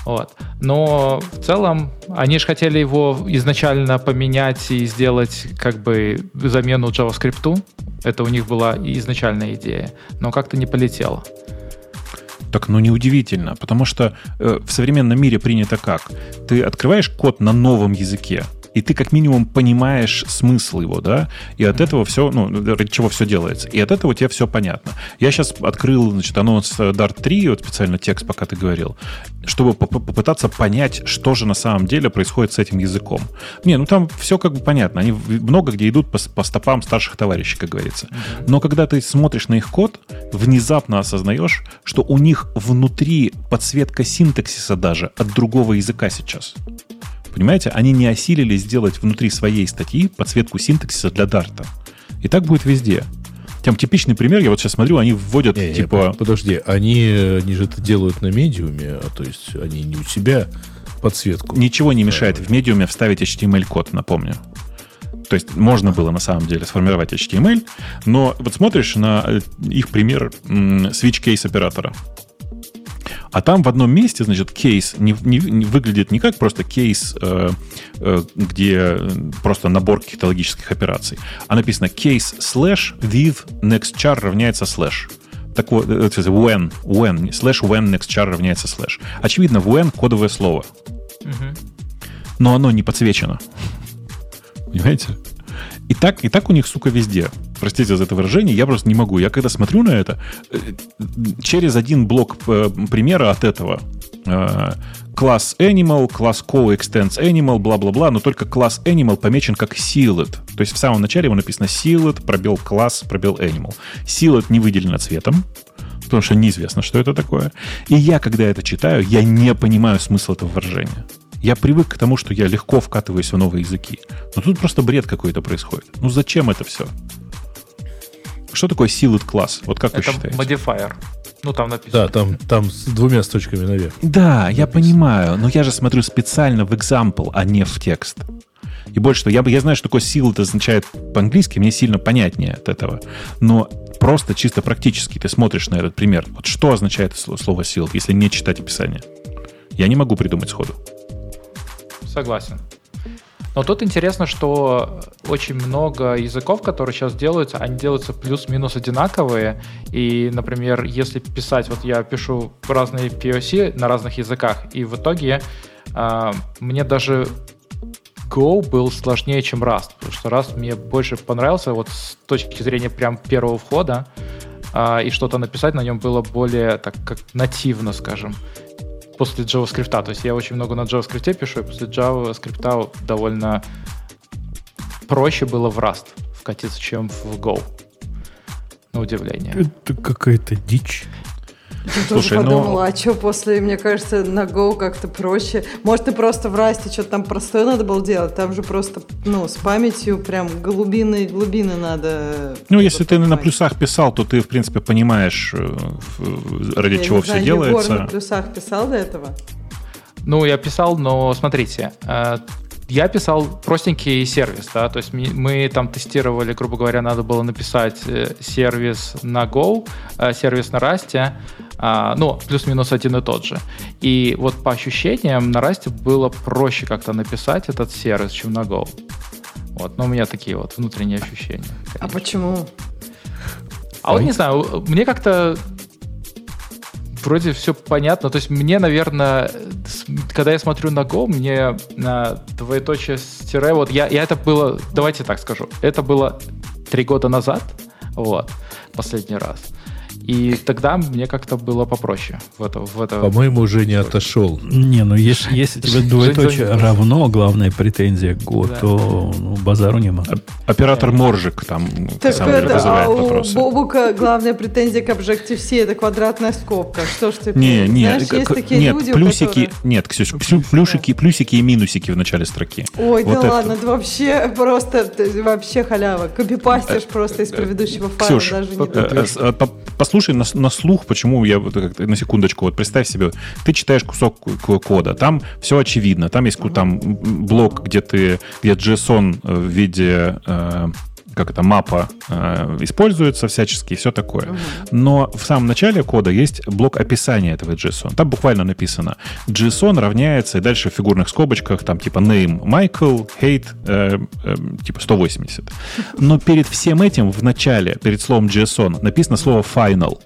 Вот. Но в целом они же хотели его изначально поменять и сделать как бы замену JavaScript. Это у них была изначальная идея. Но как-то не полетело. Так, ну неудивительно, потому что э, в современном мире принято как? Ты открываешь код на новом языке, и ты как минимум понимаешь смысл его, да, и от этого все, ну, ради чего все делается, и от этого тебе все понятно. Я сейчас открыл, значит, анонс э, Dart 3, вот специально текст, пока ты говорил, чтобы поп- попытаться понять, что же на самом деле происходит с этим языком. Не, ну там все как бы понятно, они много где идут по, по стопам старших товарищей, как говорится. Но когда ты смотришь на их код, внезапно осознаешь, что у них внутри подсветка синтаксиса даже от другого языка сейчас. Понимаете, они не осилили сделать внутри своей статьи подсветку синтаксиса для Дарта. И так будет везде. Там типичный пример, я вот сейчас смотрю, они вводят, Не, не, типа... подожди, они, они же это делают на медиуме, а то есть они не у себя подсветку. Ничего не мешает в медиуме вставить HTML-код, напомню. То есть можно было на самом деле сформировать HTML, но вот смотришь на э, их пример switch case оператора. А там в одном месте, значит, кейс не, не- не выглядит не как просто кейс, э, э, где э, просто набор каких-то логических операций, а написано кейс slash with next char равняется slash. Так вот, э, when, when, slash when next char равняется slash. Очевидно, when кодовое слово но оно не подсвечено. Понимаете? И так, и так у них, сука, везде. Простите за это выражение, я просто не могу. Я когда смотрю на это, э, через один блок э, примера от этого э, класс animal, класс co-extends animal, бла-бла-бла, но только класс animal помечен как sealed. То есть в самом начале его написано sealed, пробел класс, пробел animal. Sealed не выделено цветом, потому что неизвестно, что это такое. И я, когда это читаю, я не понимаю смысл этого выражения. Я привык к тому, что я легко вкатываюсь в новые языки. Но тут просто бред какой-то происходит. Ну зачем это все? Что такое sealed класс? Вот как вы Это считаете? modifier. Ну, там написано. Да, там, там с двумя строчками наверх. Да, я понимаю, но я же смотрю специально в example, а не в текст. И больше того, я, я знаю, что такое seal это означает по-английски, мне сильно понятнее от этого. Но просто чисто практически ты смотришь на этот пример. Вот что означает слово seal, если не читать описание? Я не могу придумать сходу. Согласен. Но тут интересно, что очень много языков, которые сейчас делаются, они делаются плюс-минус одинаковые. И, например, если писать, вот я пишу разные POC на разных языках, и в итоге э, мне даже Go был сложнее, чем Rust, потому что Rust мне больше понравился вот с точки зрения прям первого входа, э, и что-то написать на нем было более так как нативно, скажем после JavaScript. То есть я очень много на JavaScript пишу, и после JavaScript довольно проще было в Rust вкатиться, чем в Go. На удивление. Это какая-то дичь. Я Слушай, тоже подумала, ну... а что после, мне кажется, на Go как-то проще. Может, ты просто в расте что-то там простое надо было делать? Там же просто, ну, с памятью прям глубины и глубины надо... Ну, если ты на плюсах писал, то ты, в принципе, понимаешь, э, ради я чего все знаю, делается. Егор на плюсах писал до этого? Ну, я писал, но смотрите, э, я писал простенький сервис, да, то есть мы, мы там тестировали, грубо говоря, надо было написать э, сервис на Go, сервис на Rust, а, ну, плюс-минус один и тот же. И вот по ощущениям на Расте было проще как-то написать этот сервис, чем на Go. Вот, но у меня такие вот внутренние ощущения. Конечно. А почему? А вот не знаю, мне как-то вроде все понятно. То есть мне, наверное, когда я смотрю на Go, мне на двоеточие с вот я, я это было, давайте так скажу, это было три года назад, вот, последний раз. И тогда мне как-то было попроще в это. В это По-моему, уже не отошел. Не, ну если, (laughs) если тебе двоеточие равно, главная претензия год, да. то ну, базару нема. Оператор Моржик там так сам это, вызывает а вопросы. У Бобука главная претензия к Objective-C это квадратная скобка. Что ж ты не, не, Знаешь, есть такие нет, люди, плюсики, которые... нет, Ксюш, плюсики, плюсики и минусики в начале строки. Ой, вот да это. ладно, это вообще просто, вообще халява. Копипастишь э, просто из предыдущего файла, Ксюш, даже не э, э, послушай на, на слух, почему я на секундочку, вот представь себе, ты читаешь кусок кода, там все очевидно, там есть там блок, где ты, где JSON в виде э, как это, мапа э, используется всячески и все такое. Угу. Но в самом начале кода есть блок описания этого JSON. Там буквально написано JSON равняется, и дальше в фигурных скобочках там типа name Michael, hate э, э, типа 180. Но перед всем этим в начале, перед словом JSON, написано слово final.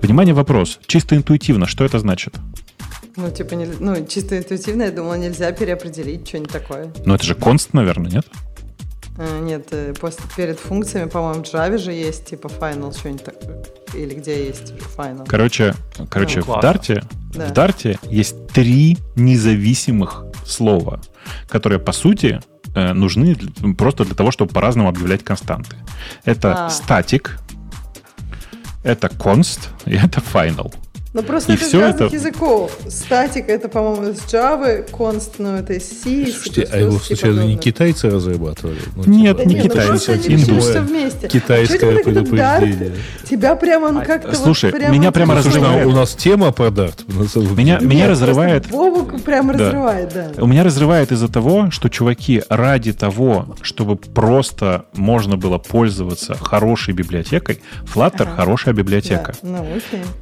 Внимание, вопрос. Чисто интуитивно, что это значит? Ну, типа, не, ну, чисто интуитивно, я думала, нельзя переопределить что-нибудь такое. Ну, это же const, наверное, нет? Э, нет, э, после, перед функциями, по-моему, в Java же есть типа final что-нибудь такое. Или где есть final. Короче, короче ну, в Дарте да. в Дарте есть три независимых слова, которые, по сути, э, нужны просто для того, чтобы по-разному объявлять константы. Это а. статик, это const и это final. Ну просто и это все из разных это... языков. Статик это, по-моему, из Java, const, ну это из C. Слушайте, а его случайно не китайцы разрабатывали? Ну, Нет, типа, не нет, китайцы, ну, индусы. вместе. Китайское предупреждение. Тебя прямо он как-то Слушай, вот прямо меня прямо разрывает. У нас тема по Dart. Меня, меня разрывает... Вову прямо разрывает, да. У меня разрывает из-за того, что чуваки ради того, чтобы просто можно было пользоваться хорошей библиотекой, Flutter хорошая библиотека. Ну,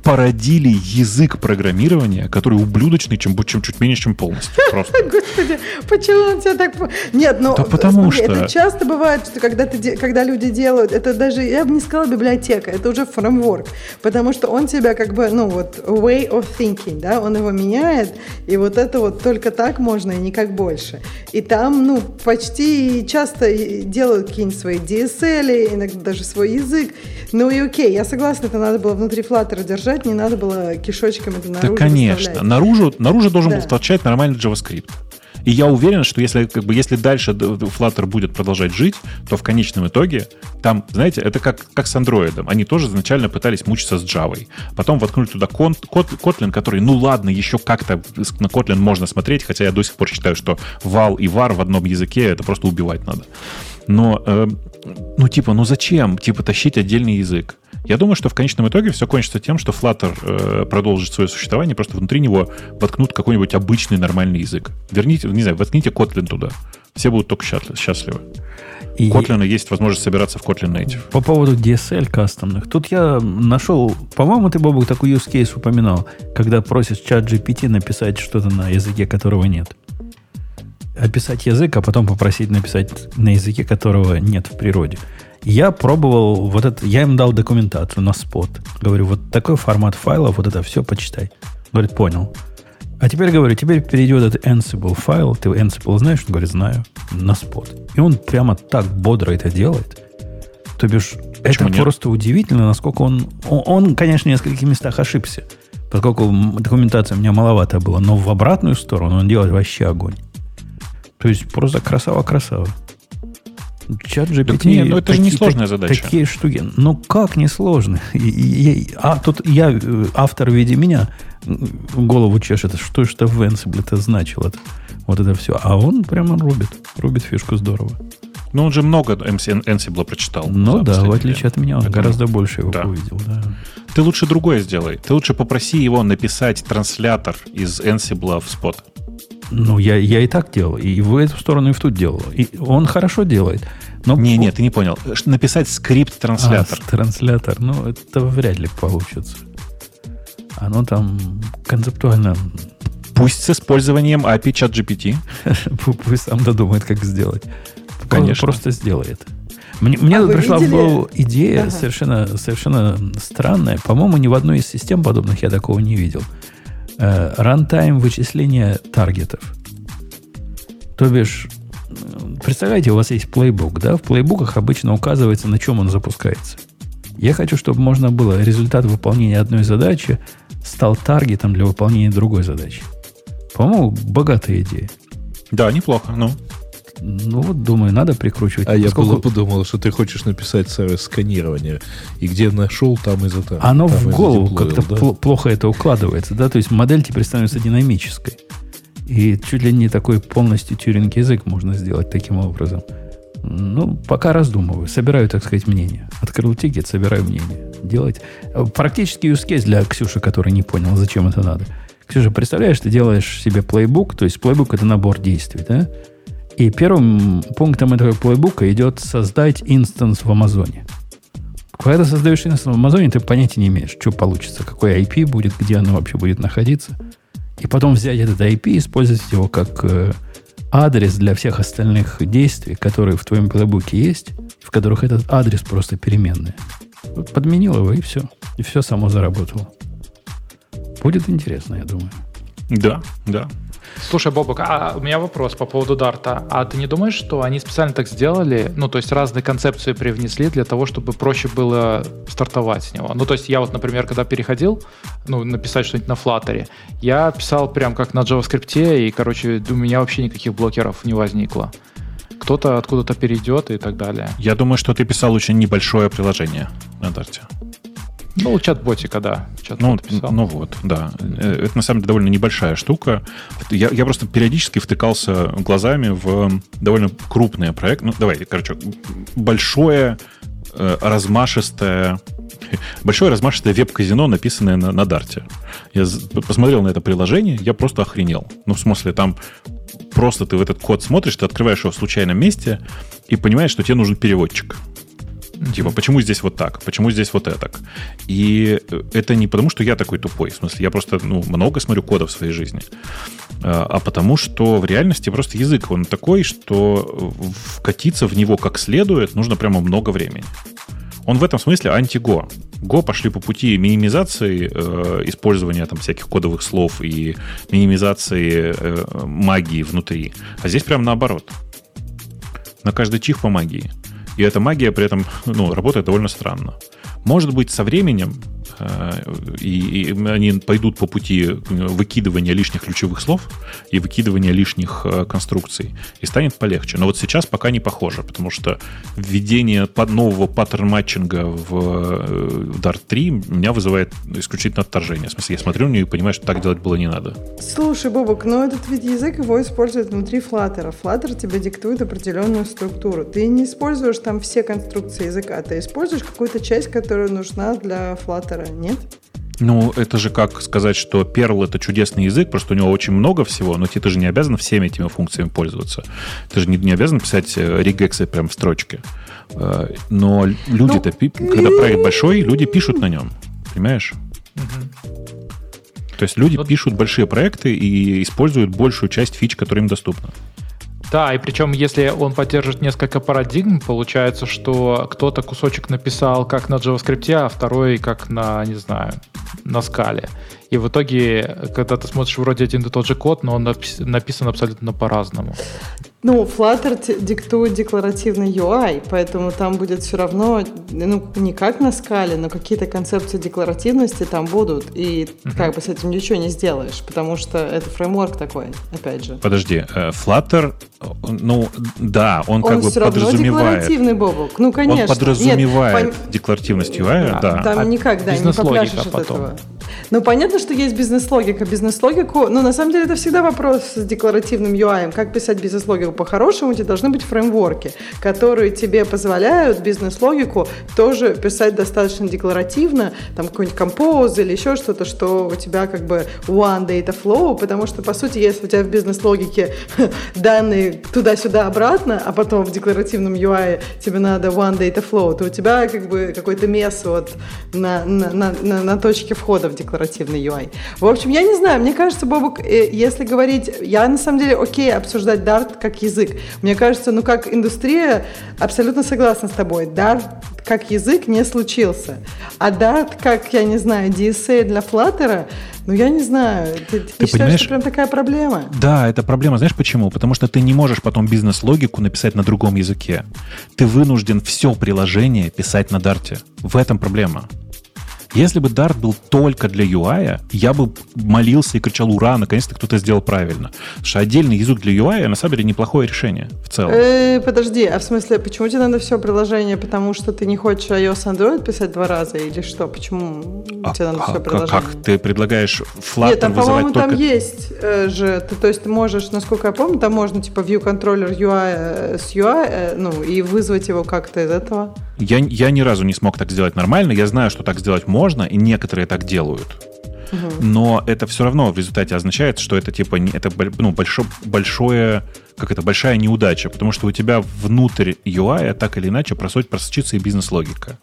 породили язык программирования, который ублюдочный, чем, чем чуть менее, чем полностью. (laughs) Просто. Господи, почему он тебя так... Нет, ну, да потому что... это часто бывает, что когда, ты, когда люди делают, это даже, я бы не сказала библиотека, это уже фреймворк, потому что он тебя как бы, ну вот, way of thinking, да, он его меняет, и вот это вот только так можно, и никак больше. И там, ну, почти часто делают какие-нибудь свои DSL, иногда даже свой язык. Ну и окей, я согласна, это надо было внутри Flutter держать, не надо было кишочком это наружу Да, конечно. Наружу, наружу должен да. был торчать нормальный JavaScript. И я уверен, что если, как бы, если дальше Flutter будет продолжать жить, то в конечном итоге там, знаете, это как, как с Android. Они тоже изначально пытались мучиться с Java. Потом воткнули туда Kotlin, который, ну ладно, еще как-то на Kotlin можно смотреть, хотя я до сих пор считаю, что вал и var в одном языке это просто убивать надо. Но, э, ну типа, ну зачем, типа, тащить отдельный язык? Я думаю, что в конечном итоге все кончится тем, что Flutter э, продолжит свое существование, просто внутри него воткнут какой-нибудь обычный нормальный язык. Верните, не знаю, воткните Kotlin туда. Все будут только счастливы. И Kotlin есть возможность собираться в Kotlin Native. По поводу DSL кастомных. Тут я нашел, по-моему, ты, Бобук, такой use case упоминал, когда просишь чат GPT написать что-то на языке, которого нет. Описать язык, а потом попросить написать на языке, которого нет в природе. Я пробовал вот это, я им дал документацию на спот. Говорю, вот такой формат файла, вот это все почитай. Говорит, понял. А теперь говорю, теперь перейдет этот Ansible файл. Ты Ansible знаешь? Он говорит, знаю. На спот. И он прямо так бодро это делает. То бишь, Почему это нет? просто удивительно, насколько он, он... Он, конечно, в нескольких местах ошибся. Поскольку документация у меня маловато была. Но в обратную сторону он делает вообще огонь. То есть просто красава-красава. Чат GPT... Так не, ну это такие, же несложная задача. Такие штуки. Ну как несложно? (laughs) а тут я, э, автор в виде меня, голову чешет. Что же это в Ansible это значило? Вот это все. А он прямо рубит. Рубит фишку здорово. Ну, он же много Ansible прочитал. Ну да, в отличие от меня, он Поэтому... гораздо больше его да. увидел. Да. Ты лучше другое сделай. Ты лучше попроси его написать транслятор из Ansible в Spot. Ну, я, я и так делал. И в эту сторону, и в ту делал. И он хорошо делает. Но... Не, не, ты не понял. Написать скрипт-транслятор. А, транслятор. Ну, это вряд ли получится. Оно там концептуально... Пусть с использованием API чат GPT. Пусть сам додумает, как сделать. Конечно. Он просто сделает. Мне, мне а пришла в голову идея ага. совершенно, совершенно странная. По-моему, ни в одной из систем подобных я такого не видел. Э, рантайм вычисления таргетов. То бишь, представляете, у вас есть плейбук, да? В плейбуках обычно указывается, на чем он запускается. Я хочу, чтобы можно было результат выполнения одной задачи стал таргетом для выполнения другой задачи. По-моему, богатая идея. Да, неплохо, ну. Ну вот, думаю, надо прикручивать. А Поскольку... я было подумал, что ты хочешь написать сервис сканирования. И где нашел, там и за там. Оно там в голову как-то да? плохо это укладывается, да? То есть модель теперь становится динамической. И чуть ли не такой полностью тюринг язык можно сделать таким образом. Ну, пока раздумываю. Собираю, так сказать, мнение. Открыл ticket, собираю мнение. Делать. Практически use case для Ксюши, который не понял, зачем это надо. Ксюша, представляешь, ты делаешь себе playbook, то есть playbook это набор действий, да? И первым пунктом этого плейбука идет создать instance в Амазоне. Когда ты создаешь instance в Амазоне, ты понятия не имеешь, что получится, какой IP будет, где оно вообще будет находиться. И потом взять этот IP и использовать его как э, адрес для всех остальных действий, которые в твоем плейбуке есть, в которых этот адрес просто переменный. Подменил его, и все. И все само заработало. Будет интересно, я думаю. Да, да. Слушай, Бобок, а у меня вопрос по поводу Дарта. А ты не думаешь, что они специально так сделали, ну, то есть разные концепции привнесли для того, чтобы проще было стартовать с него? Ну, то есть я вот, например, когда переходил, ну, написать что-нибудь на Flutter, я писал прям как на JavaScript, и, короче, у меня вообще никаких блокеров не возникло. Кто-то откуда-то перейдет и так далее. Я думаю, что ты писал очень небольшое приложение на Дарте. Ну, чат-ботика, да. Чат ну, ну вот, да. Э, это на самом деле довольно небольшая штука. Я, я просто периодически втыкался глазами в довольно крупные проекты. Ну, давай, короче, большое, э, размашистое (laughs) большое размашистое веб-казино, написанное на, на Дарте. Я посмотрел на это приложение, я просто охренел. Ну, в смысле, там просто ты в этот код смотришь, ты открываешь его в случайном месте и понимаешь, что тебе нужен переводчик. Типа, почему здесь вот так? Почему здесь вот это? И это не потому, что я такой тупой. В смысле, я просто ну, много смотрю кода в своей жизни. А, а потому что в реальности просто язык, он такой, что вкатиться в него как следует нужно прямо много времени. Он в этом смысле анти-го. Го пошли по пути минимизации э, использования там всяких кодовых слов и минимизации э, магии внутри. А здесь прям наоборот. На каждый чих по магии. И эта магия при этом ну, работает довольно странно. Может быть, со временем и, и они пойдут по пути выкидывания лишних ключевых слов и выкидывания лишних э, конструкций, и станет полегче. Но вот сейчас пока не похоже, потому что введение нового паттерн-матчинга в Dart 3 меня вызывает исключительно отторжение. В смысле, я смотрю на нее и понимаю, что так делать было не надо. Слушай, Бобук, но этот вид язык его используют внутри Flutter. Flutter тебе диктует определенную структуру. Ты не используешь там все конструкции языка, ты используешь какую-то часть, которая нужна для Flutter, нет? Ну, это же как сказать, что Perl это чудесный язык, просто у него очень много всего, но ты же не обязан всеми этими функциями пользоваться. Ты же не, не обязан писать э, регексы прям в строчке. Э, но люди-то, ну, когда проект большой, люди пишут на нем. Понимаешь? Угу. То есть люди вот. пишут большие проекты и используют большую часть фич, которая им доступна. Да, и причем, если он поддержит несколько парадигм, получается, что кто-то кусочек написал как на JavaScript, а второй как на, не знаю, на скале. И в итоге, когда ты смотришь вроде один и тот же код, но он написан абсолютно по-разному. Ну, Flutter диктует декларативный UI, поэтому там будет все равно, ну, не как на скале, но какие-то концепции декларативности там будут, и uh-huh. как бы с этим ничего не сделаешь, потому что это фреймворк такой, опять же. Подожди, э, Flutter, ну, да, он, он как бы все равно подразумевает... декларативный, Бобок, ну, конечно. Он подразумевает Нет, декларативность UI, да. да. Там а никогда не попляшешь от этого. Ну, понятно, что есть бизнес-логика. Бизнес-логику, ну, на самом деле, это всегда вопрос с декларативным UI. Как писать бизнес-логику по-хорошему, у тебя должны быть фреймворки, которые тебе позволяют бизнес-логику тоже писать достаточно декларативно, там какой-нибудь композ или еще что-то, что у тебя как бы one data flow, потому что, по сути, если у тебя в бизнес-логике (laughs) данные туда-сюда обратно, а потом в декларативном UI тебе надо one data flow, то у тебя как бы какой-то мес вот на, на, на, на точке входа в декларативный UI. В общем, я не знаю, мне кажется, Бобук, э, если говорить, я на самом деле окей обсуждать Dart как язык. Мне кажется, ну как индустрия абсолютно согласна с тобой. Dart как язык не случился. А Dart как, я не знаю, DSA для Flutter, ну, я не знаю. Ты, ты, ты считаешь, что прям такая проблема? Да, это проблема. Знаешь почему? Потому что ты не можешь потом бизнес-логику написать на другом языке. Ты вынужден все приложение писать на Дарте. В этом проблема. Если бы Dart был только для UI, я бы молился и кричал, ура, наконец-то кто-то сделал правильно. Потому что отдельный язык для UI, на самом деле, неплохое решение в целом. Э, подожди, а в смысле, почему тебе надо все приложение? Потому что ты не хочешь iOS Android писать два раза или что? Почему а, тебе надо а, все приложение? Как? Ты предлагаешь Flutter Нет, там, по-моему, только... там есть э, же, ты, то есть ты можешь, насколько я помню, там можно типа view controller UI э, с UI, э, ну, и вызвать его как-то из этого. Я, я ни разу не смог так сделать нормально. Я знаю, что так сделать можно, и некоторые так делают. Но это все равно в результате означает, что это типа это ну, большое, большое как это большая неудача, потому что у тебя внутрь UI так или иначе просочится и бизнес-логика.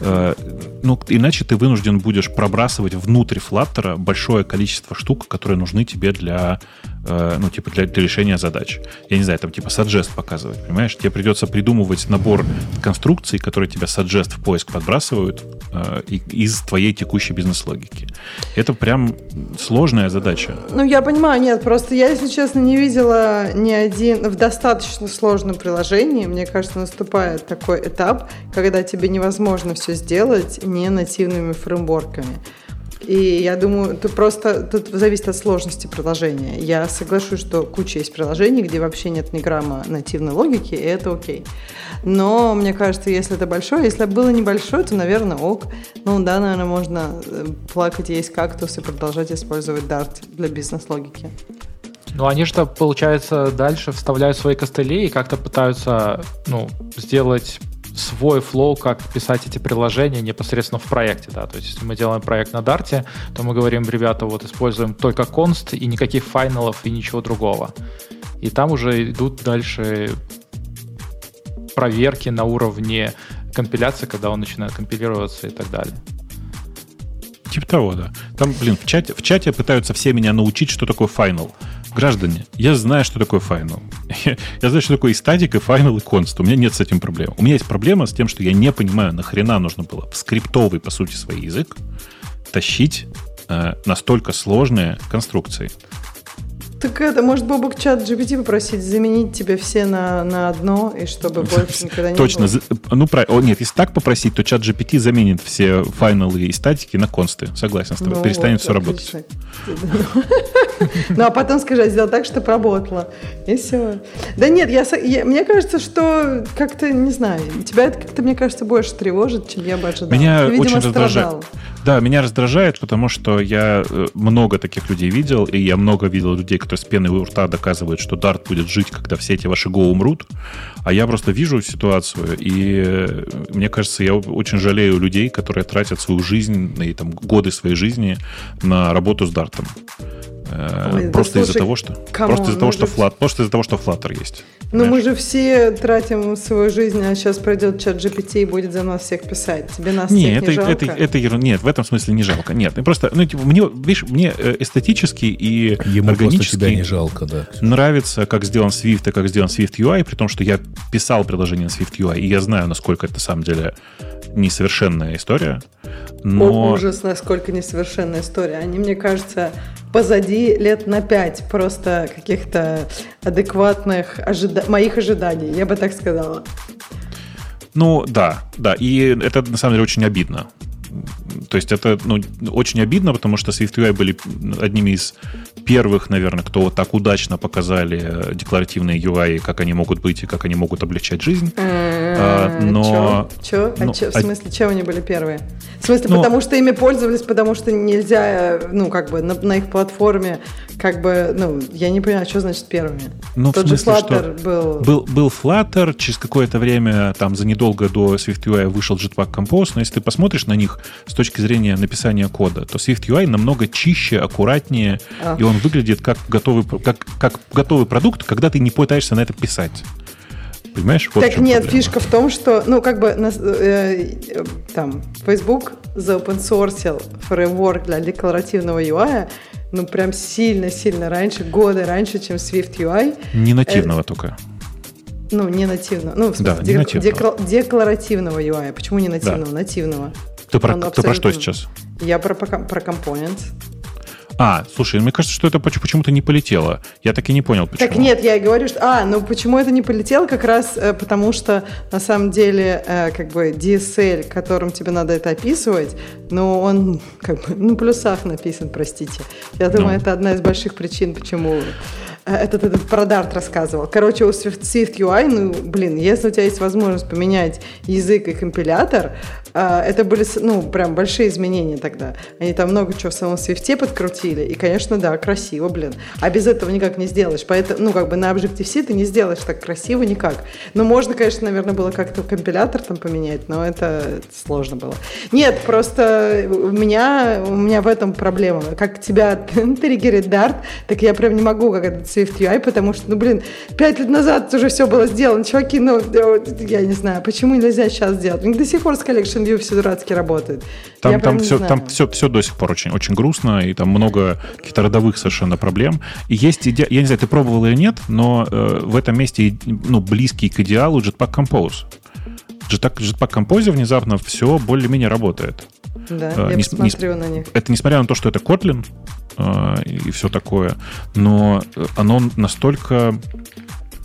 Э, ну, иначе ты вынужден будешь пробрасывать внутрь Flutter большое количество штук, которые нужны тебе для, э, ну, типа для, для решения задач. Я не знаю, там типа suggest показывать, понимаешь? Тебе придется придумывать набор конструкций, которые тебя suggest в поиск подбрасывают э, из твоей текущей бизнес-логики. Это прям сложная задача. Ну, я понимаю, нет, просто я, если честно, не видела ни один в достаточно сложном приложении. Мне кажется, наступает такой этап, когда тебе невозможно все сделать не нативными фреймворками. И я думаю, тут просто тут зависит от сложности приложения. Я соглашусь, что куча есть приложений, где вообще нет ни грамма нативной логики, и это окей. Но мне кажется, если это большое, если было небольшое, то, наверное, ок. Ну да, наверное, можно э, плакать, есть кактус и продолжать использовать Dart для бизнес-логики. Ну, они же, получается, дальше вставляют свои костыли и как-то пытаются, ну, сделать свой flow, как писать эти приложения непосредственно в проекте, да, то есть если мы делаем проект на Дарте, то мы говорим, ребята, вот используем только const и никаких файналов и ничего другого. И там уже идут дальше проверки на уровне компиляции, когда он начинает компилироваться и так далее. Типа того, да. Там, блин, в чате, в чате пытаются все меня научить, что такое final. Граждане, я знаю, что такое final. Я знаю, что такое и static, и final, и const. У меня нет с этим проблем. У меня есть проблема с тем, что я не понимаю, нахрена нужно было в скриптовый, по сути, свой язык тащить э, настолько сложные конструкции. Так это, может, Бобок чат GPT попросить заменить тебе все на, на одно, и чтобы (laughs) больше никогда не Точно. было? Ну, про- о, нет, если так попросить, то чат GPT заменит все файналы и статики на консты. Согласен с тобой. Ну Перестанет вот, все работать. отлично. Ну, а потом скажи, сделал так, чтобы работало. И все. Да нет, я, я- мне кажется, что как-то, не знаю, тебя это как-то, мне кажется, больше тревожит, чем я бы ожидала. Меня очень раздражает. Да, меня раздражает, потому что я э, много таких людей видел, и я много видел людей, которые с пеной у рта доказывают, что Dart будет жить, когда все эти ваши Go умрут. А я просто вижу ситуацию, и э, мне кажется, я очень жалею людей, которые тратят свою жизнь и там годы своей жизни на работу с Дартом. Э, Ой, да просто из-за слушай, того, что come on, просто из-за того, ну что же- Flut, просто из-за того, что Flutter есть. Ну, мы Понимаешь? же все тратим свою жизнь, а сейчас придет ChatGPT и будет за нас всех писать. Тебе нас Не, всех это, не жалко? это, это ерунда. Нет, в этом смысле не жалко. Нет, ну, просто, ну, типа, мне, видишь, мне э, эстетически и Ему органически тебя не жалко, да. нравится, как сделан Swift и как сделан Swift UI, при том, что я писал приложение на Swift UI, и я знаю, насколько это на самом деле несовершенная история. О, Но ужас, насколько несовершенная история. Они, мне кажется, позади лет на пять просто каких-то адекватных ожида- моих ожиданий, я бы так сказала. Ну, да, да. И это на самом деле очень обидно. То есть это ну, очень обидно, потому что Swift UI были одними из первых, наверное, кто вот так удачно показали э, декларативные UI, как они могут быть и как они могут облегчать жизнь. А, но- Чё? Чё? А ну, чё? В а- смысле, чем они были первые? В смысле, Ну- потому что ими пользовались, потому что нельзя, ну, как бы, на, на их платформе, как бы, ну, я не понимаю, что значит первыми. Ну, в Тот же смысле, что Flutter был... Был, был Flutter, через какое-то время, там, за недолго до SwiftUI вышел Jetpack Compose, но если ты посмотришь на них с точки зрения написания кода, то SwiftUI намного чище, аккуратнее, А. и он выглядит как готовый, как, как готовый продукт, когда ты не пытаешься на это писать. Понимаешь? Вот Так нет, проблема. фишка в том, что, ну, как бы, э, э, там, Facebook заопенсорсил фреймворк для декларативного UI, ну, прям сильно-сильно раньше, годы раньше, чем Swift UI. Не нативного только. Ну, не нативного. Ну, в Да, смысле, не дек- нативного. декла- декларативного UI. Почему не нативного? Нативного. Ты про, ты про что сейчас? Я про, про, про Components. А, слушай, мне кажется, что это поч- почему-то не полетело. Я так и не понял, почему. Так нет, я и говорю, что... А, ну почему это не полетело? Как раз э, потому, что на самом деле э, как бы DSL, которым тебе надо это описывать, ну он как бы на плюсах написан, простите. Я думаю, Ну. это одна из больших причин, почему э, этот, этот про Dart рассказывал. Короче, у Swift, Swift UI, ну, блин, если у тебя есть возможность поменять язык и компилятор, это были, ну, прям большие изменения тогда. Они там много чего в самом Swift подкрутили, и, конечно, да, красиво, блин. А без этого никак не сделаешь. Поэтому, ну, как бы на Objective-C ты не сделаешь так красиво никак. Ну, можно, конечно, наверное, было как-то компилятор там поменять, но это сложно было. Нет, просто у меня, у меня в этом проблема. Как тебя (laughs) триггерит Dart, так я прям не могу, как этот Swift UI, потому что, ну, блин, пять лет назад уже все было сделано. Чуваки, ну, э, я не знаю, почему нельзя сейчас сделать? У них до сих пор с Collection View все дурацки работает. Там, Я там, не все, там все, все до сих пор очень, очень грустно, и там много каких-то родовых совершенно проблем. И есть идея, я не знаю, ты пробовал или нет, но э, в этом месте ну, близкий к идеалу Jetpack Compose. Jetpack, Jetpack Compose внезапно все более-менее работает. Да, э, я не- не- посмотрю на них. Это несмотря на то, что это Kotlin э, и все такое, но оно настолько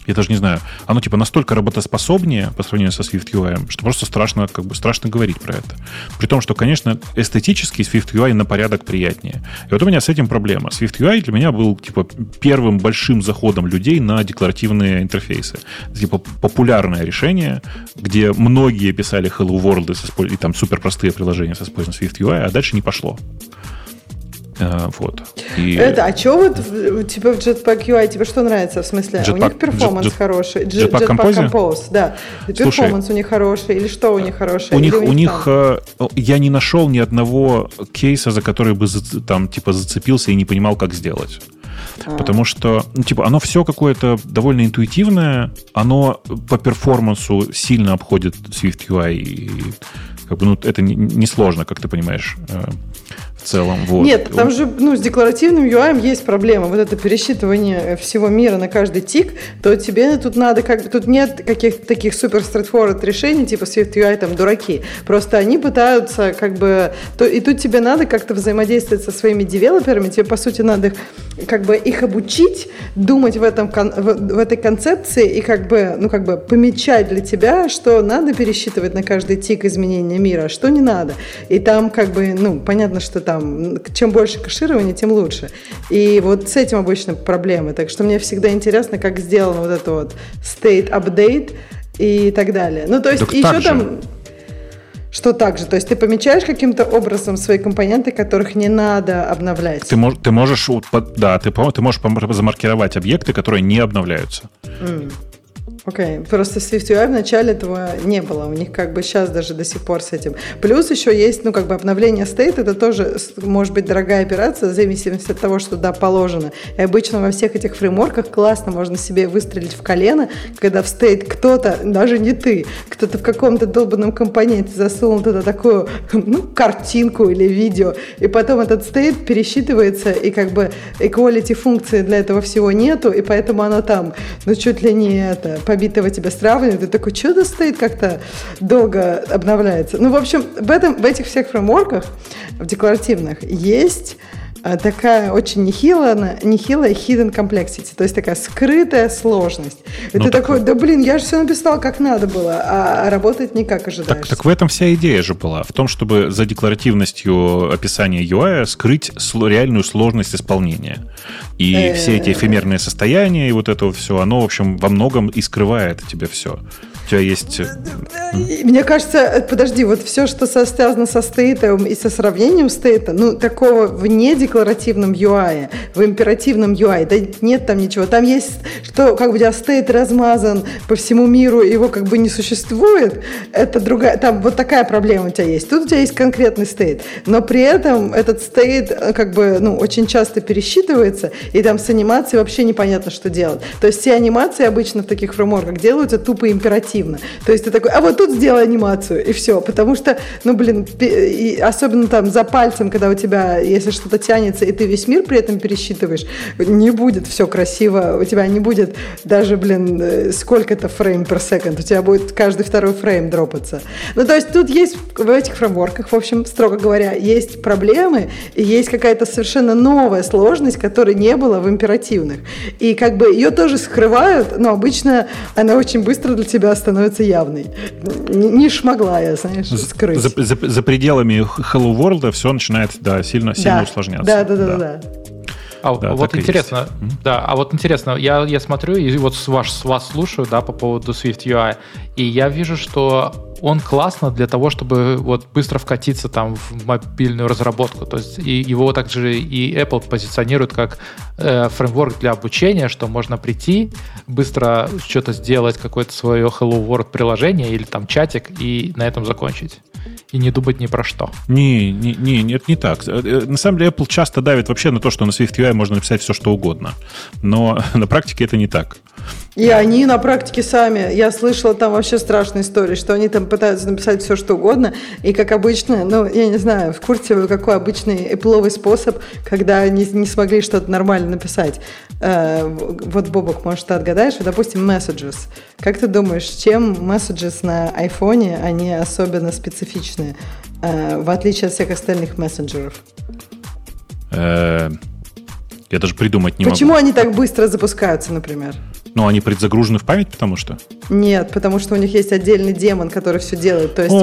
я даже не знаю, оно типа настолько работоспособнее по сравнению со Swift UI, что просто страшно, как бы страшно говорить про это. При том, что, конечно, эстетически Swift UI на порядок приятнее. И вот у меня с этим проблема. Swift UI для меня был типа первым большим заходом людей на декларативные интерфейсы. Типа популярное решение, где многие писали Hello World и там супер простые приложения с использованием Swift UI, а дальше не пошло. Э, Вот. И- Это, а что вот в- типа в Jetpack UI тебе что нравится? В смысле, у Jetpack- них performance Jet- хороший. Jet- Jetpack Compose? Compose, да. Performance у них хороший. Или что у них хорошее? У них, у них, там? э, я не нашел ни одного кейса, за который бы там типа зацепился и не понимал, как сделать. А. Потому что, ну, типа, оно все какое-то довольно интуитивное, оно по перформансу сильно обходит Swift UI. И, как бы, ну, это не- несложно, как ты понимаешь, э, в целом. Вот. Нет, там же ну, с декларативным UI есть проблема. Вот это пересчитывание всего мира на каждый тик, то тебе тут надо как бы... Тут нет каких-то таких супер straightforward решений, типа Swift UI там дураки. Просто они пытаются как бы... То, и тут тебе надо как-то взаимодействовать со своими девелоперами, тебе, по сути, надо их, как бы их обучить, думать в, этом, в, в этой концепции и как бы, ну, как бы помечать для тебя, что надо пересчитывать на каждый тик изменения мира, а что не надо. И там как бы, ну, понятно, что там там, чем больше кэширования, тем лучше. И вот с этим обычно проблемы. Так что мне всегда интересно, как сделано вот это вот state update и так далее. Ну, то есть так еще там... Что так же? То есть ты помечаешь каким-то образом свои компоненты, которых не надо обновлять? Ты, мож, ты можешь, да, ты, ты можешь замаркировать объекты, которые не обновляются. Mm. Окей, okay. просто SwiftUI в начале этого не было, у них как бы сейчас даже до сих пор с этим. Плюс еще есть, ну, как бы обновление стейт, это тоже может быть дорогая операция, в зависимости от того, что туда положено. И обычно во всех этих фреймворках классно можно себе выстрелить в колено, когда в стейт кто-то, даже не ты, кто-то в каком-то долбанном компоненте засунул туда такую, ну, картинку или видео, и потом этот стейт пересчитывается, и как бы equality функции для этого всего нету, и поэтому оно там, ну, чуть ли не это, побитого тебя сравнивают, и такой, что-то стоит как-то долго обновляется. Ну, в общем, в, этом, в этих всех фреймворках, в декларативных, есть такая очень нехилая, нехилая hidden complexity, то есть такая скрытая сложность. И ну, ты так... такой, да блин, я же все написал, как надо было, а работает не как ожидаешь. Так, так в этом вся идея же была, в том, чтобы за декларативностью описания UI скрыть реальную сложность исполнения. И э. все эти эфемерные состояния и вот это все, оно, в общем, во многом и скрывает тебе все тебя есть... Э, мне кажется, подожди, вот все, что связано со стейтом и со сравнением стейта, ну, такого в недекларативном UI, в императивном UI, да нет там ничего. Там есть, что как бы тебя стейт размазан по всему миру, его как бы не существует, это другая, там вот такая проблема у тебя есть. Тут у тебя есть конкретный стейт, но при этом этот стейт э, как бы, ну, очень часто пересчитывается, и там с анимацией вообще непонятно, что делать. То есть все анимации обычно в таких фреймворках делаются тупо императивно эффективно. То есть ты такой, а вот тут сделай анимацию, и все. Потому что, ну, блин, и особенно там за пальцем, когда у тебя, если что-то тянется, и ты весь мир при этом пересчитываешь, не будет все красиво, у тебя не будет даже, блин, э, сколько-то фрейм per second, у тебя будет каждый второй фрейм дропаться. Ну, то есть тут есть в этих фреймворках, в общем, строго говоря, есть проблемы, и есть какая-то совершенно новая сложность, которой не было в императивных. И как бы ее тоже скрывают, но обычно она очень быстро для тебя становится явной. Не, не шмогла я, знаешь, скрыть. За, за, за пределами Hello World все начинает, да, сильно, сильно да. усложняться. Да, да, да, да. да. А да, вот интересно, да, а вот интересно, я, я смотрю и вот с, ваш, с вас слушаю, да, по поводу Swift UI, и я вижу, что он классно для того, чтобы вот быстро вкатиться там в мобильную разработку. То есть и его также и Apple позиционирует как э, фреймворк для обучения, что можно прийти, быстро что-то сделать, какое-то свое Hello World приложение или там чатик и на этом закончить. И не думать ни про что. Не, не, не, нет, не так. Э, э, на самом деле Apple часто давит вообще на то, что на SwiftUI можно написать все, что угодно. Но (laughs) на практике это не так. И они на практике сами, я слышала там вообще страшные истории, что они там пытаются написать все, что угодно, и как обычно, ну, я не знаю, в курсе вы, какой обычный Apple способ, когда они не смогли что-то нормально написать. Э, вот, Бобок, может, ты отгадаешь? Допустим, Messages. Как ты думаешь, чем Messages на iPhone, они особенно специфичны, э, в отличие от всех остальных мессенджеров? Я даже придумать не Почему могу. они так быстро запускаются, например? Ну, они предзагружены в память, потому что? Нет, потому что у них есть отдельный демон, который все делает. То есть вот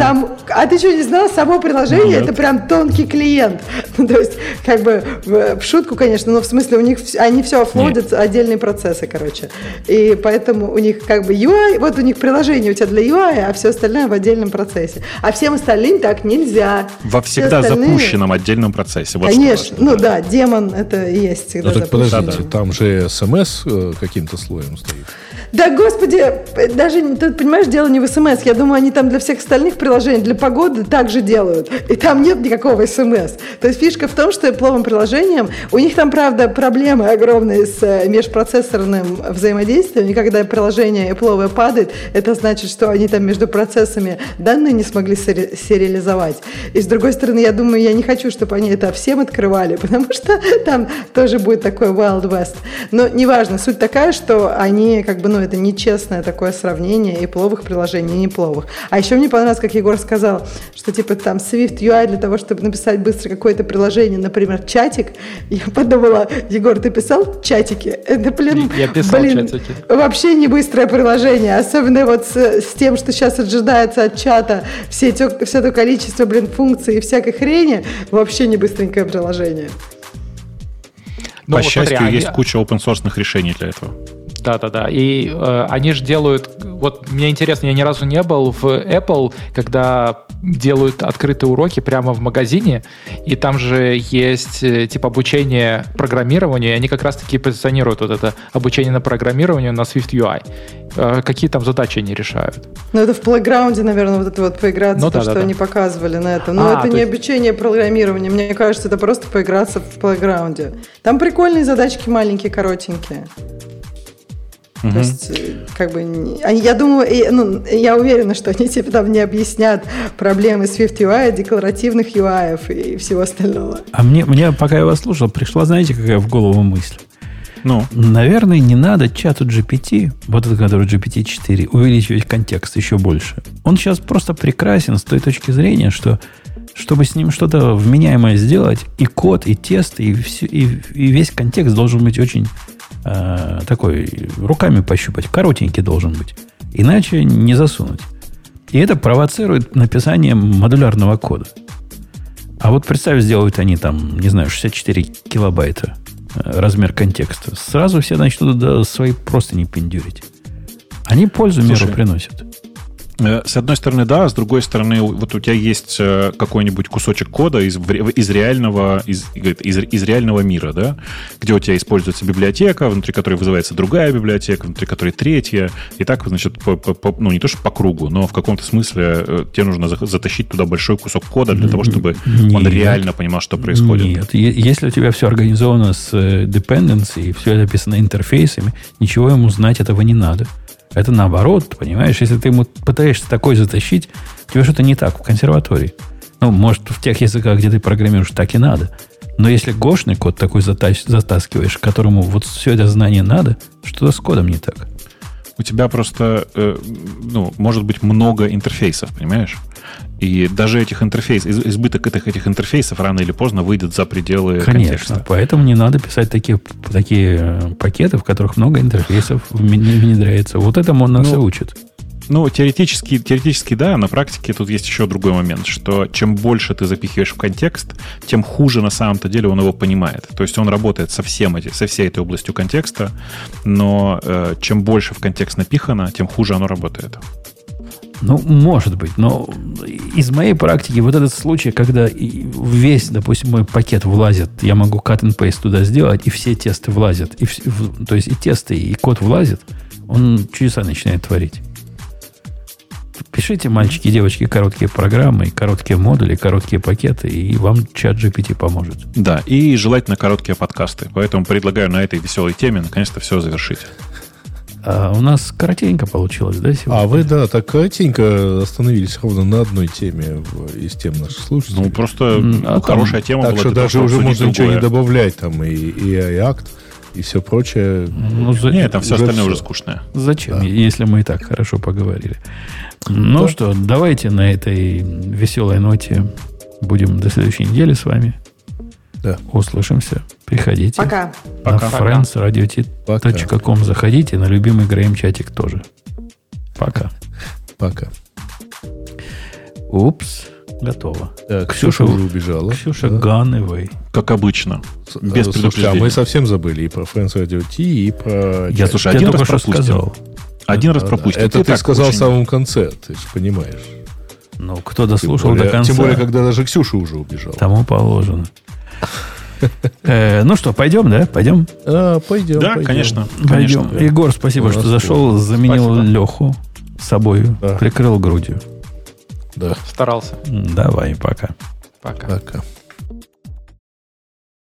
сам... А ты что, не знал? Само приложение это прям тонкий клиент. (laughs) Ну, то есть, как бы в, шутку, конечно, но в смысле у них они все офлодят отдельные процессы, короче. И поэтому у них как бы UI, вот у них приложение у тебя для UI, а все остальное в отдельном процессе. А всем остальным так нельзя. Во всегда запущенном отдельном процессе. Вот конечно, ну да. демон это есть всегда ну, так подождите, там же смс э, каким каким-то слоем стоит. Да, господи, даже, ты понимаешь, дело не в СМС. Я думаю, они там для всех остальных приложений, для погоды также делают. И там нет никакого СМС. То есть фишка в том, что Apple приложением, у них там, правда, проблемы огромные с э, межпроцессорным взаимодействием. И когда приложение Apple падает, это значит, что они там между процессами данные не смогли сериализовать. И с другой стороны, я думаю, я не хочу, чтобы они это всем открывали, (laughs) потому что там тоже будет такой Wild West. Но неважно, суть такая, что они как бы, ну, это нечестное такое сравнение и пловых приложений, и непловых. А еще мне понравилось, как Егор сказал, что типа там Swift UI для того, чтобы написать быстро какое-то приложение, например, чатик. Я подумала, Егор, ты писал чатики? Это, блин, я писал блин, чатики. вообще не быстрое приложение, особенно вот с, с тем, что сейчас ожидается от чата, все, эти, все это количество, блин, функций и всякой хрени, вообще не быстренькое приложение. Ну, По вот счастью, смотри, есть они... куча open source решений для этого. Да-да-да. И э, они же делают... Вот мне интересно, я ни разу не был в Apple, когда делают открытые уроки прямо в магазине, и там же есть э, типа обучение программированию, и они как раз-таки позиционируют вот это обучение на программированию на Swift UI. Э, какие там задачи они решают? Ну, это в плейграунде, наверное, вот это вот поиграться, ну, то, да, что да, они показывали на этом. Но а, это не есть... обучение программированию, мне кажется, это просто поиграться в плейграунде. Там прикольные задачки маленькие, коротенькие. Угу. То есть, э, как бы, я думаю, ну, я уверена, что они тебе там не объяснят проблемы Swift UI, декларативных UI и всего остального. А мне, мне, пока я вас слушал, пришла, знаете, какая в голову мысль? Ну? Наверное, не надо чату GPT, вот этот, который GPT-4, увеличивать контекст еще больше. Он сейчас просто прекрасен с той точки зрения, что чтобы с ним что-то вменяемое сделать, и код, и тест, и, все, и, и весь контекст должен быть очень э, такой, руками пощупать, коротенький должен быть. Иначе не засунуть. И это провоцирует написание модулярного кода. А вот представь, сделают они там, не знаю, 64 килобайта э, размер контекста. Сразу все начнут свои просто не пиндюрить. Они пользу Слушай, миру приносят. Э, с одной стороны, да, с другой стороны, вот у тебя есть э, какой-нибудь кусочек кода из, из реального, из, из, из реального мира, да, где у тебя используется библиотека, внутри которой вызывается другая библиотека, внутри которой третья, и так, значит, по, по, ну, не то, что по кругу, но в каком-то смысле э, тебе нужно затащить туда большой кусок кода для того, чтобы нет, он реально понимал, что происходит. Нет, если у тебя все организовано с dependency, и все это описано интерфейсами, ничего ему знать этого не надо. Это наоборот, понимаешь, если ты ему пытаешься такой затащить, тебе что-то не так в консерватории. Ну, может, в тех языках, где ты программируешь, так и надо. Но если гошный код такой затащ, затаскиваешь, которому вот все это знание надо, что-то с кодом не так. У тебя просто, э, ну, может быть много интерфейсов, понимаешь? И даже этих интерфейсов, избыток этих, этих интерфейсов рано или поздно выйдет за пределы Конечно, контекста. поэтому не надо писать такие, такие пакеты, в которых много интерфейсов внедряется. Вот этому он нас ну, и учит. Ну, теоретически, теоретически, да, на практике тут есть еще другой момент, что чем больше ты запихиваешь в контекст, тем хуже на самом-то деле он его понимает. То есть он работает со, всем эти, со всей этой областью контекста, но э, чем больше в контекст напихано, тем хуже оно работает. Ну, может быть, но из моей практики вот этот случай, когда весь, допустим, мой пакет влазит, я могу cut and paste туда сделать, и все тесты влазят, и, то есть и тесты, и код влазит, он чудеса начинает творить. Пишите, мальчики и девочки, короткие программы, короткие модули, короткие пакеты, и вам чат GPT поможет. Да, и желательно короткие подкасты. Поэтому предлагаю на этой веселой теме наконец-то все завершить. А у нас коротенько получилось, да, сегодня? А вы, да, так коротенько остановились ровно на одной теме из тем наших слушателей. Ну, просто а хорошая тема так была. Так что даже уже можно другое. ничего не добавлять, там и, и акт и все прочее. Ну, за... Нет, там все остальное все. уже скучное. Зачем, да. если мы и так хорошо поговорили? Ну да. что, давайте на этой веселой ноте будем до следующей недели с вами. Да. Услышимся. Приходите. Пока. На Пока. friendsradio.com заходите. На любимый Грейм чатик тоже. Пока. Пока. Упс. Готово. Так, Ксюша, уже убежала. Ксюша да. Ганевой. Как обычно. Без Слушай, предупреждения. А мы совсем забыли и про Friends Radio T, и про... Я, слушай, один раз пропустил. Сказал. Один раз пропустил. Это ты, ты сказал очень... в самом конце, ты понимаешь. Ну, кто дослушал более, до конца. Тем более, когда даже Ксюша уже убежала. Тому положено. Э, ну что, пойдем, да? Пойдем? А, пойдем, Да, конечно. Пойдем. Егор, спасибо, что зашел, заменил. Леху с собой, прикрыл грудью. Да, Старался. Давай, пока. Пока. пока.